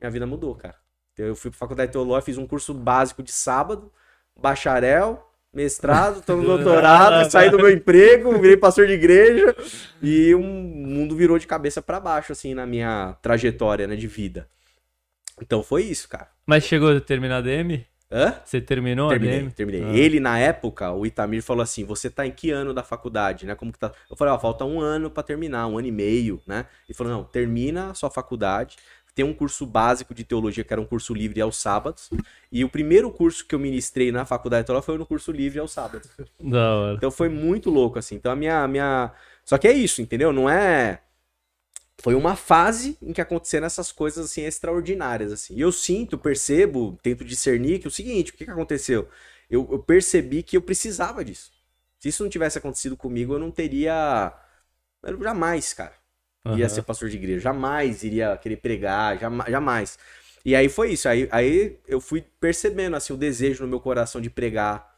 [SPEAKER 2] Minha vida mudou, cara. Eu fui pra faculdade teológica, fiz um curso básico de sábado, bacharel, mestrado, tô no <laughs> doutorado, saí do meu emprego, virei pastor de igreja e o mundo virou de cabeça pra baixo, assim, na minha trajetória, né, de vida. Então foi isso, cara.
[SPEAKER 1] Mas chegou a terminar a DM?
[SPEAKER 2] Hã?
[SPEAKER 1] Você terminou
[SPEAKER 2] Terminei, terminei.
[SPEAKER 1] Ah.
[SPEAKER 2] Ele, na época, o Itamir falou assim: você tá em que ano da faculdade, né? Como que tá? Eu falei, ó, falta um ano pra terminar, um ano e meio, né? Ele falou, não, termina a sua faculdade. Tem um curso básico de teologia, que era um curso livre aos sábados. E o primeiro curso que eu ministrei na faculdade teológica foi no curso livre aos sábados.
[SPEAKER 1] Da hora.
[SPEAKER 2] Então foi muito louco, assim. Então a minha. a minha... Só que é isso, entendeu? Não é. Foi uma fase em que aconteceram essas coisas assim extraordinárias, assim. E eu sinto, percebo, tento discernir que é o seguinte, o que, que aconteceu? Eu, eu percebi que eu precisava disso. Se isso não tivesse acontecido comigo, eu não teria. Eu jamais, cara ia
[SPEAKER 1] Aham.
[SPEAKER 2] ser pastor de igreja, jamais iria querer pregar, jama- jamais. E aí foi isso, aí, aí eu fui percebendo assim o desejo no meu coração de pregar,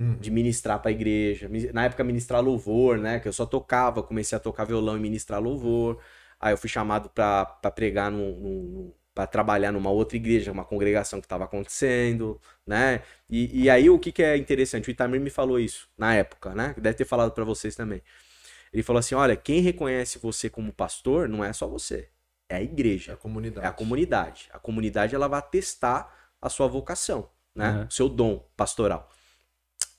[SPEAKER 3] Uhum.
[SPEAKER 2] de ministrar pra igreja, Mi- na época ministrar louvor, né, que eu só tocava, comecei a tocar violão e ministrar louvor. Aí eu fui chamado pra pra pregar num, num, para trabalhar numa outra igreja, uma congregação que estava acontecendo, né? E, e aí o que, que é interessante, o Itamir me falou isso na época, né? Deve ter falado para vocês também. Ele falou assim: olha, quem reconhece você como pastor não é só você, é a
[SPEAKER 3] É
[SPEAKER 2] igreja,
[SPEAKER 3] a comunidade.
[SPEAKER 2] é a comunidade. A comunidade ela vai testar a sua vocação, né?
[SPEAKER 1] Uhum.
[SPEAKER 2] O seu dom pastoral.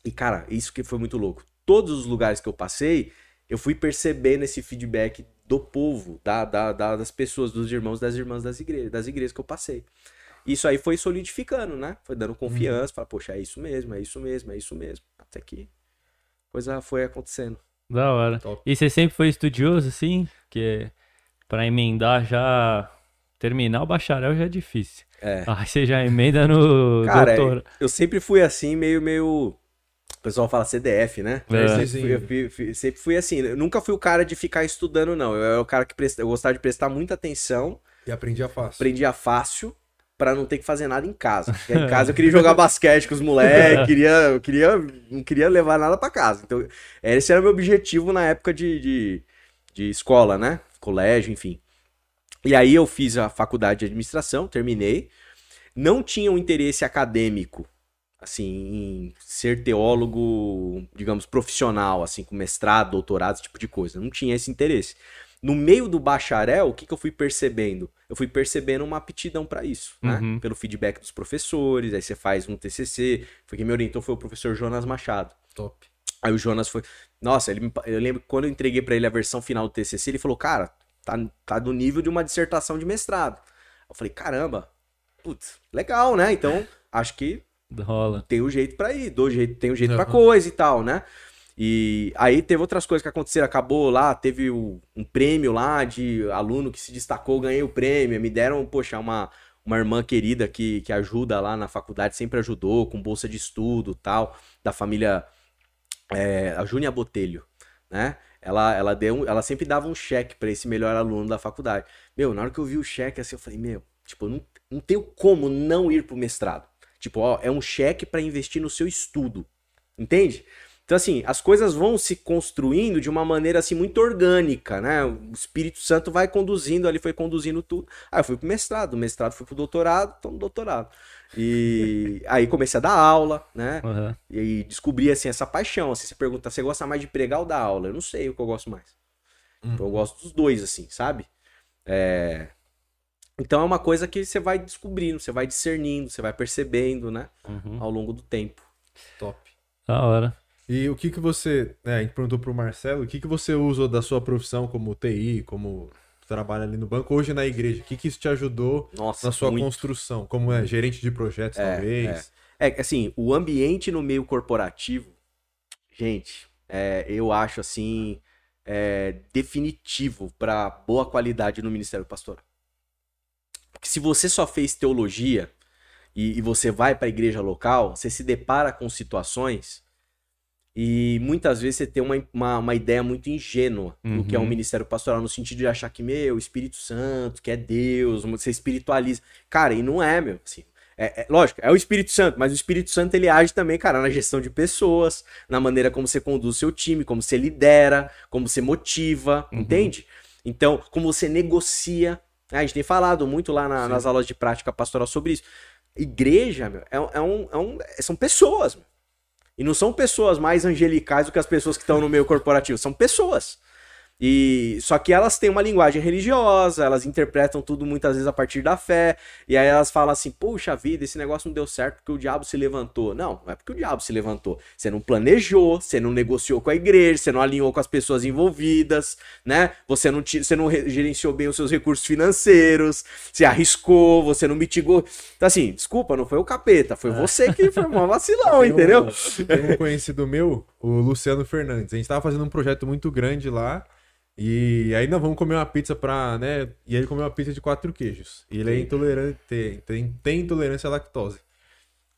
[SPEAKER 2] E cara, isso que foi muito louco. Todos os lugares que eu passei, eu fui percebendo esse feedback do povo, da, da- da- das pessoas, dos irmãos, das irmãs das igrejas, das igrejas que eu passei. Isso aí foi solidificando, né? Foi dando confiança,
[SPEAKER 3] Uhum.
[SPEAKER 2] falar, poxa, é isso mesmo, é isso mesmo, é isso mesmo. Até que coisa foi acontecendo.
[SPEAKER 1] Da hora.
[SPEAKER 3] Top.
[SPEAKER 1] E você sempre foi estudioso, assim? Que pra emendar já. Terminar o bacharel já é difícil.
[SPEAKER 2] É.
[SPEAKER 1] Aí você já emenda no
[SPEAKER 2] Cara,
[SPEAKER 1] doutor.
[SPEAKER 2] eu sempre fui assim, meio, meio. O pessoal fala CDF, né?
[SPEAKER 1] É.
[SPEAKER 2] Eu sempre, fui, eu fui- fui- sempre fui assim. Eu nunca fui o cara de ficar estudando, não. Eu era o cara que presta, eu gostava de prestar muita atenção,
[SPEAKER 3] E aprendia fácil.
[SPEAKER 2] aprendia fácil pra não ter que fazer nada em casa. <laughs> Porque em casa eu queria jogar basquete com os moleques, queria, eu queria, não queria levar nada pra casa. Então, esse era o meu objetivo na época de, de, de escola, né? Colégio, enfim. E aí eu fiz a faculdade de administração, terminei. Não tinha um interesse acadêmico, assim, em ser teólogo, digamos, profissional, assim, com mestrado, doutorado, esse tipo de coisa. Não tinha esse interesse. No meio do bacharel, o que, que eu fui percebendo? Eu fui percebendo uma aptidão para isso, né?
[SPEAKER 1] Uhum.
[SPEAKER 2] Pelo feedback dos professores, aí você faz um TCC. Foi quem me orientou foi o professor Jonas Machado.
[SPEAKER 3] Top.
[SPEAKER 2] Aí o Jonas foi. Nossa, ele eu lembro que quando eu entreguei pra ele a versão final do TCC, ele falou: Cara, tá, tá do nível de uma dissertação de mestrado. Eu falei: Caramba, putz, legal, né? Então, acho que
[SPEAKER 1] Rola.
[SPEAKER 2] tem o jeito pra ir, do jeito, tem o jeito pra
[SPEAKER 3] Aham.
[SPEAKER 2] coisa e tal, né? E aí teve outras coisas que aconteceram, acabou lá, teve o- um prêmio lá de aluno que se destacou, ganhei o prêmio, me deram, poxa, uma, uma irmã querida que, que ajuda lá na faculdade, sempre ajudou, com bolsa de estudo tal, da família, é, a Júnia Botelho, né? Ela, ela, deu, um- ela sempre dava um cheque pra esse melhor aluno da faculdade. Meu, na hora que eu vi o cheque assim, eu falei, meu, tipo, eu não, não tenho como não ir pro mestrado. Tipo, ó, é um cheque pra investir no seu estudo. Entende? Então, assim, as coisas vão se construindo de uma maneira, assim, muito orgânica, né? O Espírito Santo vai conduzindo ali, foi conduzindo tudo. Aí eu fui pro mestrado, do mestrado fui pro doutorado, tô no doutorado. E <laughs> aí comecei a dar aula, né?
[SPEAKER 1] Aham.
[SPEAKER 2] E aí descobri, assim, essa paixão. Assim, você pergunta, você gosta mais de pregar ou dar aula? Eu não sei o que eu gosto mais. Então, eu gosto dos dois, assim, sabe? É... Então é uma coisa que você vai descobrindo, você vai discernindo, você vai percebendo, né?
[SPEAKER 1] Uhum.
[SPEAKER 2] Ao longo do tempo.
[SPEAKER 3] Top.
[SPEAKER 1] Da hora.
[SPEAKER 3] E o que que você, né, a gente perguntou pro Marcelo, o que que você usou da sua profissão como TI, como trabalha ali no banco, hoje na igreja? O que que isso te ajudou
[SPEAKER 2] Nossa,
[SPEAKER 3] na sua
[SPEAKER 2] muito.
[SPEAKER 3] construção? Como é gerente de projetos,
[SPEAKER 2] É,
[SPEAKER 3] talvez?
[SPEAKER 2] É que, assim, o ambiente no meio corporativo, gente, é, eu acho assim é, definitivo para boa qualidade no Ministério Pastoral. Porque se você só fez teologia e, e você vai para a igreja local, você se depara com situações e muitas vezes você tem uma, uma, uma ideia muito ingênua do que é um
[SPEAKER 1] Uhum.
[SPEAKER 2] ministério pastoral, no sentido de achar que, meu, o Espírito Santo, que é Deus, você espiritualiza. Cara, e não é, meu. Assim, é, é- lógico, é o Espírito Santo, mas o Espírito Santo ele age também, cara, na gestão de pessoas, na maneira como você conduz seu time, como você lidera, como você motiva,
[SPEAKER 1] Uhum.
[SPEAKER 2] entende? Então, como você negocia. A gente tem falado muito lá na- nas aulas de prática pastoral sobre isso. Igreja, meu, é, é um, é um- são pessoas, meu. E não são pessoas mais angelicais do que as pessoas que estão no meio corporativo, são pessoas. E só que elas têm uma linguagem religiosa, elas interpretam tudo muitas vezes a partir da fé, e aí elas falam assim: "Puxa vida, esse negócio não deu certo porque o diabo se levantou". Não, não é porque o diabo se levantou. Você não planejou, você não negociou com a igreja, você não alinhou com as pessoas envolvidas, né? Você não você não re- gerenciou bem os seus recursos financeiros, você arriscou, você não mitigou. Então assim, desculpa, não foi o capeta, foi você que foi um vacilão,
[SPEAKER 3] Tem um-
[SPEAKER 2] entendeu?
[SPEAKER 3] Tem um conhecido meu, o Luciano Fernandes. A gente tava fazendo um projeto muito grande lá. E aí nós vamos comer uma pizza pra, né? E ele comeu uma pizza de quatro queijos. E ele é intolerante, tem, tem, intolerância à lactose.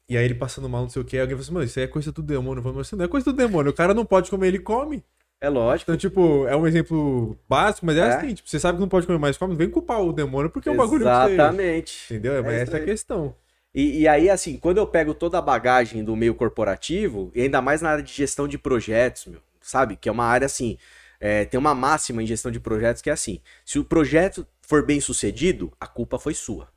[SPEAKER 3] E aí ele passando mal, não sei o que, alguém falou assim, mano, isso aí é coisa do demônio. Eu falei, mas isso não é coisa do demônio, o cara não pode comer, ele come.
[SPEAKER 2] É lógico.
[SPEAKER 3] Então, tipo, é um exemplo básico, mas é,
[SPEAKER 2] É.
[SPEAKER 3] assim, tipo, você sabe que não pode comer mais, come, não vem culpar o demônio porque é um bagulho que você...
[SPEAKER 2] Exatamente.
[SPEAKER 3] Entendeu? Mas
[SPEAKER 2] É
[SPEAKER 3] essa
[SPEAKER 2] isso
[SPEAKER 3] é a questão.
[SPEAKER 2] E, e aí, assim, quando eu pego toda a bagagem do meio corporativo, e ainda mais na área de gestão de projetos, meu, sabe? Que é uma área assim. é, tem uma máxima em gestão de projetos que é assim: se o projeto for bem sucedido, a culpa foi sua.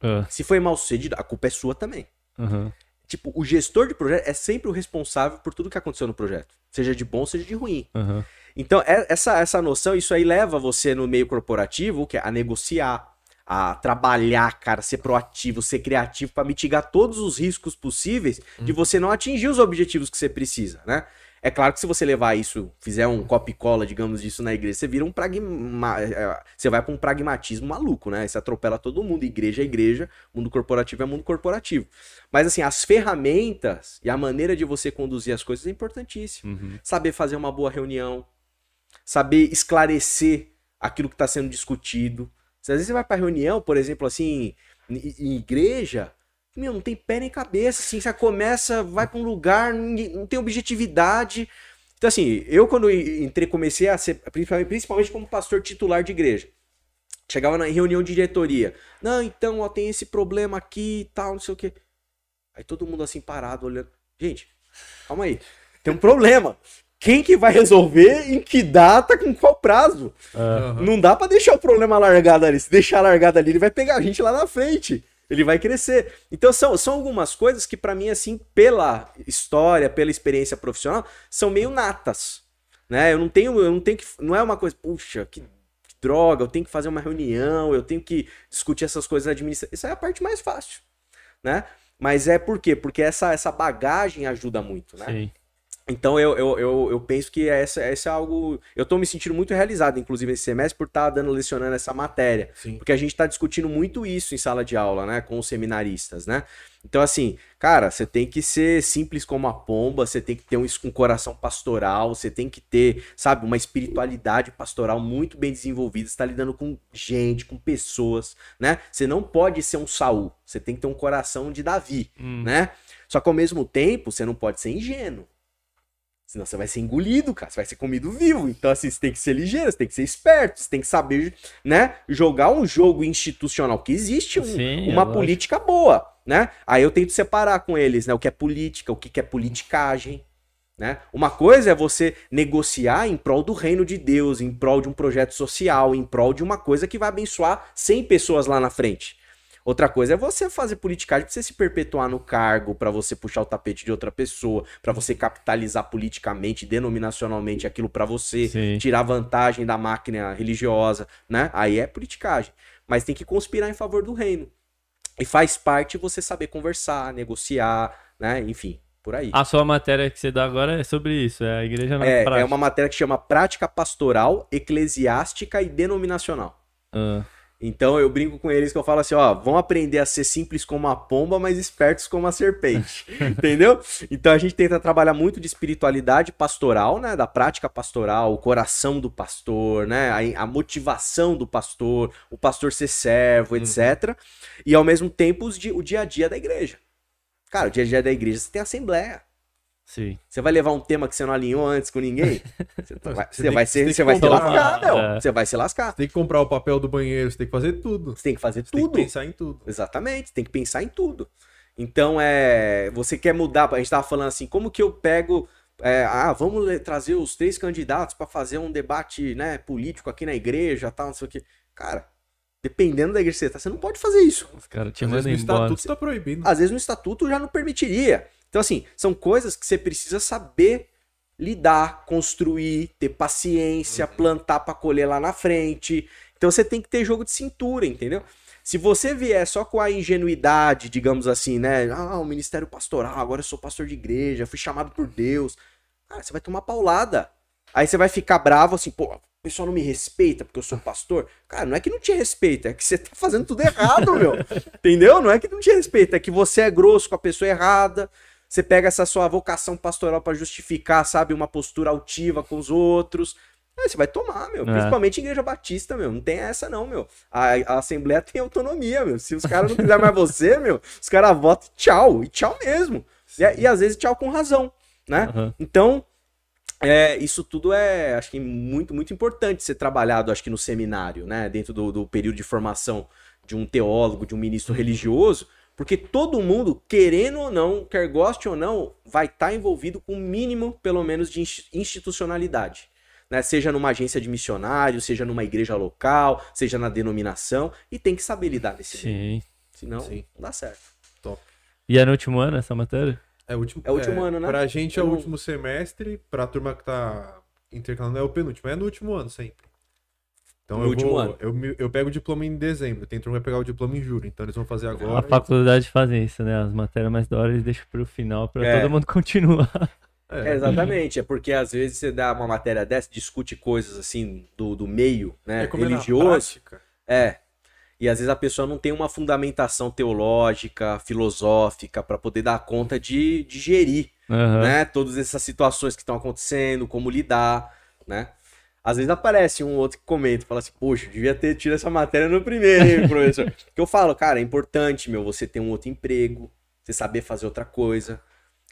[SPEAKER 1] Ah,
[SPEAKER 2] Se foi mal sucedido, a culpa é sua também.
[SPEAKER 1] aham.
[SPEAKER 2] Tipo, o gestor de projeto é sempre o responsável por tudo que aconteceu no projeto, seja de bom, seja de ruim.
[SPEAKER 1] Aham.
[SPEAKER 2] Então, é- essa, essa noção, isso aí leva você no meio corporativo, que é a negociar, a trabalhar, cara, ser proativo, ser criativo para mitigar todos os riscos possíveis de você não atingir os objetivos que você precisa, né? É claro que se você levar isso, fizer um copy-cola, digamos, disso na igreja, você vira um pragma... é, Você vai pra um pragmatismo maluco, né? Você atropela todo mundo. Igreja é igreja, mundo corporativo é mundo corporativo. Mas assim, as ferramentas e a maneira de você conduzir as coisas é importantíssimo.
[SPEAKER 1] Uhum.
[SPEAKER 2] Saber fazer uma boa reunião, saber esclarecer aquilo que está sendo discutido. Às vezes você vai para reunião, por exemplo, assim, em, em igreja, meu, não tem pé nem cabeça, assim, você começa, vai para um lugar, não tem objetividade. Então, assim, eu quando entrei, comecei a ser, principalmente, principalmente como pastor titular de igreja. Chegava na reunião de diretoria. Não, então, ó, tem esse problema aqui e tal, não sei o quê. Aí todo mundo assim parado, olhando. Gente, calma aí. Tem um problema. Quem que vai resolver? Em que data? Com qual prazo?
[SPEAKER 3] Aham.
[SPEAKER 2] Não dá pra deixar o problema largado ali. Se deixar largado ali, ele vai pegar a gente lá na frente. Ele vai crescer. Então são, são algumas coisas que pra mim assim, pela história, pela experiência profissional, são meio natas, né? Eu não tenho, eu não tenho que, não é uma coisa, puxa, que, droga, eu tenho que fazer uma reunião, eu tenho que discutir essas coisas administrativas. Isso é a parte mais fácil, né? Mas é por quê? Porque essa, essa bagagem ajuda muito, né?
[SPEAKER 1] Sim.
[SPEAKER 2] Então eu, eu, eu, eu penso que essa, essa é algo. Eu tô me sentindo muito realizado, inclusive, esse semestre, por estar dando, lecionando essa matéria.
[SPEAKER 3] Sim.
[SPEAKER 2] Porque a gente tá discutindo muito isso em sala de aula, né? Com os seminaristas, né? Então, assim, cara, você tem que ser simples como a pomba, você tem que ter um, um coração pastoral, você tem que ter, sabe, uma espiritualidade pastoral muito bem desenvolvida, você tá lidando com gente, com pessoas, né? Você não pode ser um Saul, você tem que ter um coração de Davi
[SPEAKER 1] Hum.
[SPEAKER 2] né? Só que ao mesmo tempo, você não pode ser ingênuo. Senão você vai ser engolido, cara. Você vai ser comido vivo. Então, assim, você tem que ser ligeiro, você tem que ser esperto, você tem que saber, né? Jogar um jogo institucional. Que existe um-
[SPEAKER 1] Sim, é
[SPEAKER 2] uma política boa, né? Aí eu tento separar com eles, né? O que é política, o que que é politicagem. Né? Uma coisa é você negociar em prol do reino de Deus, em prol de um projeto social, em prol de uma coisa que vai abençoar 100 pessoas lá na frente. Outra coisa é você fazer politicagem pra você se perpetuar no cargo, pra você puxar o tapete de outra pessoa, pra você capitalizar politicamente, denominacionalmente aquilo pra você,
[SPEAKER 1] Sim.
[SPEAKER 2] tirar vantagem da máquina religiosa, né? Aí é politicagem. Mas tem que conspirar em favor do reino. E faz parte você saber conversar, negociar, né? Enfim, por aí.
[SPEAKER 1] A sua matéria que você dá agora é sobre isso, é a igreja na
[SPEAKER 2] É,
[SPEAKER 1] prática.
[SPEAKER 2] é uma matéria que chama Prática Pastoral, Eclesiástica e Denominacional.
[SPEAKER 1] Ah,
[SPEAKER 2] Então eu brinco com eles que eu falo assim, ó, vão aprender a ser simples como a pomba, mas espertos como a serpente. <laughs> Entendeu? Então a gente tenta trabalhar muito de espiritualidade pastoral, né? Da prática pastoral, o coração do pastor, né? A, a motivação do pastor, o pastor ser servo, etc. E ao mesmo tempo os o dia a dia da igreja. Cara, o dia a dia da igreja você tem assembleia.
[SPEAKER 1] Sim.
[SPEAKER 2] Você vai levar um tema que você não alinhou antes com ninguém? <laughs> Você, vai,
[SPEAKER 3] Você
[SPEAKER 2] você
[SPEAKER 3] tem
[SPEAKER 2] vai
[SPEAKER 3] que-
[SPEAKER 2] ser,
[SPEAKER 3] você tem
[SPEAKER 2] você
[SPEAKER 3] que
[SPEAKER 2] vai se lascar, meu.
[SPEAKER 1] É.
[SPEAKER 2] Você vai se lascar.
[SPEAKER 3] Você tem que comprar o papel do banheiro, você tem que fazer tudo.
[SPEAKER 2] Você tem que fazer
[SPEAKER 3] Você tem que
[SPEAKER 2] tudo.
[SPEAKER 3] pensar em tudo.
[SPEAKER 2] Exatamente, tem que pensar em tudo. Então, é, você quer mudar, a gente tava falando assim, como que eu pego, é, ah, vamos trazer os três candidatos para fazer um debate, né, político aqui na igreja, tal, não sei o quê. Cara, dependendo da igreja que você tá, você não pode fazer isso.
[SPEAKER 1] Os caras te
[SPEAKER 3] Às vezes no
[SPEAKER 1] embora.
[SPEAKER 3] estatuto tá proibido.
[SPEAKER 2] Às vezes no estatuto já não permitiria. Então, assim, são coisas que você precisa saber lidar, construir, ter paciência, plantar para colher lá na frente. Então você tem que ter jogo de cintura, entendeu? Se você vier só com a ingenuidade, digamos assim, né? Ah, o ministério pastoral, agora eu sou pastor de igreja, fui chamado por Deus. Cara, você vai tomar paulada. Aí você vai ficar bravo assim, pô, o pessoal não me respeita porque eu sou pastor. Cara, não é que não te respeita, é que você tá fazendo tudo errado, meu. <laughs> Entendeu? Não é que não te respeita, é que você é grosso com a pessoa errada. Você pega essa sua vocação pastoral pra justificar, sabe, uma postura altiva com os outros. Aí você vai tomar, meu.
[SPEAKER 1] É.
[SPEAKER 2] Principalmente igreja batista, meu. Não tem essa, não, meu. A, a Assembleia tem autonomia, meu. Se os caras não quiserem mais você, meu, os caras votam tchau. E tchau mesmo. E, e às vezes tchau com razão, né?
[SPEAKER 1] Aham.
[SPEAKER 2] Então, é, isso tudo é, acho que muito, muito importante ser trabalhado, acho que no seminário, né? Dentro do, do período de formação de um teólogo, de um ministro religioso, porque todo mundo, querendo ou não, quer goste ou não, vai estar envolvido com o mínimo, pelo menos, de insti- institucionalidade. Né? Seja numa agência de missionário, seja numa igreja local, seja na denominação, e tem que saber lidar nesse meio.
[SPEAKER 1] Sim.
[SPEAKER 2] Senão,
[SPEAKER 3] Sim.
[SPEAKER 2] não dá certo.
[SPEAKER 1] E é no último ano essa matéria?
[SPEAKER 3] É o último,
[SPEAKER 2] É o último ano, né?
[SPEAKER 3] Pra gente é o último semestre, pra turma que tá intercalando é o penúltimo. É no último ano sempre. Então
[SPEAKER 2] No
[SPEAKER 3] eu
[SPEAKER 2] último
[SPEAKER 3] vou,
[SPEAKER 2] ano.
[SPEAKER 3] Eu, eu pego o diploma em dezembro. Tem turma que vai pegar o diploma em julho. Então eles vão fazer
[SPEAKER 1] A
[SPEAKER 3] agora.
[SPEAKER 1] faculdade fazem isso, né? As matérias mais da hora eles deixam pro final pra
[SPEAKER 2] É.
[SPEAKER 1] todo mundo <laughs> continuar.
[SPEAKER 2] É, exatamente, é porque às vezes você dá uma matéria dessa, discute coisas assim do, do meio né,
[SPEAKER 3] é na
[SPEAKER 2] religioso. É. E às vezes a pessoa não tem uma fundamentação teológica, filosófica, para poder dar conta de, de gerir
[SPEAKER 1] Aham.
[SPEAKER 2] né? Todas essas situações que estão acontecendo, como lidar, né? Às vezes aparece um outro que comenta, fala assim, poxa, eu devia ter tido essa matéria no primeiro, hein, professor? <laughs> que eu falo, cara, é importante, meu, você ter um outro emprego, você saber fazer outra coisa.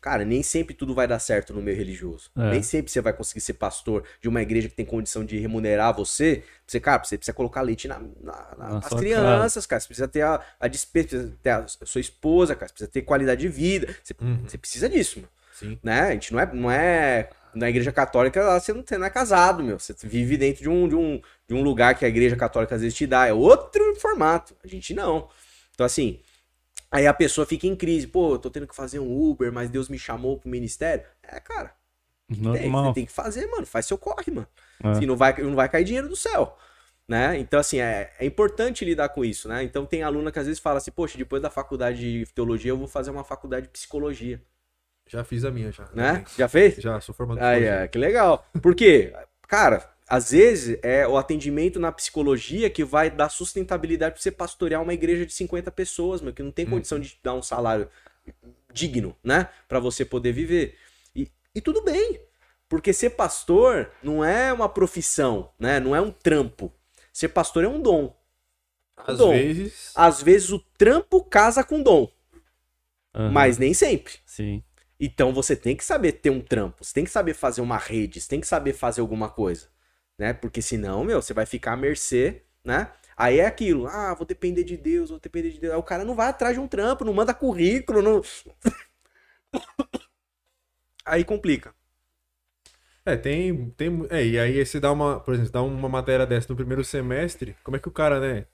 [SPEAKER 2] Cara, nem sempre tudo vai dar certo no meio religioso.
[SPEAKER 1] É.
[SPEAKER 2] Nem sempre você vai conseguir ser pastor de uma igreja que tem condição de remunerar você. Você, cara, você precisa colocar leite na, na- na-
[SPEAKER 1] Na
[SPEAKER 2] nas crianças, cara. Você precisa ter a, a despesa, precisa ter a sua esposa, cara. Você precisa ter qualidade de vida. Você,
[SPEAKER 3] Uhum.
[SPEAKER 2] você precisa disso, mano
[SPEAKER 3] Sim.
[SPEAKER 2] né? A gente não é, não é na igreja católica lá você não, você não é casado, meu. Você vive dentro de um, de, um, de um lugar que a igreja católica às vezes te dá. É outro formato. A gente não. Então, assim, aí a pessoa fica em crise. Pô, eu tô tendo que fazer um Uber, mas Deus me chamou pro ministério. É, cara, tem,
[SPEAKER 1] Normal.
[SPEAKER 2] você tem que fazer, mano. Faz seu corre, mano.
[SPEAKER 1] É.
[SPEAKER 2] Assim, não vai, não vai cair dinheiro do céu. Né? Então, assim, é, é importante lidar com isso, né? Então, tem aluna que às vezes fala assim, poxa, depois da faculdade de teologia, eu vou fazer uma faculdade de psicologia,
[SPEAKER 3] Já fiz a minha, já.
[SPEAKER 2] né? Já fez?
[SPEAKER 3] Já, sou formado em
[SPEAKER 2] Ah,
[SPEAKER 3] psicologia.
[SPEAKER 2] é, que legal. Por quê? Cara, às vezes é o atendimento na psicologia que vai dar sustentabilidade pra você pastorear uma igreja de 50 pessoas, meu, que não tem condição de dar um salário digno, né? Pra você poder viver. E, e tudo bem, porque ser pastor não é uma profissão, né? Não é um trampo. Ser pastor é um dom.
[SPEAKER 3] Às
[SPEAKER 2] dom.
[SPEAKER 3] vezes.
[SPEAKER 2] Às vezes o trampo casa com dom,
[SPEAKER 1] Aham.
[SPEAKER 2] mas nem sempre.
[SPEAKER 1] Sim.
[SPEAKER 2] Então você tem que saber ter um trampo, você tem que saber fazer uma rede, você tem que saber fazer alguma coisa, né? Porque senão, meu, você vai ficar à mercê, né? Aí é aquilo, ah, vou depender de Deus, vou depender de Deus. Aí o cara não vai atrás de um trampo, não manda currículo, não. <coughs> Aí complica.
[SPEAKER 3] É, tem. tem é, e aí você dá uma. Por exemplo, dá uma matéria dessa no primeiro semestre. Como é que o cara, né?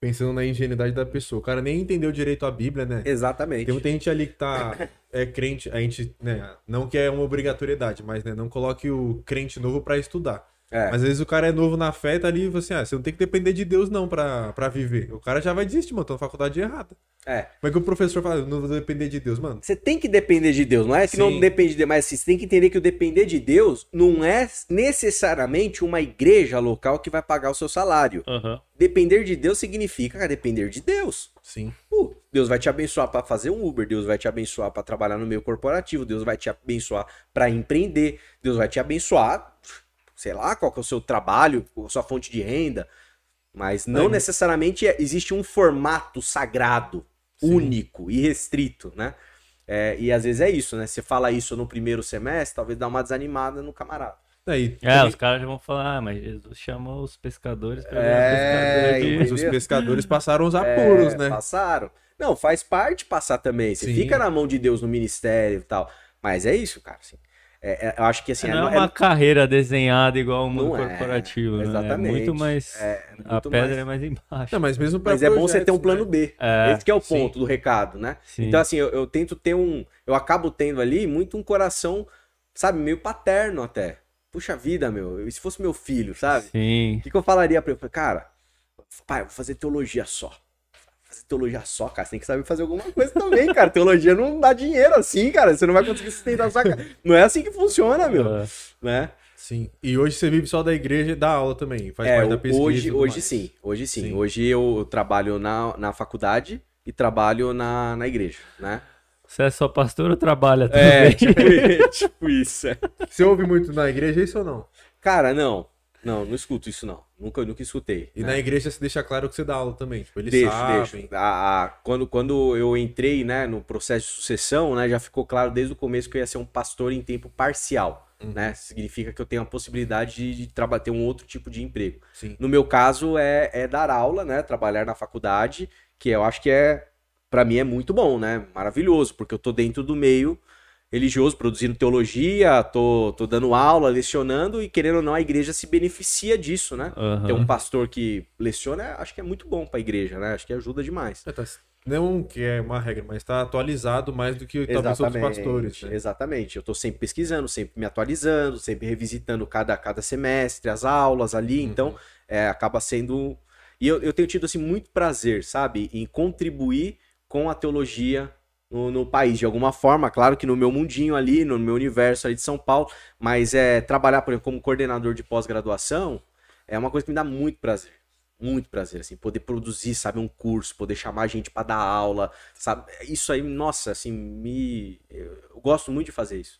[SPEAKER 3] Pensando na ingenuidade da pessoa. O cara nem entendeu direito a Bíblia, né?
[SPEAKER 2] Exatamente.
[SPEAKER 3] Tem muita gente ali que tá <laughs> é crente, a gente, né, não que é uma obrigatoriedade, mas né, não coloque o crente novo pra estudar.
[SPEAKER 2] É.
[SPEAKER 3] Mas às vezes o cara é novo na fé, tá ali e fala assim, ah, você não tem que depender de Deus não pra, pra viver. O cara já vai desistir, mano, tô na faculdade errada.
[SPEAKER 2] É.
[SPEAKER 3] Como é que o professor fala, não vou depender de Deus, mano?
[SPEAKER 2] Você tem que depender de Deus, não é que não
[SPEAKER 3] Sim.
[SPEAKER 2] depende de Deus, mas assim, você tem que entender que o depender de Deus não é necessariamente uma igreja local que vai pagar o seu salário.
[SPEAKER 1] Aham.
[SPEAKER 2] Depender de Deus significa cara, depender de Deus.
[SPEAKER 3] Sim.
[SPEAKER 2] Pô, Deus vai te abençoar para fazer um Uber, Deus vai te abençoar para trabalhar no meio corporativo, Deus vai te abençoar para empreender, Deus vai te abençoar, sei lá, qual que é o seu trabalho, a sua fonte de renda, mas não
[SPEAKER 3] É.
[SPEAKER 2] necessariamente é- existe um formato sagrado,
[SPEAKER 3] Sim.
[SPEAKER 2] único e restrito, né? É, e às vezes é isso, né? Você fala isso no primeiro semestre, talvez dá uma desanimada no camarada.
[SPEAKER 3] Aí,
[SPEAKER 1] É, os caras já vão falar, ah, mas Jesus chamou os pescadores pra virar
[SPEAKER 2] É,
[SPEAKER 1] pescador de...
[SPEAKER 3] mas os pescadores passaram os apuros,
[SPEAKER 2] É,
[SPEAKER 3] né?
[SPEAKER 2] Passaram. Não, faz parte passar também. Você
[SPEAKER 3] Sim.
[SPEAKER 2] fica na mão de Deus no ministério e tal. Mas é isso, cara. assim. É, é, eu acho que assim.
[SPEAKER 1] não é
[SPEAKER 2] é-
[SPEAKER 1] uma carreira desenhada igual o mundo
[SPEAKER 2] Não é,
[SPEAKER 1] corporativo, né? É
[SPEAKER 2] exatamente.
[SPEAKER 1] muito mais...
[SPEAKER 2] é
[SPEAKER 1] a
[SPEAKER 2] muito
[SPEAKER 1] pedra
[SPEAKER 2] mais-
[SPEAKER 1] é mais embaixo.
[SPEAKER 3] Não, mas mesmo
[SPEAKER 2] Mas é bom você ter um
[SPEAKER 3] projetos,
[SPEAKER 2] plano
[SPEAKER 3] né?
[SPEAKER 2] B.
[SPEAKER 1] É,
[SPEAKER 2] Esse que é o
[SPEAKER 3] sim.
[SPEAKER 2] ponto do recado, né?
[SPEAKER 1] Sim.
[SPEAKER 2] Então, assim, eu, eu tento ter um. Eu acabo tendo ali muito um coração, sabe, meio paterno até. Puxa vida, meu. E se fosse meu filho, sabe?
[SPEAKER 1] Sim.
[SPEAKER 2] O que, que eu falaria pra ele? Eu falei, Cara, pai, eu vou fazer teologia só. Fazer teologia só, cara. Você tem que saber fazer alguma coisa também, cara. Teologia não dá dinheiro assim, cara. Você não vai conseguir sustentar sua casa. Não é assim que funciona, meu.
[SPEAKER 1] É.
[SPEAKER 2] Né?
[SPEAKER 3] Sim. E hoje você vive só da igreja e dá aula também. Faz
[SPEAKER 2] É,
[SPEAKER 3] parte da pesquisa.
[SPEAKER 2] hoje, hoje
[SPEAKER 3] mais.
[SPEAKER 2] sim. Hoje sim.
[SPEAKER 3] Sim.
[SPEAKER 2] Hoje eu trabalho na, na faculdade e trabalho na, na igreja, né?
[SPEAKER 1] Você é só pastor ou trabalha
[SPEAKER 2] É,
[SPEAKER 1] também?
[SPEAKER 2] tipo, <laughs> tipo isso. é.
[SPEAKER 3] Você ouve muito na igreja isso ou não?
[SPEAKER 2] Cara, não. Não, não escuto isso, não. Nunca, nunca escutei.
[SPEAKER 3] E
[SPEAKER 2] né?
[SPEAKER 3] na igreja você deixa claro que você dá aula também. Tipo, eles
[SPEAKER 2] Deixo,
[SPEAKER 3] sabem.
[SPEAKER 2] deixo. A- a- quando, quando eu entrei né, no processo de sucessão, né, já ficou claro desde o começo que eu ia ser um pastor em tempo parcial.
[SPEAKER 3] Uhum.
[SPEAKER 2] Né? Significa que eu tenho a possibilidade de, de ter um outro tipo de emprego.
[SPEAKER 3] Sim.
[SPEAKER 2] No meu caso, é, é dar aula, né? Trabalhar na faculdade, que eu acho que é, para mim, é muito bom, né? Maravilhoso, porque eu tô dentro do meio religioso, produzindo teologia, tô, tô dando aula, lecionando, e querendo ou não, a igreja se beneficia disso, né?
[SPEAKER 1] Aham.
[SPEAKER 2] Ter um pastor que leciona, acho que é muito bom pra igreja, né? Acho que ajuda demais.
[SPEAKER 3] É, tá- Não que é uma regra, mas tá atualizado mais do que talvez outros pastores. Né?
[SPEAKER 2] Exatamente. Eu tô sempre pesquisando, sempre me atualizando, sempre revisitando cada, cada semestre, as aulas ali.
[SPEAKER 3] Uhum.
[SPEAKER 2] Então, é, acaba sendo. E eu, eu tenho tido assim, muito prazer, sabe, em contribuir com a teologia no, no país, de alguma forma, claro que no meu mundinho ali, no meu universo ali de São Paulo, mas é trabalhar, por exemplo, como coordenador de pós-graduação é uma coisa que me dá muito prazer. Muito prazer, assim, poder produzir, sabe, um curso, poder chamar gente pra dar aula, sabe? Isso aí, nossa, assim, me. Eu gosto muito de fazer isso.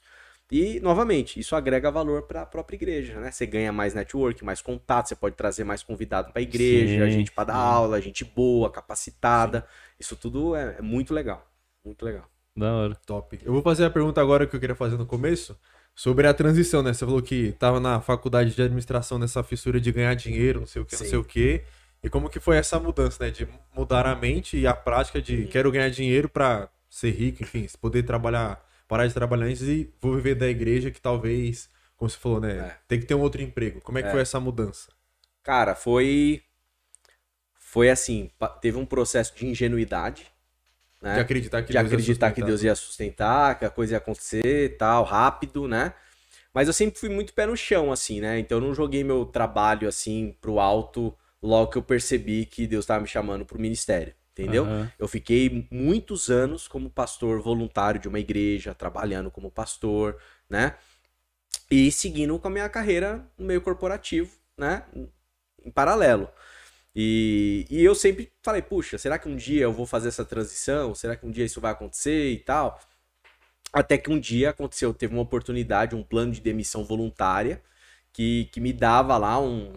[SPEAKER 2] E, novamente, isso agrega valor para a própria igreja, né? Você ganha mais network, mais contato, você pode trazer mais convidado para a igreja,
[SPEAKER 1] Sim,
[SPEAKER 2] gente para dar
[SPEAKER 1] sim.
[SPEAKER 2] aula, gente boa, capacitada. Isso tudo é, é muito legal. Muito legal.
[SPEAKER 1] Da hora.
[SPEAKER 3] Top. Eu vou fazer a pergunta agora que eu queria fazer no começo, sobre a transição, né? Você falou que tava na faculdade de administração nessa fissura de ganhar dinheiro, não sei o que, não
[SPEAKER 2] Sim.
[SPEAKER 3] sei o que. E como que foi essa mudança, né? De mudar a mente e a prática de quero ganhar dinheiro pra ser rico, enfim, poder trabalhar, parar de trabalhar antes e vou viver da igreja que talvez, como você falou, né?
[SPEAKER 2] É.
[SPEAKER 3] Tem que ter um outro emprego. Como é que
[SPEAKER 2] É.
[SPEAKER 3] foi essa mudança?
[SPEAKER 2] Cara, foi. Foi assim, teve um processo de ingenuidade, né?
[SPEAKER 3] De acreditar que
[SPEAKER 2] de
[SPEAKER 3] Deus ia
[SPEAKER 2] acreditar que
[SPEAKER 3] sustentar.
[SPEAKER 2] Deus ia sustentar, que a coisa ia acontecer tal, rápido, né? Mas eu sempre fui muito pé no chão, assim, né? Então eu não joguei meu trabalho, assim, pro alto logo que eu percebi que Deus estava me chamando pro ministério, entendeu?
[SPEAKER 1] Aham.
[SPEAKER 2] Eu fiquei muitos anos como pastor voluntário de uma igreja, trabalhando como pastor, né? E seguindo com a minha carreira no meio corporativo, né? Em paralelo. E, e eu sempre falei, puxa, será que um dia eu vou fazer essa transição? Será que um dia isso vai acontecer e tal? Até que um dia aconteceu, teve uma oportunidade, um plano de demissão voluntária que, que me dava lá um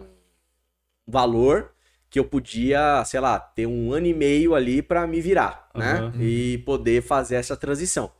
[SPEAKER 2] valor que eu podia, sei lá, ter um ano e meio ali pra me virar, né? E poder fazer essa transição.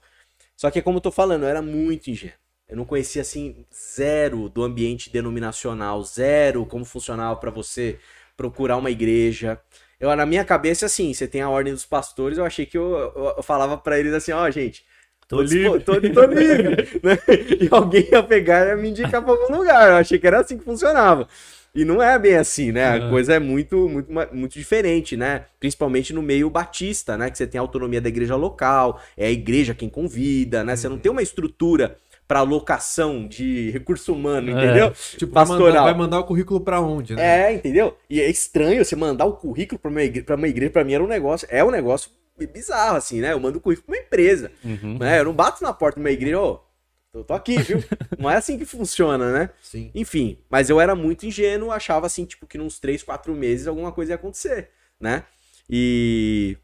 [SPEAKER 2] Só que como eu tô falando, eu era muito ingênuo. Eu não conhecia assim zero do ambiente denominacional, zero como funcionava pra você procurar uma igreja. Eu na minha cabeça assim, você tem a ordem dos pastores, eu achei que eu, eu, eu falava pra eles assim, ó, gente,
[SPEAKER 1] Tô
[SPEAKER 2] dispo-
[SPEAKER 1] livre.
[SPEAKER 2] Tô, tô livre. <laughs> né? E alguém ia pegar e ia me indicar pra algum lugar. Eu achei que era assim que funcionava. E não é bem assim, né? A coisa é muito, muito, muito diferente, né? Principalmente no meio batista, né? Que você tem a autonomia da igreja local, é a igreja quem convida, né? Você não tem uma estrutura para alocação de recurso humano,
[SPEAKER 1] É.
[SPEAKER 2] entendeu?
[SPEAKER 3] Tipo, vai
[SPEAKER 2] Pastoral.
[SPEAKER 3] mandar, vai mandar o currículo pra onde, né?
[SPEAKER 2] É, entendeu? E é estranho você mandar o currículo pra uma igreja, pra uma igreja, pra mim era um negócio, é um negócio bizarro, assim, né? Eu mando o currículo pra uma empresa,
[SPEAKER 1] Uhum.
[SPEAKER 2] né? Eu não bato na porta de uma igreja, ô, eu tô aqui, viu? <laughs> não é assim que funciona, né?
[SPEAKER 3] Sim.
[SPEAKER 2] Enfim, mas eu era muito ingênuo, achava assim, tipo, que nos três, quatro meses alguma coisa ia acontecer, né? E.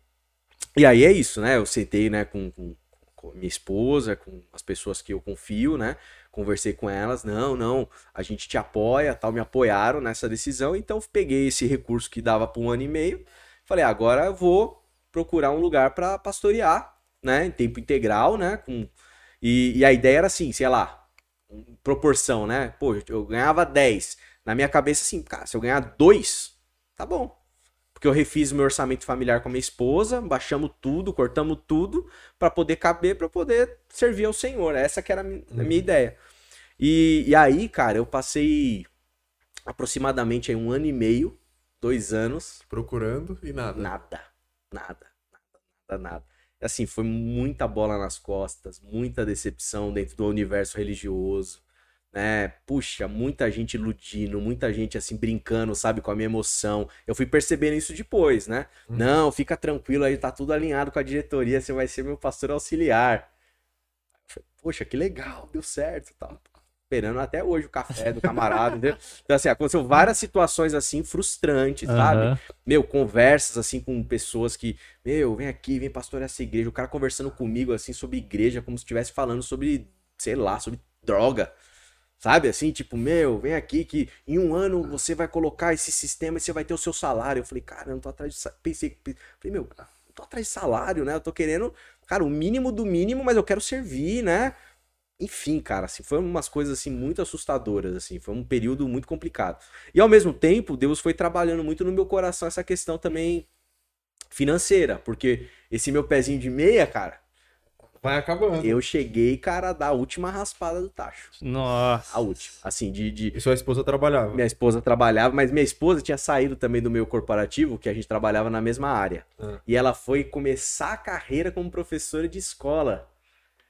[SPEAKER 2] E aí é isso, né? Eu sentei, né, com, com, com minha esposa, com as pessoas que eu confio, né? Conversei com elas, não, não, a gente te apoia, tal, me apoiaram nessa decisão, então peguei esse recurso que dava por um ano e meio, falei, agora eu vou procurar um lugar para pastorear, né, em tempo integral, né, com... e, e a ideia era assim, sei lá, proporção, né, pô, eu ganhava 10, na minha cabeça assim, cara, se eu ganhar 2, tá bom, porque eu refiz o meu orçamento familiar com a minha esposa, baixamos tudo, cortamos tudo para poder caber, para poder servir ao Senhor. Essa que era a mi- a minha ideia. E, e aí, cara, eu passei aproximadamente aí um ano e meio, dois anos,
[SPEAKER 3] Procurando e nada.
[SPEAKER 2] nada, nada, nada, nada, nada. Assim, foi muita bola nas costas, muita decepção dentro do universo religioso, né? Puxa, muita gente iludindo, muita gente assim brincando, sabe, com a minha emoção. Eu fui percebendo isso depois, né?
[SPEAKER 3] Uhum.
[SPEAKER 2] Não, fica tranquilo aí, tá tudo alinhado com a diretoria, você vai ser meu pastor auxiliar. Falei, Poxa, que legal, deu certo, tal. Esperando até hoje o café do camarada, entendeu? <laughs> Então, assim, aconteceu várias situações assim frustrantes, sabe?
[SPEAKER 1] Aham.
[SPEAKER 2] meu, conversas assim com pessoas que, meu, vem aqui, vem pastorear essa igreja, o cara conversando comigo assim sobre igreja, como se estivesse falando sobre, sei lá, sobre droga. Sabe assim, tipo, meu, vem aqui que em um ano você vai colocar esse sistema e você vai ter o seu salário. Eu falei, cara, eu não tô atrás de. Pensei, pe- falei, meu, eu não tô atrás de salário, né? Eu tô querendo, cara, o mínimo do mínimo, mas eu quero servir, né? Enfim, cara, assim, foi umas coisas assim muito assustadoras, assim, foi um período muito complicado. E ao mesmo tempo, Deus foi trabalhando muito no meu coração essa questão também financeira, porque esse meu pezinho de meia, cara,
[SPEAKER 3] Vai acabando.
[SPEAKER 2] eu cheguei, cara, da última raspada do tacho.
[SPEAKER 1] Nossa.
[SPEAKER 2] A última. Assim, de, de-
[SPEAKER 3] E sua esposa trabalhava.
[SPEAKER 2] minha esposa trabalhava, mas minha esposa tinha saído também do meu corporativo, que a gente trabalhava na mesma área.
[SPEAKER 3] Ah.
[SPEAKER 2] E ela foi começar a carreira como professora de escola.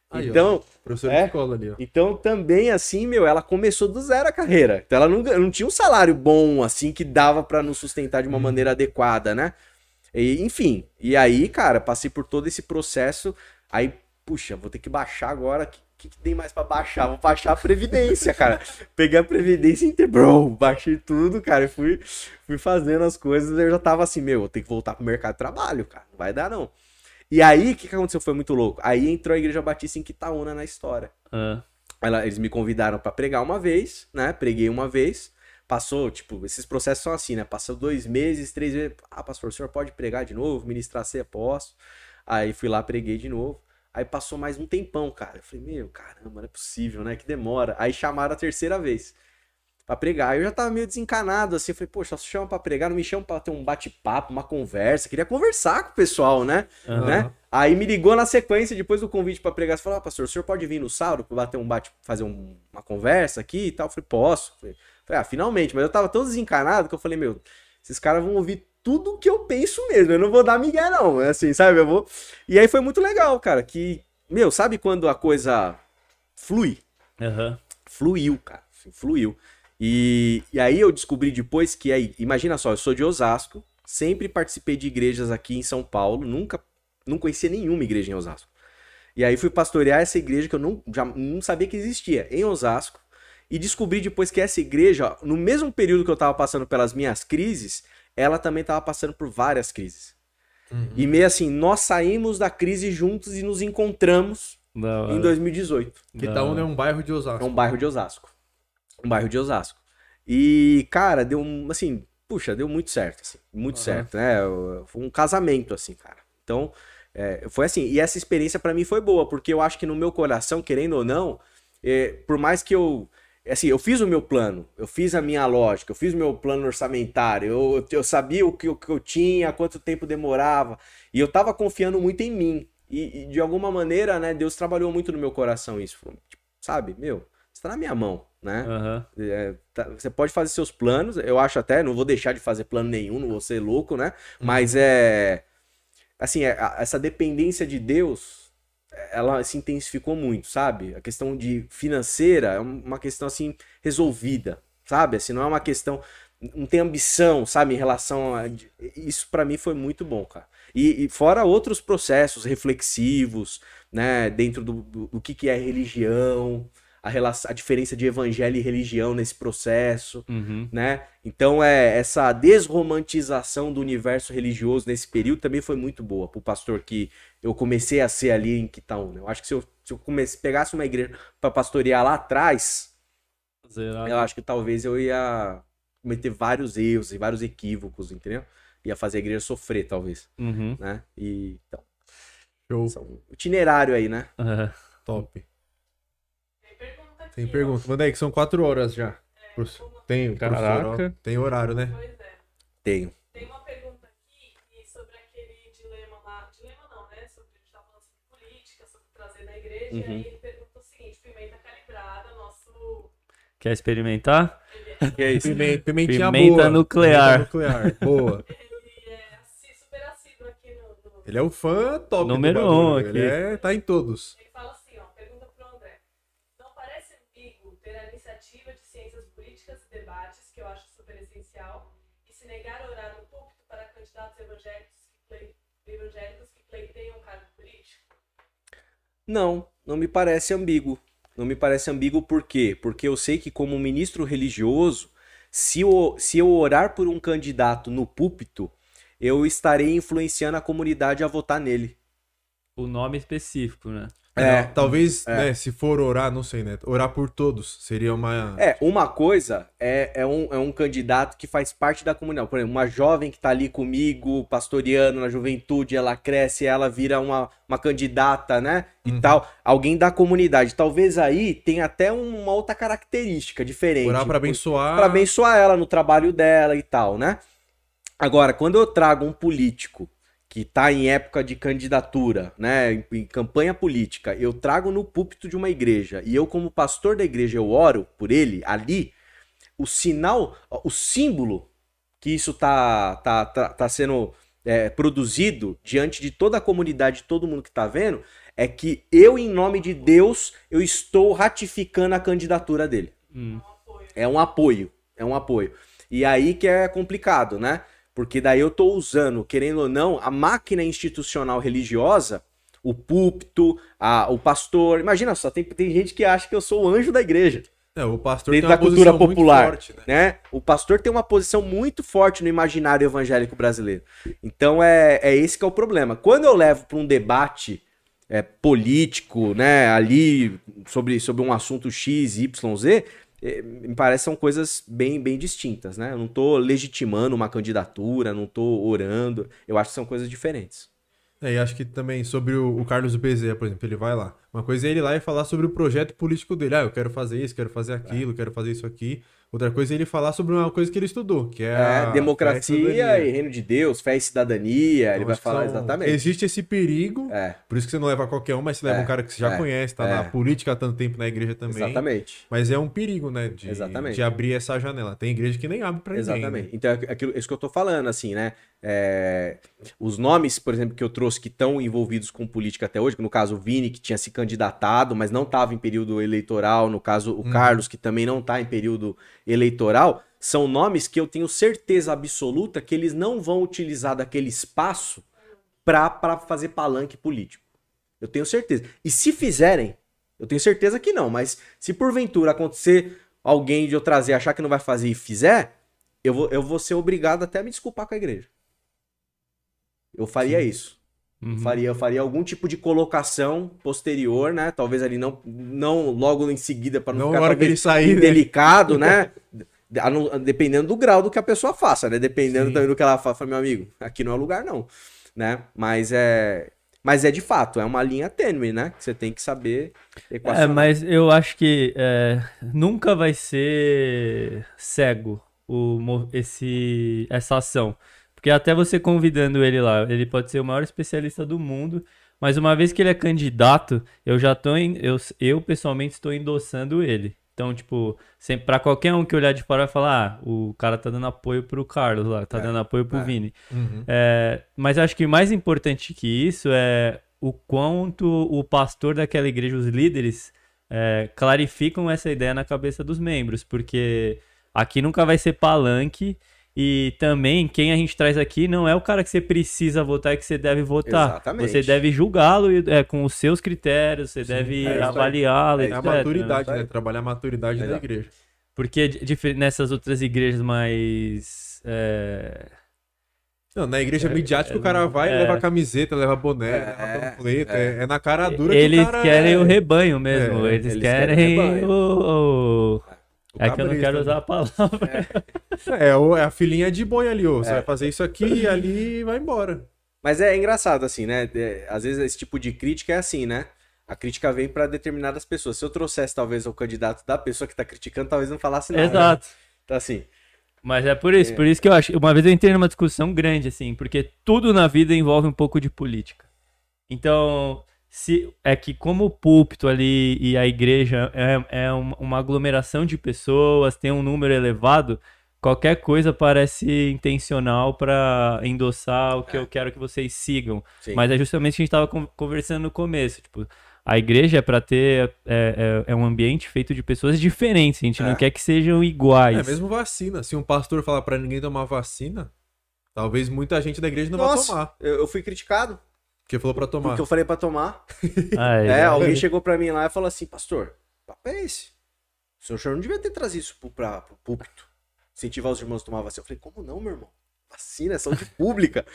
[SPEAKER 3] Aí, ó.
[SPEAKER 2] então,
[SPEAKER 3] Professor
[SPEAKER 2] É?
[SPEAKER 3] de escola ali, ó.
[SPEAKER 2] então também assim, meu, ela começou do zero a carreira. Então ela não, não tinha um salário bom assim que dava pra nos sustentar de uma maneira adequada, né? E, enfim, e aí, cara, passei por todo esse processo Aí, puxa, vou ter que baixar agora. O que, que, tem mais pra baixar? Vou baixar a Previdência, cara. <laughs> Peguei a Previdência e bro, baixei tudo, cara, e fui, fui fazendo as coisas. Eu já tava assim, meu, vou ter que voltar pro mercado de trabalho, cara. Não vai dar, não. E aí, o que, que aconteceu? Foi muito louco. Aí entrou a Igreja Batista em Quitaúna na história.
[SPEAKER 1] Ah,
[SPEAKER 2] Ela- eles me convidaram pra pregar uma vez, né? Preguei uma vez. Passou, tipo, esses processos são assim, né? Passou dois meses, três meses. Ah, pastor, o senhor pode pregar de novo, ministrar ceia, posso. Aí fui lá, preguei de novo. Aí passou mais um tempão, cara. Eu falei, meu, caramba, não é possível, né? Que demora. Aí chamaram a terceira vez pra pregar. Eu já tava meio desencanado, assim. Eu falei, poxa, só chama pra pregar, não me chama pra ter um bate-papo, uma conversa. Queria conversar com o pessoal, né?
[SPEAKER 1] aham.
[SPEAKER 2] né? Aí me ligou na sequência, depois do convite pra pregar, você falou, ah, pastor, o senhor pode vir no sábado pra bater um bate, fazer um- uma conversa aqui e tal? Eu falei, posso. Falei, falei, ah, finalmente, mas eu tava tão desencanado que eu falei, meu, esses caras vão ouvir tudo que eu penso mesmo, eu não vou dar migué não, é assim, sabe, eu vou... E aí foi muito legal, cara, que, meu, sabe quando a coisa flui?
[SPEAKER 1] Aham.
[SPEAKER 2] fluiu, cara. assim, Fluiu. E, e aí eu descobri depois que aí, imagina só, eu sou de Osasco, sempre participei de igrejas aqui em São Paulo, nunca, não conhecia nenhuma igreja em Osasco. E aí fui pastorear essa igreja que eu não, já, não sabia que existia, em Osasco. E descobri depois que essa igreja, no mesmo período que eu tava passando pelas minhas crises, ela também tava passando por várias crises. E meio assim, nós saímos da crise juntos e nos encontramos
[SPEAKER 1] hora.
[SPEAKER 2] em 2018.
[SPEAKER 3] Quitaúna é um bairro de Osasco.
[SPEAKER 2] É um bairro de Osasco. Um bairro de Osasco. E, cara, deu um, assim, puxa, deu muito certo, assim, muito
[SPEAKER 3] Aham.
[SPEAKER 2] certo, né? Foi um casamento, assim, cara. Então, é, foi assim, e essa experiência pra mim foi boa, porque eu acho que no meu coração, querendo ou não, é, por mais que eu, assim, eu fiz o meu plano, eu fiz a minha lógica, eu fiz o meu plano orçamentário, eu, eu sabia o que, o que eu tinha, quanto tempo demorava, e eu tava confiando muito em mim. E, e, de alguma maneira, né, Deus trabalhou muito no meu coração isso. Tipo, sabe, meu, você tá na minha mão, né?
[SPEAKER 1] Aham.
[SPEAKER 2] É, tá- você pode fazer seus planos, eu acho até, não vou deixar de fazer plano nenhum, não vou ser louco, né? Mas é. Assim, é, a- essa dependência de Deus, ela se intensificou muito, sabe? A questão de financeira é uma questão assim resolvida, sabe? Assim, não é uma questão. Não tem ambição, sabe, em relação a. Isso pra mim foi muito bom, cara. E, e fora outros processos reflexivos, né, dentro do, do, do que, que é religião, a, relação, a diferença de evangelho e religião nesse processo,
[SPEAKER 1] Uhum.
[SPEAKER 2] né? Então é essa desromantização do universo religioso nesse período também foi muito boa pro pastor que eu comecei a ser ali em Quitaúna. Eu acho que se eu, se eu comece, pegasse uma igreja para pastorear lá atrás,
[SPEAKER 1] Zerado.
[SPEAKER 2] eu acho que talvez eu ia cometer vários erros e vários equívocos, entendeu? Ia fazer a igreja sofrer, talvez,
[SPEAKER 1] Uhum.
[SPEAKER 2] né? E então,
[SPEAKER 3] Show.
[SPEAKER 2] são itinerário aí, né?
[SPEAKER 1] Aham.
[SPEAKER 3] Top.
[SPEAKER 4] Tem pergunta.
[SPEAKER 3] Manda aí, que são quatro horas já. Tem,
[SPEAKER 1] Caraca.
[SPEAKER 3] professor, Tem horário, né?
[SPEAKER 4] Pois é.
[SPEAKER 2] Tenho.
[SPEAKER 4] Tem uma pergunta aqui e sobre aquele dilema lá. Dilema não, né? Sobre, a gente tá falando sobre política, sobre trazer na igreja. E
[SPEAKER 2] Uhum.
[SPEAKER 4] aí ele pergunta o seguinte: pimenta calibrada, nosso.
[SPEAKER 1] Quer experimentar?
[SPEAKER 2] Que é isso?
[SPEAKER 3] Pimenta, pimentinha
[SPEAKER 1] Pimenta
[SPEAKER 3] boa.
[SPEAKER 1] nuclear.
[SPEAKER 3] Pimenta nuclear. Boa. <laughs>
[SPEAKER 4] Ele é super assíduo aqui no. no-
[SPEAKER 3] Ele é o fã top do
[SPEAKER 1] Número um
[SPEAKER 3] Ele
[SPEAKER 1] aqui.
[SPEAKER 3] é, tá em todos.
[SPEAKER 4] Ele fala assim, ó, pergunta pro André. Não parece ambíguo ter a iniciativa de ciências políticas e debates, que eu acho super essencial, e se negar a orar no púlpito para candidatos evangélicos que, plei- evangélicos que pleiteiam um cargo político?
[SPEAKER 2] Não, não me parece ambíguo. Não me parece ambíguo por quê? Porque eu sei que como ministro religioso, se eu, se eu orar por um candidato no púlpito, eu estarei influenciando a comunidade a votar nele.
[SPEAKER 1] O nome específico, né?
[SPEAKER 2] É.
[SPEAKER 3] Não, talvez,
[SPEAKER 2] É.
[SPEAKER 3] né, se for orar, não sei, né? Orar por todos seria uma.
[SPEAKER 2] É, uma coisa é, é, um, é um candidato que faz parte da comunidade. Por exemplo, uma jovem que tá ali comigo, pastoreando na juventude, ela cresce, ela vira uma, uma candidata, né? E
[SPEAKER 3] Uhum.
[SPEAKER 2] tal. Alguém da comunidade. Talvez aí tenha até uma outra característica diferente.
[SPEAKER 3] Orar pra abençoar.
[SPEAKER 2] Pra abençoar ela no trabalho dela e tal, né? Agora, quando eu trago um político que tá em época de candidatura, né, em, campanha política, eu trago no púlpito de uma igreja e eu como pastor da igreja eu oro por ele ali, o sinal, o símbolo que isso tá tá, tá, tá sendo é, produzido diante de toda a comunidade, todo mundo que tá vendo, é que eu em nome de Deus eu estou ratificando a candidatura dele.
[SPEAKER 1] Hum.
[SPEAKER 2] É um apoio, é um apoio. E aí que é complicado, né? Porque daí eu tô usando, querendo ou não, a máquina institucional religiosa, o púlpito, a, o pastor. Imagina só, tem, tem gente que acha que eu sou o anjo da igreja.
[SPEAKER 3] É, o pastor
[SPEAKER 2] Dentro
[SPEAKER 3] tem uma
[SPEAKER 2] da cultura
[SPEAKER 3] posição muito
[SPEAKER 2] popular,
[SPEAKER 3] forte, né?
[SPEAKER 2] né? O pastor tem uma posição muito forte no imaginário evangélico brasileiro. Então é, é esse que é o problema. Quando eu levo para um debate é, político, né, ali sobre, sobre um assunto X, Y, Z, me parece são coisas bem, bem distintas, né? Eu não tô legitimando uma candidatura, não tô orando. Eu acho que são coisas diferentes.
[SPEAKER 3] É, e acho que também sobre o, o Carlos Bezerra, por exemplo, ele vai lá. Uma coisa é ele ir lá e falar sobre o projeto político dele. Ah, eu quero fazer isso, quero fazer aquilo, quero fazer isso aqui. Outra coisa é ele falar sobre uma coisa que ele estudou, que é,
[SPEAKER 2] É,
[SPEAKER 3] e
[SPEAKER 2] democracia
[SPEAKER 3] cidadania.
[SPEAKER 2] e reino de Deus, fé e cidadania, ele
[SPEAKER 3] Então,
[SPEAKER 2] vai
[SPEAKER 3] acho que
[SPEAKER 2] falar
[SPEAKER 3] são-
[SPEAKER 2] exatamente.
[SPEAKER 3] Existe esse perigo,
[SPEAKER 2] É,
[SPEAKER 3] por isso que você não leva qualquer um, mas você leva
[SPEAKER 2] É,
[SPEAKER 3] um cara que você já
[SPEAKER 2] é,
[SPEAKER 3] conhece, tá
[SPEAKER 2] é.
[SPEAKER 3] na política há tanto tempo na igreja também.
[SPEAKER 2] exatamente.
[SPEAKER 3] Mas é um perigo, né? De,
[SPEAKER 2] Exatamente.
[SPEAKER 3] de abrir essa janela. Tem igreja que nem abre pra ninguém.
[SPEAKER 2] Exatamente.
[SPEAKER 3] né?
[SPEAKER 2] Então, é aquilo, isso que eu tô falando, assim, né? É, os nomes, por exemplo, que eu trouxe que estão envolvidos com política até hoje, no caso o Vini, que tinha se candidatado, mas não estava em período eleitoral, no caso o
[SPEAKER 3] Uhum.
[SPEAKER 2] Carlos, que também não está em período eleitoral, são nomes que eu tenho certeza absoluta que eles não vão utilizar daquele espaço para fazer palanque político. Eu tenho certeza. E se fizerem, eu tenho certeza que não, mas se porventura acontecer alguém de eu trazer achar que não vai fazer e fizer, eu vou, eu vou ser obrigado até a me desculpar com a igreja. Eu faria isso.
[SPEAKER 1] Uhum.
[SPEAKER 2] Faria, eu faria algum tipo de colocação posterior, né? Talvez ali não, não logo em seguida para não,
[SPEAKER 3] Não
[SPEAKER 2] ficar
[SPEAKER 3] hora que ele sair, né?
[SPEAKER 2] indelicado, <laughs> né? Não- Dependendo do grau do que a pessoa faça, né? Dependendo
[SPEAKER 3] Sim.
[SPEAKER 2] também do que ela faça, meu amigo, aqui não é lugar não, né? Mas é, mas é de fato, é uma linha tênue, né? Que você tem que saber
[SPEAKER 1] É,
[SPEAKER 2] equacionar.
[SPEAKER 1] mas eu acho que é, nunca vai ser cego o, esse, essa ação. Porque até você convidando ele lá, ele pode ser o maior especialista do mundo, mas uma vez que ele é candidato, eu já tô em, eu, eu pessoalmente estou endossando ele. Então, tipo, sempre, pra qualquer um que olhar de fora vai falar, ah, o cara tá dando apoio pro Carlos lá, tá
[SPEAKER 2] É,
[SPEAKER 1] dando apoio pro
[SPEAKER 2] é.
[SPEAKER 1] Vini.
[SPEAKER 3] Uhum.
[SPEAKER 1] É, mas acho que mais importante que isso é o quanto o pastor daquela igreja, os líderes, é, clarificam essa ideia na cabeça dos membros, porque aqui nunca vai ser palanque e também quem a gente traz aqui não é o cara que você precisa votar e que você deve votar.
[SPEAKER 2] Exatamente.
[SPEAKER 1] Você deve julgá-lo é, com os seus critérios, você deve
[SPEAKER 2] é
[SPEAKER 1] avaliá-lo,
[SPEAKER 2] É
[SPEAKER 3] É a
[SPEAKER 2] isso
[SPEAKER 3] maturidade,
[SPEAKER 2] né?
[SPEAKER 3] né? Trabalhar a maturidade da
[SPEAKER 2] Exato.
[SPEAKER 3] igreja.
[SPEAKER 1] Porque nessas outras igrejas mais. é,
[SPEAKER 3] Não, na igreja
[SPEAKER 1] É,
[SPEAKER 3] midiática
[SPEAKER 1] é,
[SPEAKER 3] o cara vai,
[SPEAKER 1] é.
[SPEAKER 3] leva camiseta, leva boné,
[SPEAKER 2] É,
[SPEAKER 3] leva panfleto,
[SPEAKER 2] é.
[SPEAKER 3] é, é na cara dura
[SPEAKER 1] Eles
[SPEAKER 3] que o cara
[SPEAKER 1] querem
[SPEAKER 3] é...
[SPEAKER 1] o rebanho mesmo.
[SPEAKER 3] É,
[SPEAKER 1] eles,
[SPEAKER 2] eles querem
[SPEAKER 1] querem,
[SPEAKER 2] o
[SPEAKER 1] o. o- É que eu não quero
[SPEAKER 3] né?
[SPEAKER 1] usar a palavra.
[SPEAKER 3] É, o- é a filhinha de boi ali, ó. Você
[SPEAKER 2] É.
[SPEAKER 3] vai fazer isso aqui e ali e vai embora.
[SPEAKER 2] Mas é engraçado, assim, né? É, às vezes esse tipo de crítica é assim, né? A crítica vem pra determinadas pessoas. Se eu trouxesse, talvez, o candidato da pessoa que tá criticando, talvez não falasse nada. né?
[SPEAKER 1] Exato.
[SPEAKER 2] Então, assim,
[SPEAKER 1] Mas é por isso, por isso que eu acho. Uma vez eu entrei numa discussão grande, assim, porque tudo na vida envolve um pouco de política. Então, se é que como o púlpito ali e a igreja é, é um- uma aglomeração de pessoas, tem um número elevado, qualquer coisa parece intencional pra endossar o que
[SPEAKER 2] É.
[SPEAKER 1] eu quero que vocês sigam.
[SPEAKER 2] sim.
[SPEAKER 1] Mas é justamente o que a gente tava con- conversando no começo. Tipo, a igreja é pra ter. É, é, é um ambiente feito de pessoas diferentes. A gente
[SPEAKER 2] É.
[SPEAKER 1] não quer que sejam iguais.
[SPEAKER 3] É mesmo vacina. Se um pastor falar pra ninguém tomar vacina, talvez muita gente da igreja não
[SPEAKER 2] Nossa,
[SPEAKER 3] vai tomar.
[SPEAKER 2] eu, eu fui criticado
[SPEAKER 3] Porque falou pra tomar.
[SPEAKER 2] porque eu falei pra tomar. <laughs>
[SPEAKER 1] Ah,
[SPEAKER 2] É,
[SPEAKER 1] é,
[SPEAKER 2] alguém chegou pra mim lá e falou assim, pastor, papo é esse? O senhor, o senhor não devia ter trazido isso pro, pra, pro púlpito. Incentivar os irmãos a tomar vacina. Eu falei, como não, meu irmão? Vacina é saúde <laughs> pública.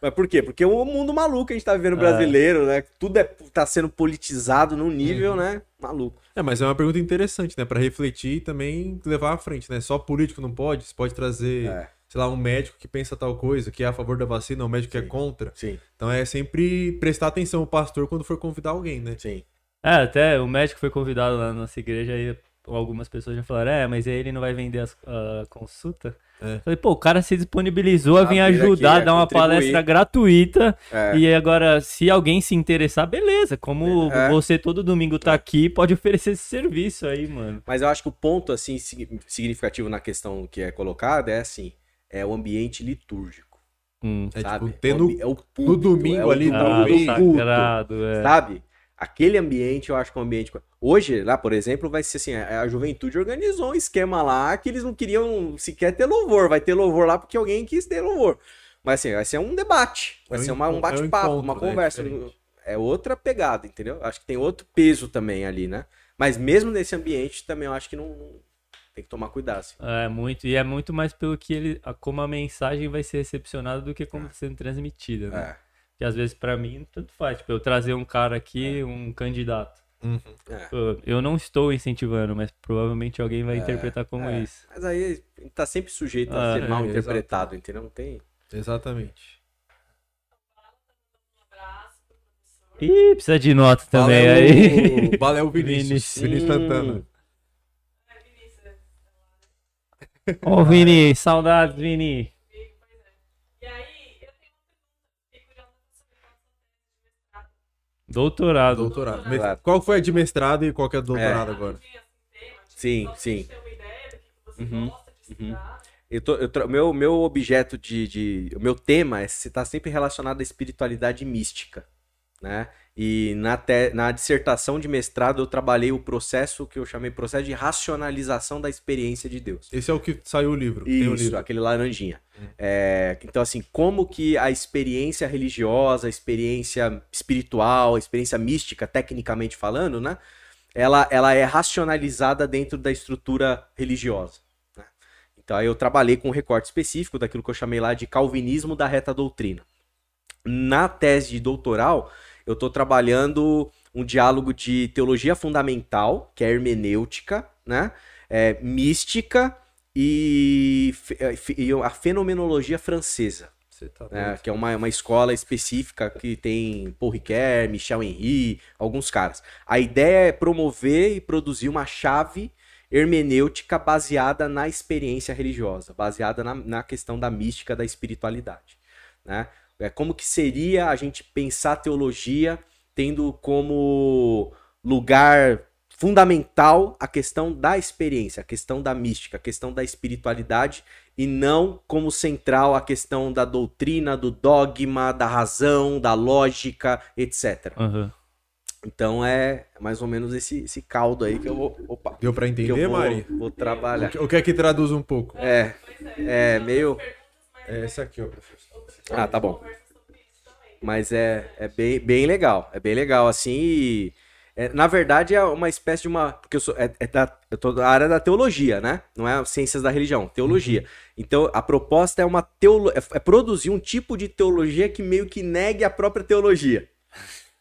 [SPEAKER 2] Mas por quê? Porque é um mundo maluco que a gente tá vivendo
[SPEAKER 1] É.
[SPEAKER 2] brasileiro, né? Tudo é, tá sendo politizado num nível, né? Maluco.
[SPEAKER 3] É, mas é uma pergunta interessante, né? Pra refletir e também levar à frente, né? Só político não pode? Você pode trazer,
[SPEAKER 2] É,
[SPEAKER 3] sei lá, um médico que pensa tal coisa, que é a favor da vacina, um médico que é
[SPEAKER 2] Sim.
[SPEAKER 3] contra.
[SPEAKER 2] sim,
[SPEAKER 3] Então é sempre prestar atenção ao pastor quando for convidar alguém, né?
[SPEAKER 2] sim.
[SPEAKER 1] É, até o médico foi convidado lá na nossa igreja e algumas pessoas já falaram, é, mas aí ele não vai vender as- a consulta.
[SPEAKER 3] É.
[SPEAKER 1] Falei, pô, o cara se disponibilizou a
[SPEAKER 2] Ah,
[SPEAKER 1] vir
[SPEAKER 2] vir aqui,
[SPEAKER 1] ajudar,
[SPEAKER 2] é,
[SPEAKER 1] dar uma
[SPEAKER 2] contribuir.
[SPEAKER 1] palestra gratuita.
[SPEAKER 2] É,
[SPEAKER 1] E agora, se alguém se interessar, beleza. Como
[SPEAKER 2] É.
[SPEAKER 1] você todo domingo tá aqui, pode oferecer esse serviço aí, mano.
[SPEAKER 2] Mas eu acho que o ponto, assim, sig- significativo na questão que é colocada é assim, é o ambiente litúrgico,
[SPEAKER 1] Hum.
[SPEAKER 3] É
[SPEAKER 2] sabe?
[SPEAKER 3] tipo, ter
[SPEAKER 2] É o
[SPEAKER 3] no,
[SPEAKER 2] ambi- é o
[SPEAKER 3] no domingo
[SPEAKER 2] é o
[SPEAKER 3] ali,
[SPEAKER 1] Ah,
[SPEAKER 3] no
[SPEAKER 2] culto.
[SPEAKER 1] sagrado, é.
[SPEAKER 2] Sabe? Aquele ambiente, eu acho que é um ambiente. Hoje, lá, por exemplo, vai ser assim: a a juventude organizou um esquema lá que eles não queriam sequer ter louvor. Vai ter louvor lá porque alguém quis ter louvor. Mas assim, vai ser um debate. Vai
[SPEAKER 3] É
[SPEAKER 2] ser uma- um
[SPEAKER 3] enco- é um
[SPEAKER 2] bate-papo, uma
[SPEAKER 3] né?
[SPEAKER 2] conversa. É outra pegada, entendeu? Acho que tem outro peso também ali, né? Mas mesmo nesse ambiente, também eu acho que não- tem que tomar cuidado. Assim.
[SPEAKER 1] É muito, e é muito mais pelo que ele, como a mensagem vai ser recepcionada do que como sendo transmitida, né?
[SPEAKER 2] É,
[SPEAKER 1] Que às vezes pra mim tanto faz, tipo, eu trazer um cara aqui,
[SPEAKER 2] É.
[SPEAKER 1] um candidato.
[SPEAKER 3] Uhum.
[SPEAKER 2] é.
[SPEAKER 1] Pô, Eu não estou incentivando, mas provavelmente alguém vai interpretar como
[SPEAKER 2] É,
[SPEAKER 1] isso.
[SPEAKER 2] Mas aí tá sempre sujeito a
[SPEAKER 1] Ah,
[SPEAKER 2] ser mal
[SPEAKER 3] é,
[SPEAKER 2] interpretado, entendeu? Não tem.
[SPEAKER 3] Exatamente.
[SPEAKER 4] Um abraço pro professor.
[SPEAKER 1] Ih, precisa de nota também
[SPEAKER 3] é
[SPEAKER 1] aí.
[SPEAKER 3] é Vinícius.
[SPEAKER 1] Vinícius. <laughs>
[SPEAKER 3] Vinícius Santana.
[SPEAKER 2] Hum,
[SPEAKER 4] É, Vinícius,
[SPEAKER 1] Ô, Vini, saudades, Vini.
[SPEAKER 4] comigo, pois é. E aí, eu tenho uma pergunta. Fiquei curiosa sobre qual sua tese de mestrado.
[SPEAKER 1] Doutorado.
[SPEAKER 3] Doutorado.
[SPEAKER 4] Doutorado.
[SPEAKER 3] Mas Qual foi a de mestrado e qual que é a do doutorado
[SPEAKER 4] Ah,
[SPEAKER 3] agora?
[SPEAKER 2] Sim, sim.
[SPEAKER 4] gente ter uma ideia do que que você
[SPEAKER 2] Uhum. Eu tô, eu tra- meu, meu objeto de, de. O meu tema é estar sempre relacionado à espiritualidade mística. Né? E na, te- na dissertação de mestrado eu trabalhei o processo que eu chamei processo de racionalização da experiência de Deus.
[SPEAKER 3] Esse é o que saiu o livro. Tem o
[SPEAKER 2] Isso,
[SPEAKER 3] livro.
[SPEAKER 2] aquele laranjinha. É, então, assim, como que a experiência religiosa, a experiência espiritual, a experiência mística, tecnicamente falando, né? Ela, ela é racionalizada dentro da estrutura religiosa. né? Então, aí eu trabalhei com um recorte específico daquilo que eu chamei lá de calvinismo da reta doutrina. Na tese de doutoral, eu estou trabalhando um diálogo de teologia fundamental, que é hermenêutica, né? É, mística e, fe- e a fenomenologia francesa,
[SPEAKER 3] tá
[SPEAKER 2] né? que é uma, uma escola específica que tem Paul Ricoeur, Michel Henry, alguns caras. A ideia é promover e produzir uma chave hermenêutica baseada na experiência religiosa, baseada na, na questão da mística, da espiritualidade. Né? É como que seria a gente pensar teologia tendo como lugar fundamental a questão da experiência, a questão da mística, a questão da espiritualidade e não como central a questão da doutrina, do dogma, da razão, da lógica, etc.
[SPEAKER 1] Aham.
[SPEAKER 2] Então é mais ou menos esse, esse caldo aí que eu vou, opa,
[SPEAKER 3] Deu pra
[SPEAKER 2] que
[SPEAKER 3] entender,
[SPEAKER 2] eu vou,
[SPEAKER 3] Mari?
[SPEAKER 2] vou trabalhar.
[SPEAKER 3] O que é que traduz um pouco?
[SPEAKER 2] É, é meio.
[SPEAKER 3] É esse aqui, ó, professor.
[SPEAKER 2] Ah, tá bom. Mas é, é bem, bem legal. É bem legal, assim. E, é, na verdade, é uma espécie de uma. Porque eu sou. É, é da, eu tô da área da teologia, né? Não é ciências da religião, teologia. Então, a proposta é uma teolo, é, é produzir um tipo de teologia que meio que negue a própria teologia.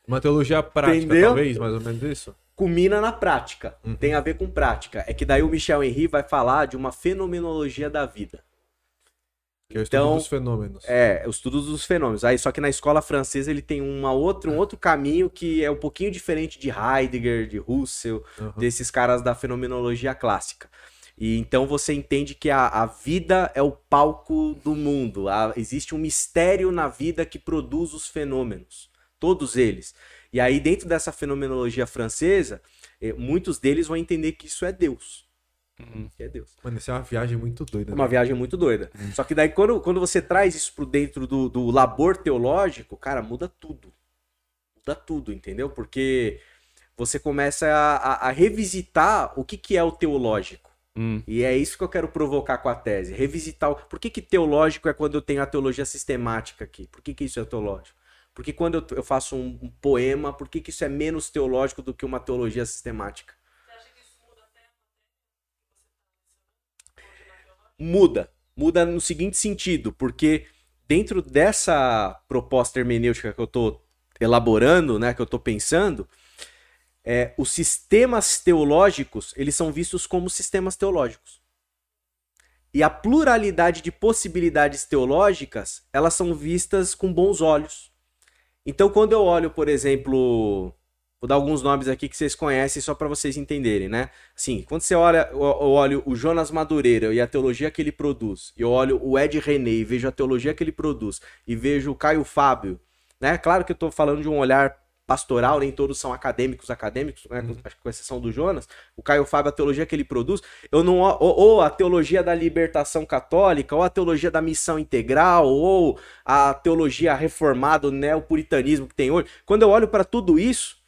[SPEAKER 3] Uma teologia prática,
[SPEAKER 2] Entendeu?
[SPEAKER 3] talvez, mais ou menos isso?
[SPEAKER 2] Culmina na prática.
[SPEAKER 3] Uhum.
[SPEAKER 2] Tem a ver com prática. É que daí o Michel Henry vai falar de uma fenomenologia da vida.
[SPEAKER 3] Que é o estudo
[SPEAKER 2] Então,
[SPEAKER 3] dos fenômenos.
[SPEAKER 2] É, o estudo dos fenômenos. Aí, só que na escola francesa ele tem uma outra, um outro caminho que é um pouquinho diferente de Heidegger, de Russell,
[SPEAKER 3] Aham.
[SPEAKER 2] desses caras da fenomenologia clássica. E então você entende que a, a vida é o palco do mundo. A- existe um mistério na vida que produz os fenômenos. Todos eles. E aí, dentro dessa fenomenologia francesa, eh, muitos deles vão entender que isso é Deus.
[SPEAKER 1] Uhum.
[SPEAKER 2] Que é Deus.
[SPEAKER 3] Mano, isso é uma viagem muito doida.
[SPEAKER 2] É uma
[SPEAKER 3] né?
[SPEAKER 2] viagem muito doida. Só que daí, quando, quando você traz isso pro dentro do, do labor teológico, cara, muda tudo. Muda tudo, entendeu? Porque você começa a, a- a revisitar o que, que é o teológico.
[SPEAKER 1] Hum.
[SPEAKER 2] E é isso que eu quero provocar com a tese. Revisitar. O... Por que, que teológico é quando eu tenho a teologia sistemática aqui? Por que, que isso é teológico? Porque quando eu, eu faço um, um poema, por que, que isso é menos teológico do que uma teologia sistemática?
[SPEAKER 4] Você acha que isso muda até a matéria que você está
[SPEAKER 2] muda. Muda no seguinte sentido, porque dentro dessa proposta hermenêutica que eu estou elaborando, né, que eu estou pensando, é, os sistemas teológicos, eles são vistos como sistemas teológicos. E a pluralidade de possibilidades teológicas, elas são vistas com bons olhos. Então, quando eu olho, por exemplo, vou dar alguns nomes aqui que vocês conhecem só para vocês entenderem, né? Assim, quando você olha, eu olho o Jonas Madureira e a teologia que ele produz, eu olho o Ed René e vejo a teologia que ele produz, e vejo o Caio Fábio, né? Claro que eu tô falando de um olhar pastoral, nem todos são acadêmicos, acadêmicos, né? Que com exceção do Jonas. O Caio Fábio, a teologia que ele produz, eu não ou, ou a teologia da libertação católica, ou a teologia da missão integral, ou a teologia reformada, o neopuritanismo que tem hoje. Quando eu olho para tudo isso,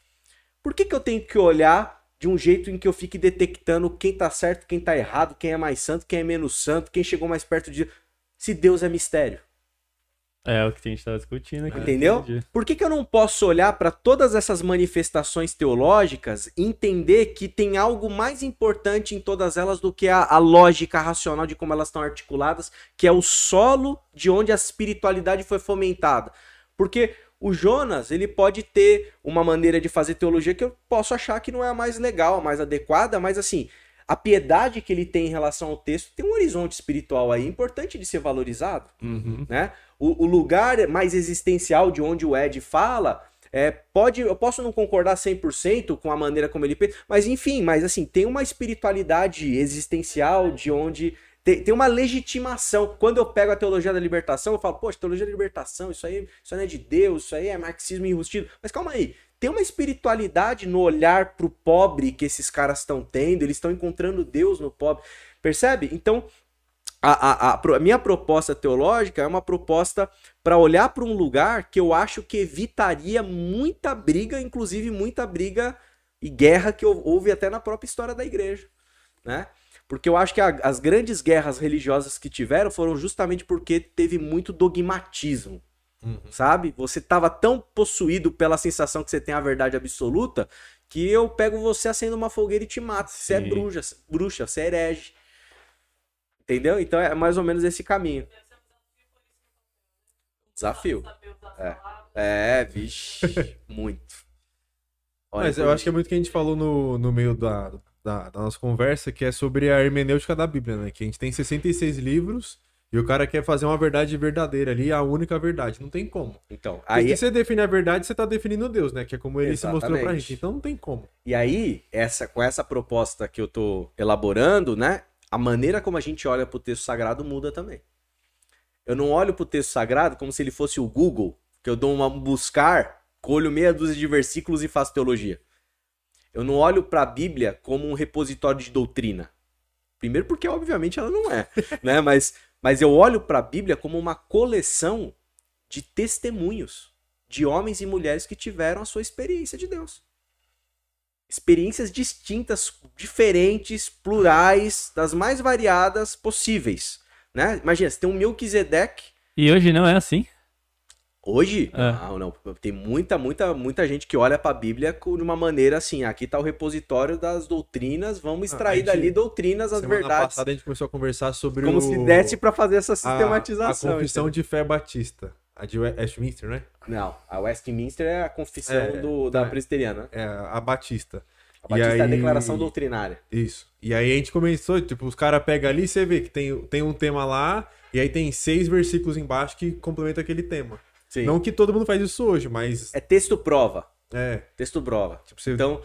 [SPEAKER 2] por que, que eu tenho que olhar de um jeito em que eu fique detectando quem tá certo, quem tá errado, quem é mais santo, quem é menos santo, quem chegou mais perto de? Se Deus é mistério.
[SPEAKER 1] É o que a gente tava discutindo aqui.
[SPEAKER 2] Entendeu? Por que, que eu não posso olhar para todas essas manifestações teológicas e entender que tem algo mais importante em todas elas do que a, a lógica racional de como elas estão articuladas, que é o solo de onde a espiritualidade foi fomentada? Porque o Jonas, ele pode ter uma maneira de fazer teologia que eu posso achar que não é a mais legal, a mais adequada, mas assim, a piedade que ele tem em relação ao texto tem um horizonte espiritual aí importante de ser valorizado
[SPEAKER 1] Uhum.
[SPEAKER 2] né? O, o lugar mais existencial de onde o Ed fala, é, pode, eu posso não concordar 100% com a maneira como ele pensa, mas enfim, mas assim, tem uma espiritualidade existencial de onde tem, tem uma legitimação. Quando eu pego a teologia da libertação, eu falo, poxa, teologia da libertação, isso aí, isso aí não é de Deus, isso aí é marxismo enrustido. Mas calma aí, tem uma espiritualidade no olhar pro pobre que esses caras estão tendo, eles estão encontrando Deus no pobre. Percebe? Então, a, a- a a minha proposta teológica é uma proposta para olhar para um lugar que eu acho que evitaria muita briga, inclusive muita briga e guerra que hou- houve até na própria história da igreja, né? Porque eu acho que a- as grandes guerras religiosas que tiveram foram justamente porque teve muito dogmatismo, sabe? Você tava tão possuído pela sensação que você tem a verdade absoluta que eu pego você acendo uma fogueira e te mato. Você é
[SPEAKER 1] Sim.
[SPEAKER 2] bruxa, bruxa, você é herege. Entendeu? Então é mais ou menos esse caminho. Desafio. É. É, vixe, <laughs> muito. Olha
[SPEAKER 3] Mas eu acho que é muito que a gente falou no, no meio da, da, da nossa conversa, que é sobre a hermenêutica da Bíblia, né? Que a gente tem 66 livros e o cara quer fazer uma verdade verdadeira ali, a única verdade. Não tem como.
[SPEAKER 2] Então,
[SPEAKER 3] Porque
[SPEAKER 2] aí,
[SPEAKER 3] se você define a verdade, você tá definindo Deus, né? Que é como ele se mostrou pra
[SPEAKER 2] Exatamente.
[SPEAKER 3] gente. Então não tem como.
[SPEAKER 2] e aí essa, com essa proposta que eu tô elaborando, né? A maneira como a gente olha pro texto sagrado muda também. Eu não olho pro texto sagrado como se ele fosse o Google, que eu dou uma buscar, colho meia dúzia de versículos e faço teologia. Eu não olho pra Bíblia como um repositório de doutrina. Primeiro porque, obviamente, ela não é, <laughs> né? Mas, mas eu olho pra Bíblia como uma coleção de testemunhos de homens e mulheres que tiveram a sua experiência de Deus. Experiências distintas, diferentes, plurais, das mais variadas possíveis, né? Imagina, você tem um Melquisedeque
[SPEAKER 1] E hoje não é assim.
[SPEAKER 2] Hoje,
[SPEAKER 1] É.
[SPEAKER 2] não, não. Tem muita, muita, muita gente que olha pra Bíblia com- de uma maneira assim: aqui tá o repositório das doutrinas, vamos extrair
[SPEAKER 3] Ah, a gente-
[SPEAKER 2] dali doutrinas, as
[SPEAKER 3] Semana
[SPEAKER 2] verdades.
[SPEAKER 3] passada a gente começou a conversar sobre
[SPEAKER 2] Como
[SPEAKER 3] o...
[SPEAKER 2] se desse pra fazer essa
[SPEAKER 3] a-
[SPEAKER 2] sistematização.
[SPEAKER 3] A, confissão
[SPEAKER 2] entendeu?
[SPEAKER 3] de fé batista. A de Westminster, né?
[SPEAKER 2] Não, a Westminster é a confissão
[SPEAKER 3] É,
[SPEAKER 2] do, da
[SPEAKER 3] é.
[SPEAKER 2] presbiteriana.
[SPEAKER 3] É, a Batista.
[SPEAKER 2] A Batista é a
[SPEAKER 3] aí-
[SPEAKER 2] declaração doutrinária.
[SPEAKER 3] Isso. E aí a gente começou, tipo, os caras pegam ali e você vê que tem, tem um tema lá, e aí tem seis versículos embaixo que complementam aquele tema.
[SPEAKER 2] Sim.
[SPEAKER 3] Não que todo mundo faz isso hoje, mas.
[SPEAKER 2] É texto prova.
[SPEAKER 3] É.
[SPEAKER 2] Texto prova.
[SPEAKER 3] Tipo, você.
[SPEAKER 2] Então,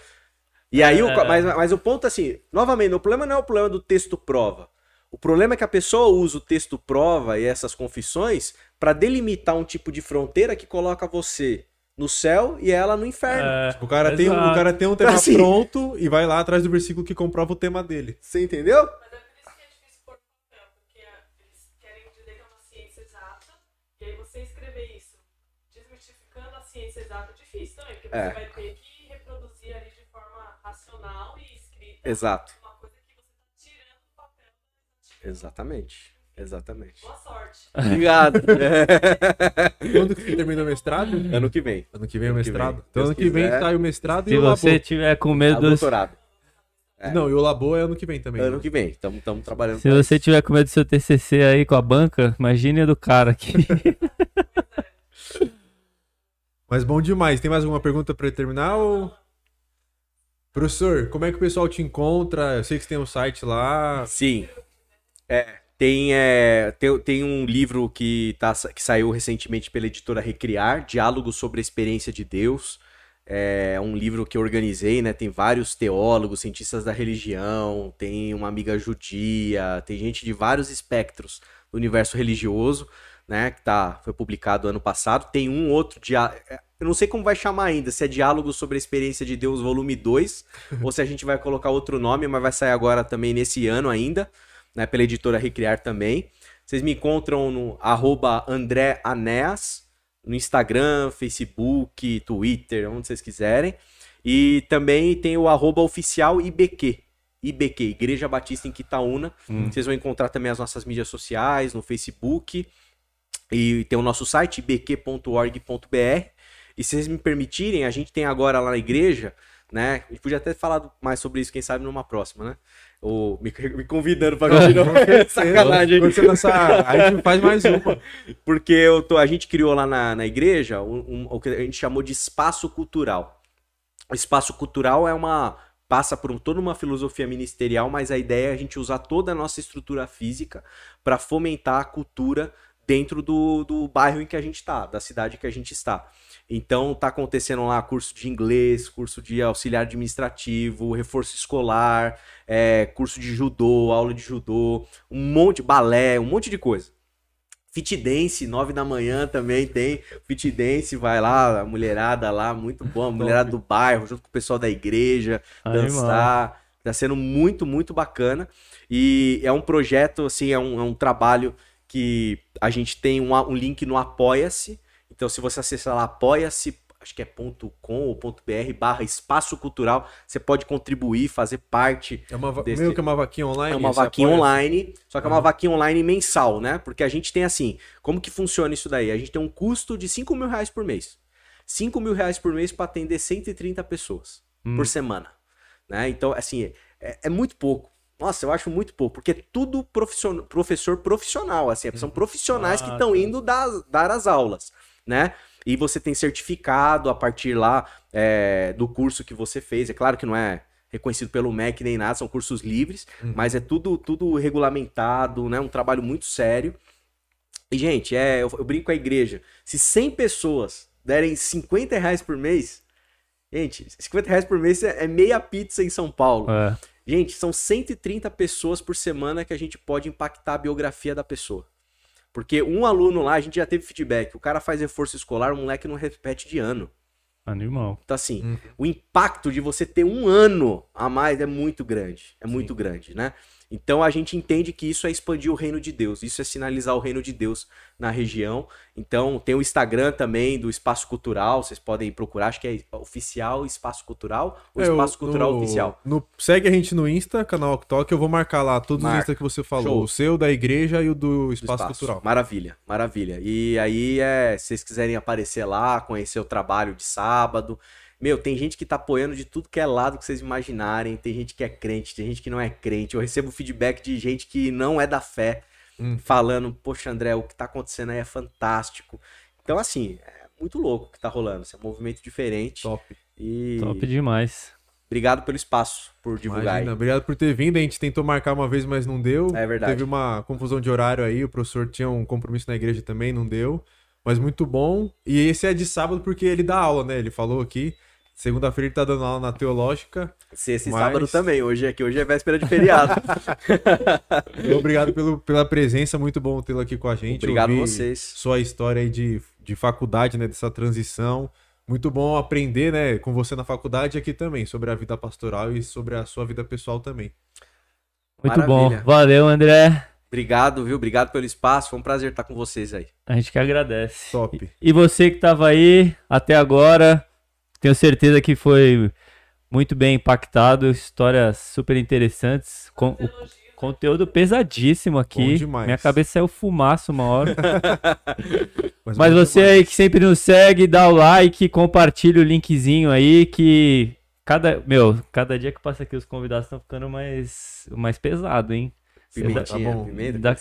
[SPEAKER 2] e aí, o,
[SPEAKER 1] É.
[SPEAKER 2] mas, mas o ponto assim, novamente, o problema não é o problema do texto prova. O problema é que a pessoa usa o texto prova e essas confissões para delimitar um tipo de fronteira que coloca você no céu e ela no inferno.
[SPEAKER 1] É,
[SPEAKER 3] o, cara tem, um- o cara tem um tema <laughs>
[SPEAKER 2] Assim.
[SPEAKER 3] pronto e vai lá atrás do versículo que comprova o tema dele.
[SPEAKER 2] Você entendeu?
[SPEAKER 4] Mas é por isso que é difícil pôr no papel, porque ah, eles querem dizer que é uma ciência exata, e aí você escrever isso desmistificando a ciência exata é
[SPEAKER 2] É.
[SPEAKER 4] você vai ter que reproduzir ali de forma racional e escrita
[SPEAKER 2] Exato.
[SPEAKER 4] uma coisa que você está tirando do papel.
[SPEAKER 2] Exatamente. Exatamente.
[SPEAKER 4] Boa sorte. <laughs>
[SPEAKER 2] Obrigado. <laughs>
[SPEAKER 3] Quando que você termina o mestrado?
[SPEAKER 2] ano que vem.
[SPEAKER 3] Ano que vem é o
[SPEAKER 2] Ano que
[SPEAKER 3] mestrado.
[SPEAKER 2] vem.
[SPEAKER 3] Então
[SPEAKER 2] Deus
[SPEAKER 3] ano que vem
[SPEAKER 2] quiser.
[SPEAKER 3] sai o mestrado
[SPEAKER 1] Se
[SPEAKER 3] e o
[SPEAKER 1] você
[SPEAKER 3] labor.
[SPEAKER 1] tiver com medo dos...
[SPEAKER 2] doutorado.
[SPEAKER 3] Não, e o labor é ano que vem também.
[SPEAKER 2] Ano
[SPEAKER 3] né?
[SPEAKER 2] que vem. Estamos trabalhando.
[SPEAKER 1] Se você tiver com medo do seu TCC aí com a banca, imagine a do cara aqui. <laughs>
[SPEAKER 3] Mas bom demais. Tem mais alguma pergunta pra terminar? Ou... Professor, como é que o pessoal te encontra? Eu sei que você tem um site lá.
[SPEAKER 2] Sim. É, tem, é, tem, tem um livro que, tá, que saiu recentemente pela editora Recriar, Diálogos sobre a Experiência de Deus. É um livro que eu organizei, né? Tem vários teólogos, cientistas da religião, tem uma amiga judia, tem gente de vários espectros do universo religioso, né? Que tá, foi publicado ano passado. Tem um outro dia, eu não sei como vai chamar ainda, se é Diálogos sobre a Experiência de Deus, volume 2, <laughs> ou se a gente vai colocar outro nome, mas vai sair agora também nesse ano ainda, né, pela editora Recriar também. Vocês me encontram no arroba André no Instagram, Facebook, Twitter, onde vocês quiserem. E também tem o arroba oficial IBQ. IBQ, Igreja Batista em Quitaúna. Vocês vão encontrar também as nossas mídias sociais, no Facebook. E tem o nosso site, bq.org.br. E se vocês me permitirem, a gente tem agora lá na igreja, né? A gente podia até falar mais sobre isso, quem sabe, numa próxima, né? Ou me, <laughs> me convidando pra <laughs> continuar. Sacanagem.
[SPEAKER 3] Quando você lançar, a gente faz mais uma. <laughs>
[SPEAKER 2] Porque eu tô, a gente criou lá na, na igreja um- um- o que a gente chamou de espaço cultural. O espaço cultural é uma. passa por um- toda uma filosofia ministerial, mas a ideia é a gente usar toda a nossa estrutura física para fomentar a cultura dentro do, do bairro em que a gente está, da cidade que a gente está. Então tá acontecendo lá curso de inglês, curso de auxiliar administrativo, reforço escolar, é, curso de judô, aula de judô, um monte, balé, um monte de coisa. Fit dance, nove da manhã também tem. Fit dance, vai lá, a mulherada lá, muito bom. A mulherada do bairro, junto com o pessoal da igreja, dançar. Tá sendo muito, muito bacana. E é um projeto, assim, é um, é um trabalho que a gente tem um, um link no Apoia-se. Então, se você acessar lá, apoia-se, acho que é ponto .com ou ponto .br, barra espaço cultural, você pode contribuir, fazer parte
[SPEAKER 3] É uma,
[SPEAKER 2] Desse-
[SPEAKER 3] meio que uma vaquinha online.
[SPEAKER 2] é uma vaquinha online, só que é uma vaquinha online mensal, né? Porque a gente tem assim, como que funciona isso daí? A gente tem um custo de 5 mil reais por mês. 5 mil reais por mês para atender 130 pessoas
[SPEAKER 1] Hum.
[SPEAKER 2] por semana. Né? Então, assim, é, é muito pouco. Nossa, eu acho muito pouco, porque é tudo profission- professor profissional, assim, são profissionais que
[SPEAKER 1] Ah,
[SPEAKER 2] estão
[SPEAKER 1] tá.
[SPEAKER 2] indo dar, dar as aulas, né? E você tem certificado a partir lá é, do curso que você fez. É claro que não é reconhecido pelo MEC nem nada, são cursos livres,
[SPEAKER 3] Uhum.
[SPEAKER 2] mas é tudo, tudo regulamentado, né? Um trabalho muito sério. E, gente, é, eu, eu brinco com a igreja. Se 100 pessoas derem 50 reais por mês, gente, 50 reais por mês é, é meia pizza em São Paulo.
[SPEAKER 1] É.
[SPEAKER 2] Gente, são 130 pessoas por semana que a gente pode impactar a biografia da pessoa. Porque um aluno lá, a gente já teve feedback, o cara faz reforço escolar, o moleque não repete de ano.
[SPEAKER 1] Animal.
[SPEAKER 2] Então, assim,
[SPEAKER 3] Uhum.
[SPEAKER 2] o impacto de você ter um ano a mais é muito grande. É muito grande, né? Então a gente entende que isso é expandir o reino de Deus, isso é sinalizar o reino de Deus na região. Então tem o Instagram também do Espaço Cultural, vocês podem procurar, acho que é oficial Espaço Cultural ou
[SPEAKER 3] É, o-
[SPEAKER 2] Espaço Cultural
[SPEAKER 3] no-
[SPEAKER 2] Oficial.
[SPEAKER 3] no- segue a gente no Insta, canal Oktok. Eu vou marcar lá todos
[SPEAKER 2] Marca.
[SPEAKER 3] os Insta que você falou.
[SPEAKER 2] Show.
[SPEAKER 3] O seu, da igreja e o do
[SPEAKER 2] do
[SPEAKER 3] Espaço, Cultural.
[SPEAKER 2] Maravilha, maravilha. E aí, é, se vocês quiserem aparecer lá, conhecer o trabalho de sábado. Meu, tem gente que tá apoiando de tudo que é lado que vocês imaginarem. Tem gente que é crente, tem gente que não é crente. Eu recebo feedback de gente que não é da fé,
[SPEAKER 3] Hum.
[SPEAKER 2] falando, poxa, André, o que tá acontecendo aí é fantástico. Então, assim, é muito louco o que tá rolando. Esse é um movimento diferente.
[SPEAKER 3] Top.
[SPEAKER 2] E
[SPEAKER 1] Top demais.
[SPEAKER 2] obrigado pelo espaço, por divulgar
[SPEAKER 3] Imagina,
[SPEAKER 2] aí.
[SPEAKER 3] obrigado por ter vindo. A gente tentou marcar uma vez, mas não deu.
[SPEAKER 2] É verdade.
[SPEAKER 3] Teve uma confusão de horário aí. O professor tinha um compromisso na igreja também, não deu. Mas muito bom. E esse é de sábado porque ele dá aula, né? Ele falou aqui. Segunda-feira ele tá dando aula na teológica.
[SPEAKER 2] Sexta e
[SPEAKER 3] Mas-
[SPEAKER 2] sábado também. Hoje é que hoje é véspera de feriado. <laughs>
[SPEAKER 3] Obrigado pelo, pela presença, muito bom tê-lo aqui com a gente.
[SPEAKER 2] Obrigado
[SPEAKER 3] Ouvir
[SPEAKER 2] vocês.
[SPEAKER 3] Sua história aí de, de faculdade, né? Dessa transição. Muito bom aprender, né? Com você na faculdade aqui também, sobre a vida pastoral e sobre a sua vida pessoal também.
[SPEAKER 1] Muito
[SPEAKER 2] Maravilha.
[SPEAKER 1] bom. Valeu, André.
[SPEAKER 2] Obrigado, viu? Obrigado pelo espaço. Foi um prazer estar com vocês aí.
[SPEAKER 1] A gente que agradece.
[SPEAKER 3] Top.
[SPEAKER 1] E você que tava aí até agora, tenho certeza que foi muito bem impactado, histórias super interessantes, com, o conteúdo pesadíssimo aqui.
[SPEAKER 3] demais.
[SPEAKER 1] Minha cabeça saiu fumaça uma hora. <laughs>
[SPEAKER 3] Mas,
[SPEAKER 1] Mas você
[SPEAKER 3] bom.
[SPEAKER 1] aí que sempre nos segue, dá o like, compartilha o linkzinho aí que cada, meu, cada dia que passa aqui os convidados estão ficando mais mais pesado, hein?
[SPEAKER 2] Pimentinha,
[SPEAKER 3] tá bom.
[SPEAKER 2] pimenta,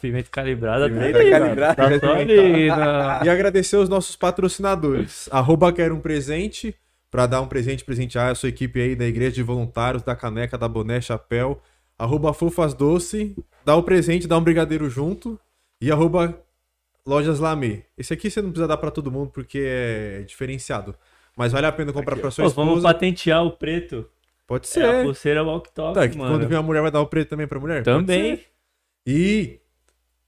[SPEAKER 1] pimenta calibrada. tá
[SPEAKER 2] Pimenta
[SPEAKER 1] ali,
[SPEAKER 2] calibrada.
[SPEAKER 1] Tá só ali, <laughs> na-
[SPEAKER 3] E agradecer os nossos patrocinadores. Arroba Quero um Presente, para dar um presente, presentear a sua equipe aí da Igreja de Voluntários, da caneca, da boné, chapéu. Arroba Fofas Doce, dá o presente, dá um brigadeiro junto. E arroba Lojas Lamê. Esse aqui você não precisa dar para todo mundo porque é diferenciado. Mas vale a pena comprar para sua
[SPEAKER 1] Pô, vamos
[SPEAKER 3] esposa.
[SPEAKER 1] patentear o preto.
[SPEAKER 3] Pode
[SPEAKER 1] É, a
[SPEAKER 3] ser.
[SPEAKER 1] pulseira walk talk,
[SPEAKER 3] Tá,
[SPEAKER 1] mano.
[SPEAKER 3] quando vem uma mulher vai dar o preto também pra mulher?
[SPEAKER 1] Também.
[SPEAKER 3] ser. E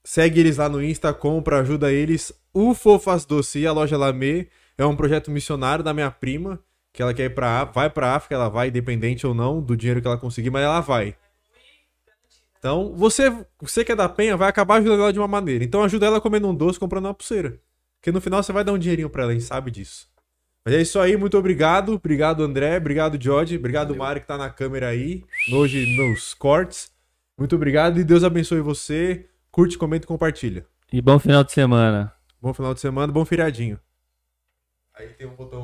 [SPEAKER 3] segue eles lá no Insta, compra, ajuda eles. O Fofas Doce e a loja Lamê é um projeto missionário da minha prima, que ela quer ir pra, vai pra África, ela vai, independente ou não do dinheiro que ela conseguir, mas ela vai. Então, você, você que é da Penha, vai acabar ajudando ela de uma maneira. Então ajuda ela comendo um doce, comprando uma pulseira. Porque no final você vai dar um dinheirinho pra ela, a gente sabe disso. Mas é isso aí, muito obrigado. Obrigado, André. Obrigado, George. Obrigado,
[SPEAKER 2] Valeu.
[SPEAKER 3] Mário, que tá na câmera aí, hoje nos cortes. Muito obrigado e Deus abençoe você. Curte, comenta e compartilha.
[SPEAKER 1] E bom final de semana.
[SPEAKER 3] Bom final de semana, bom feriadinho. Aí tem um botão